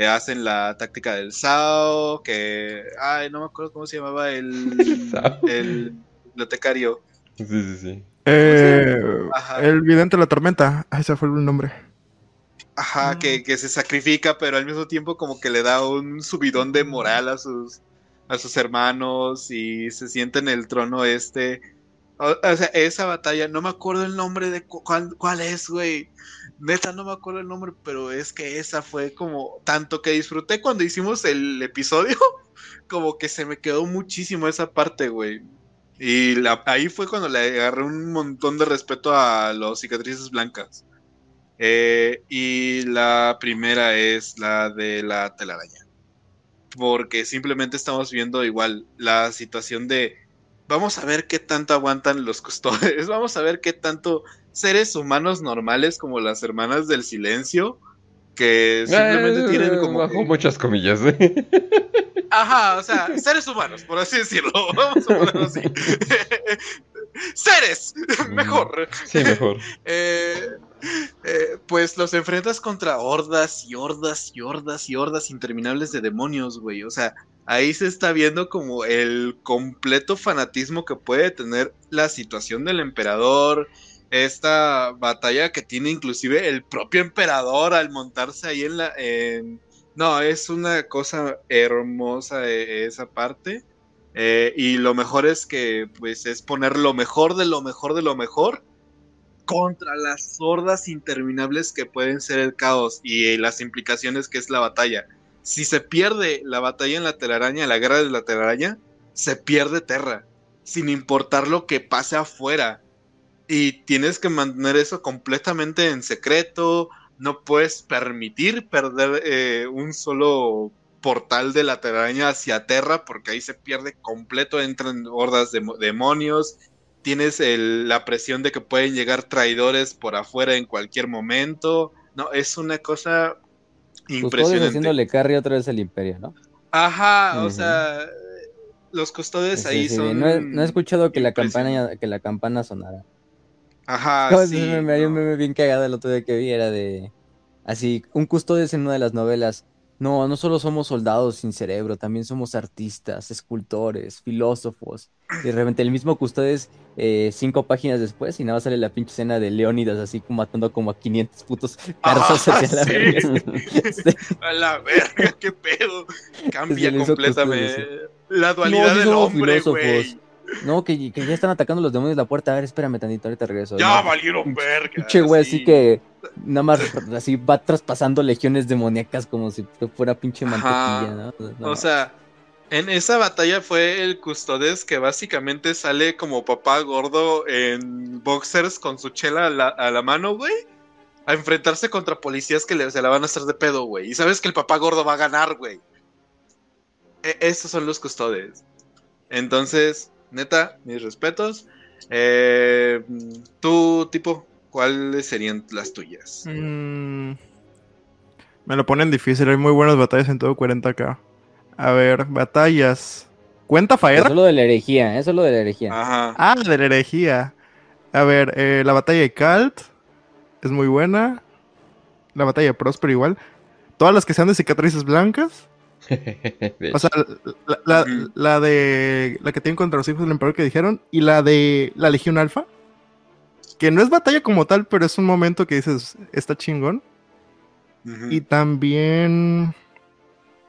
hacen la táctica del Sao. Que. Ay, no me acuerdo cómo se llamaba el. El bibliotecario. Sí, sí, sí. Eh, el vidente de la tormenta. Ah, ese fue el nombre. Ajá, que, que se sacrifica, pero al mismo tiempo como que le da un subidón de moral a sus, a sus hermanos y se siente en el trono este. O, o sea, esa batalla, no me acuerdo el nombre de cu- cuál, cuál es, güey. Neta, no me acuerdo el nombre, pero es que esa fue como tanto que disfruté cuando hicimos el episodio, como que se me quedó muchísimo esa parte, güey. Y la- ahí fue cuando le agarré un montón de respeto a los cicatrices blancas. Eh, y la primera es la de la telaraña. Porque simplemente estamos viendo igual la situación de vamos a ver qué tanto aguantan los custodios, vamos a ver qué tanto seres humanos normales como las hermanas del silencio que simplemente Eh, tienen como Bajo que- muchas comillas. ¿eh? Ajá, o sea, seres humanos, por así decirlo. Vamos a ponerlo así. seres, mejor. Sí, mejor. Eh, eh, pues los enfrentas contra hordas y hordas y hordas y hordas interminables de demonios, güey. O sea, ahí se está viendo como el completo fanatismo que puede tener la situación del emperador. Esta batalla que tiene inclusive el propio emperador al montarse ahí en la... en- No, es una cosa hermosa eh, esa parte. Eh, y lo mejor es que pues es poner lo mejor de lo mejor de lo mejor contra las hordas interminables que pueden ser el caos y eh, las implicaciones que es la batalla. Si se pierde la batalla en la telaraña, la guerra de la telaraña, se pierde Terra, sin importar lo que pase afuera. Y tienes que mantener eso completamente en secreto, no puedes permitir perder eh, un solo portal de la telaraña hacia Terra, porque ahí se pierde completo, entran hordas de mo- demonios, tienes el- la presión de que pueden llegar traidores por afuera en cualquier momento. No, es una cosa Pues impresionante. haciéndole carry otra vez al imperio, ¿no? Ajá, o sea, los custodios Sí, ahí sí, son. no, he, no he escuchado que la campana que la campana sonara. Ajá, sí, me, hay un no. meme bien cagado el otro día que vi, era de... Así, un custodio en una de las novelas. No, no solo somos soldados sin cerebro, también somos artistas, escultores, filósofos. Y de repente el mismo custodes eh, cinco páginas después y nada más sale la pinche escena de Leónidas así como matando como a 500 putos persos Ajá, hacia la sí. verga. Sí. A la verga, qué pedo. Cambia completamente la No, dualidad sí del hombre, güey. No, que, que ya están atacando los demonios de la puerta. A ver, espérame tantito, ahorita regreso. Ya No, valieron verga. Pinche güey, sí. así que nada más así va traspasando legiones demoníacas como si fuera pinche mantequilla, ¿no? No, O sea, en esa batalla fue el custodes que básicamente sale como papá gordo en boxers con su chela a la, a la mano, güey. A enfrentarse contra policías que le, se la van a hacer de pedo, güey. Y sabes que el papá gordo va a ganar, güey. E- estos son los custodes. Entonces, neta, mis respetos. Eh, tú, tipo, ¿cuáles serían las tuyas? Mm, me lo ponen difícil. Hay muy buenas batallas en todo 40k. A ver, batallas. ¿Cuenta Faedra? Solo de la herejía, eso es lo de la herejía. Ajá. Ah, de la herejía. A ver, eh, la batalla de Kalt es muy buena. La batalla de Próspero igual. Todas las que sean de cicatrices blancas. De O sea, la, la- de la que tienen contra los hijos del emperador que dijeron. Y la de la Legión Alfa. Que no es batalla como tal, pero es un momento que dices, está chingón. Y también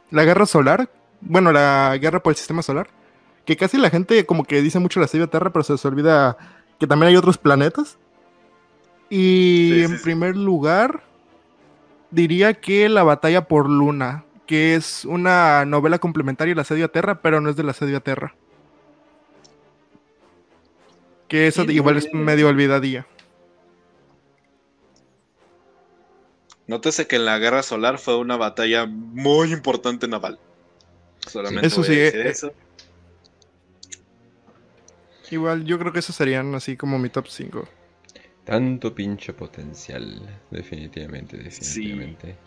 la guerra solar. Bueno, la guerra por el sistema solar. Que casi la gente como que dice mucho la Serie Tierra, pero se les olvida que también hay otros planetas. Y Sí, en sí, sí. primer lugar, diría que la batalla por Luna, que es una novela complementaria de la Asedio a Terra, pero no es de la Asedio a Terra. Que eso Sí, igual es medio olvidadilla. Nótese que en la guerra solar fue una batalla muy importante naval. Solamente Eso voy a sí, decir eh, eso. Igual yo creo que esos serían así como mi top 5. Tanto pinche potencial, definitivamente, definitivamente.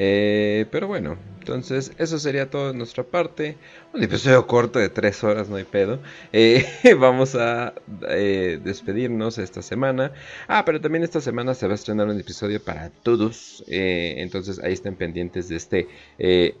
Eh, pero bueno, entonces eso sería todo de nuestra parte. Un episodio corto de tres horas, no hay pedo. Eh, vamos a eh, despedirnos esta semana. Ah, pero también esta semana se va a estrenar un episodio para todos. entonces ahí estén pendientes de este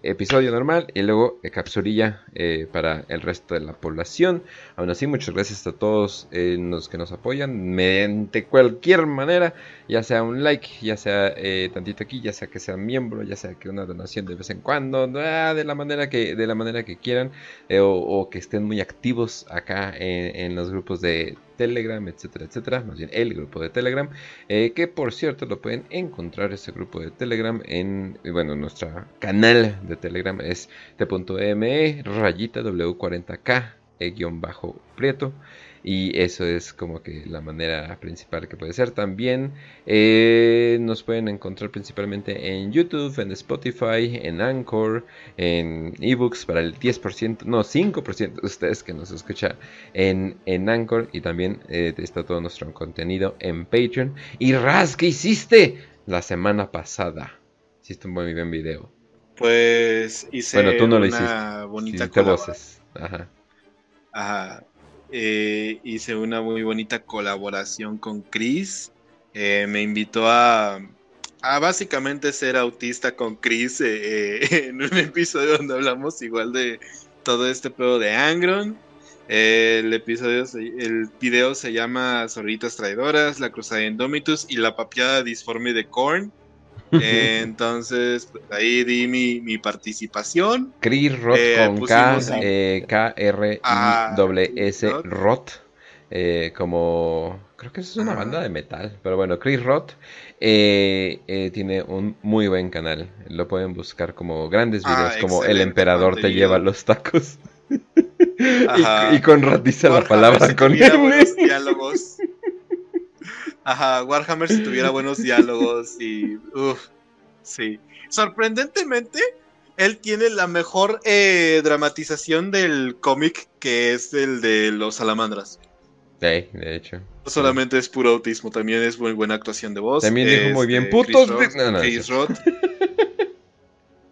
episodio normal y luego capsulilla para el resto de la población. Aún así, muchas gracias a todos los que nos apoyan mediante cualquier manera, ya sea un like, ya sea tantito aquí, ya sea que sean miembro ya sea que una donación de vez en cuando, ah, de la manera que, de la manera que quieran, eh, o, que estén muy activos acá en, los grupos de Telegram, etcétera, etcétera, más bien el grupo de Telegram, eh, que por cierto lo pueden encontrar ese grupo de Telegram en, bueno, nuestro canal de Telegram es t.me rayita w40k e guion bajo prieto y eso es como que la manera principal que puede ser. También eh, nos pueden encontrar principalmente en YouTube, en Spotify, en Anchor, en ebooks para el 10%, no, 5% de ustedes que nos escuchan en, en Anchor. Y también eh, está todo nuestro contenido en Patreon. Y Raz, ¿qué hiciste la semana pasada? Hiciste un muy buen video. Pues hice bueno, tú no una bonita voces. Ajá. Ajá. Eh, hice una muy bonita colaboración con Chris. Eh, me invitó a, básicamente ser autista con Chris eh, en un episodio donde hablamos igual de todo este pedo de Angron. el episodio, el video se llama Zorritas Traidoras, La Cruzada de Indomitus y La Papiada Disforme de Korn. entonces, pues, ahí di mi, mi participación. Chris Roth eh, con K, eh, K, R I W S Roth. Eh, como creo que es una banda de metal, pero bueno, Chris Roth tiene un muy buen canal. Lo pueden buscar como grandes ah, videos, como El Emperador te lleva los tacos. y, con ratiza la palabra con él. diálogos. Ajá, Warhammer si tuviera buenos diálogos y. Uf, sí. Sorprendentemente, él tiene la mejor eh, dramatización del cómic que es el de los salamandras. Sí, de hecho. No solamente es puro autismo, también es muy buena actuación de voz. También dijo muy bien, putos. Chris Roth,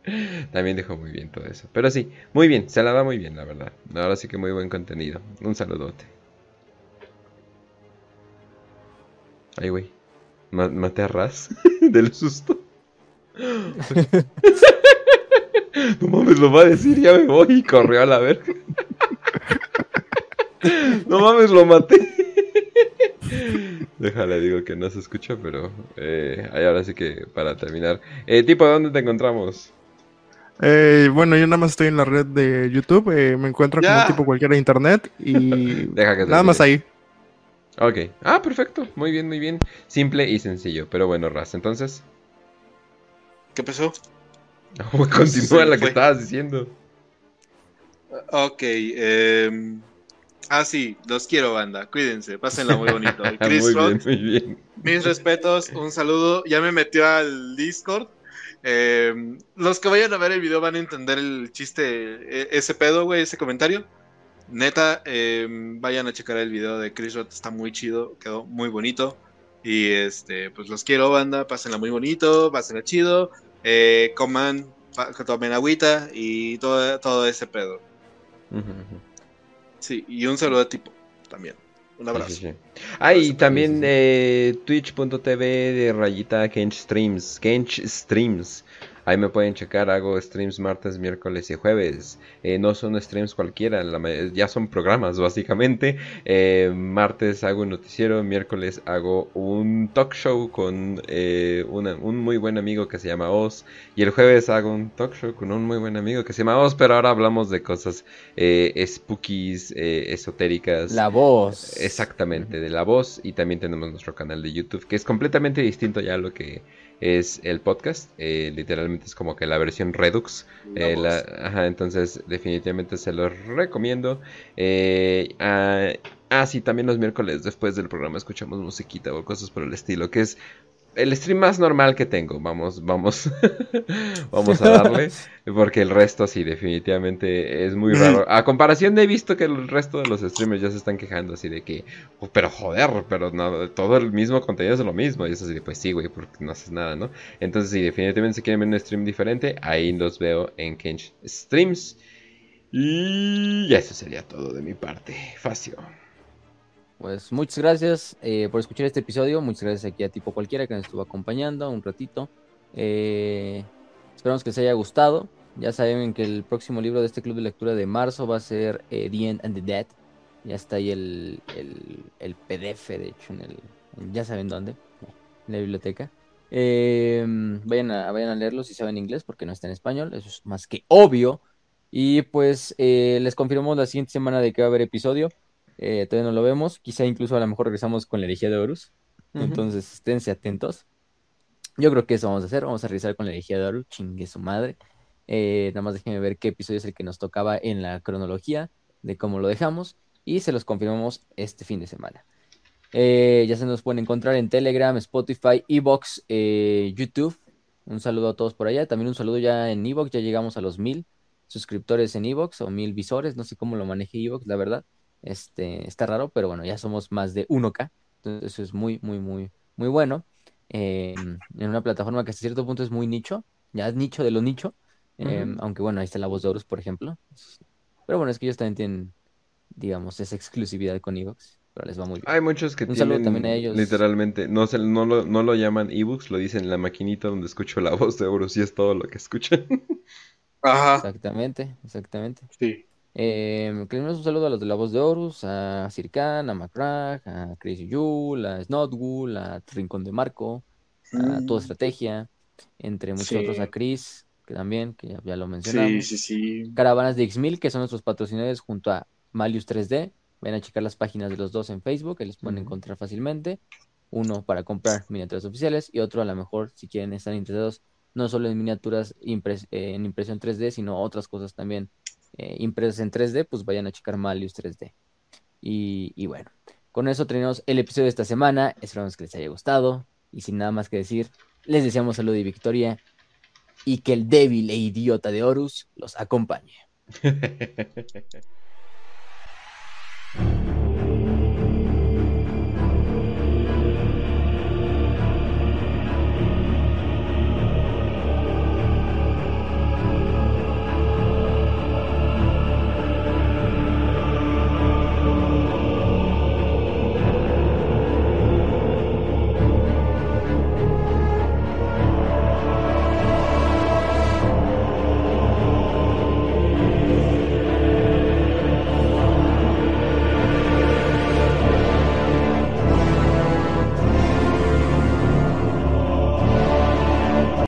También dijo muy bien todo eso. Pero sí, muy bien, se la da muy bien, la verdad. Ahora sí que muy buen contenido. Un saludote. Ay, güey. maté a Raz del susto. no mames, lo va a decir, ya me voy y corrió a la verga. no mames, lo maté. Déjale, digo que no se escucha, pero eh, ahora sí que para terminar. Eh, tipo, ¿dónde te encontramos? Eh, bueno, yo nada más estoy en la red de YouTube, eh, me encuentro como tipo cualquiera de internet y Deja que nada más ahí. Ok. Ah, perfecto. Muy bien, muy bien. Simple y sencillo. Pero bueno, Raz, entonces. ¿Qué pasó? continúa la que estabas diciendo. Ok. Eh... Ah, sí, los quiero, banda. Cuídense, pásenla muy bonito. Chris muy bien, muy bien. Mis respetos, un saludo. Ya me metió al Discord. Eh, los que vayan a ver el video van a entender el chiste, e, ese pedo, güey, ese comentario. Neta, em, vayan a checar el video de Chris Roth, está muy chido, quedó muy bonito. Y este, pues los quiero, banda, pásenla muy bonito, pásenla chido, eh, coman, tomen agüita y todo, todo ese pedo. Sí, y un saludo a tipo también. Un abrazo. Ah, y también eh, twitch.tv de rayita Kench Streams. Kench Streams. Ahí me pueden checar, hago streams martes, miércoles y jueves. Eh, no son streams cualquiera, ya son programas básicamente. Eh, martes hago un noticiero, miércoles hago un talk show con eh, un muy buen amigo que se llama Oz. Y el jueves hago un talk show con un muy buen amigo que se llama Oz, pero ahora hablamos de cosas spookies, esotéricas. La voz. Exactamente, de la voz. Y también tenemos nuestro canal de YouTube, que es completamente distinto ya a lo que es el podcast. Eh, literalmente es como que la versión Redux. Eh, entonces definitivamente se los recomiendo. Eh, ah, ah, sí, también los miércoles después del programa escuchamos musiquita o cosas por el estilo, que es el stream más normal que tengo. Vamos, vamos, vamos a darle. Porque el resto sí, definitivamente es muy raro. A comparación de he visto que el resto de los streamers ya se están quejando así de que, oh, pero joder, pero no, todo el mismo contenido es lo mismo. Y eso así de, pues sí, güey, porque no haces nada, ¿no? Entonces sí, definitivamente si quieren ver un stream diferente, ahí los veo en Kench Streams. Y eso sería todo de mi parte. Facio. Pues muchas gracias eh, por escuchar este episodio. Muchas gracias aquí a Tipo Cualquiera que nos estuvo acompañando un ratito. Eh, esperamos que les haya gustado. Ya saben que el próximo libro de este club de lectura de marzo va a ser eh, The End and the Dead. Ya está ahí el, el, PDF, de hecho, en el, ya saben dónde, en la biblioteca. vayan, a, vayan a leerlo si saben inglés, porque no está en español, eso es más que obvio. Y pues les confirmamos la siguiente semana de que va a haber episodio. Eh, todavía no lo vemos. Quizá incluso a lo mejor regresamos con la herejía de Horus. Entonces, esténse atentos. Yo creo que eso vamos a hacer. Vamos a regresar con la herejía de Horus. Chingue su madre. Eh, nada más déjenme ver qué episodio es el que nos tocaba en la cronología de cómo lo dejamos. Y se los confirmamos este fin de semana. Eh, ya se nos pueden encontrar en Telegram, Spotify, Evox, YouTube. Un saludo a todos por allá. También un saludo ya en Evox. Ya llegamos a los mil suscriptores en Evox o mil visores. No sé cómo lo maneje Evox, la verdad. Este, está raro, pero bueno, ya somos más de 1K. Entonces eso es muy, muy, muy, muy bueno. en una plataforma que hasta cierto punto es muy nicho. Ya es nicho de lo nicho. Em, aunque bueno, ahí está la voz de Horus, por ejemplo. Pero bueno, es que ellos también tienen, digamos, esa exclusividad con Evox. Pero les va muy bien. Hay muchos que Un tienen, también a ellos. literalmente, no, se, no, lo, no lo llaman ebooks, lo dicen en la maquinita donde escucho la voz de Horus y es todo lo que escuchan. Ajá. Exactamente, exactamente. Sí. Eh, un saludo a los de la voz de Horus, a Sirkan, a Macrag, a Crazy Yul, a Snotwool, a Rincón de Marco, a Toda Estrategia, entre muchos otros, a Chris, que también, que ya, lo mencionamos. Sí, sí, sí. Caravanas de X1000, que son nuestros patrocinadores junto a Malius 3D. Ven a checar las páginas de los dos en Facebook, que les pueden encontrar fácilmente. Uno para comprar miniaturas oficiales y otro a lo mejor si quieren estar interesados no solo en miniaturas eh, en impresión 3D, sino otras cosas también eh, impresas en 3D, pues vayan a checar Malius 3D. Y, y bueno, con eso terminamos el episodio de esta semana. Esperamos que les haya gustado. Y sin nada más que decir, les deseamos salud y victoria. Y que el débil e idiota de Horus los acompañe.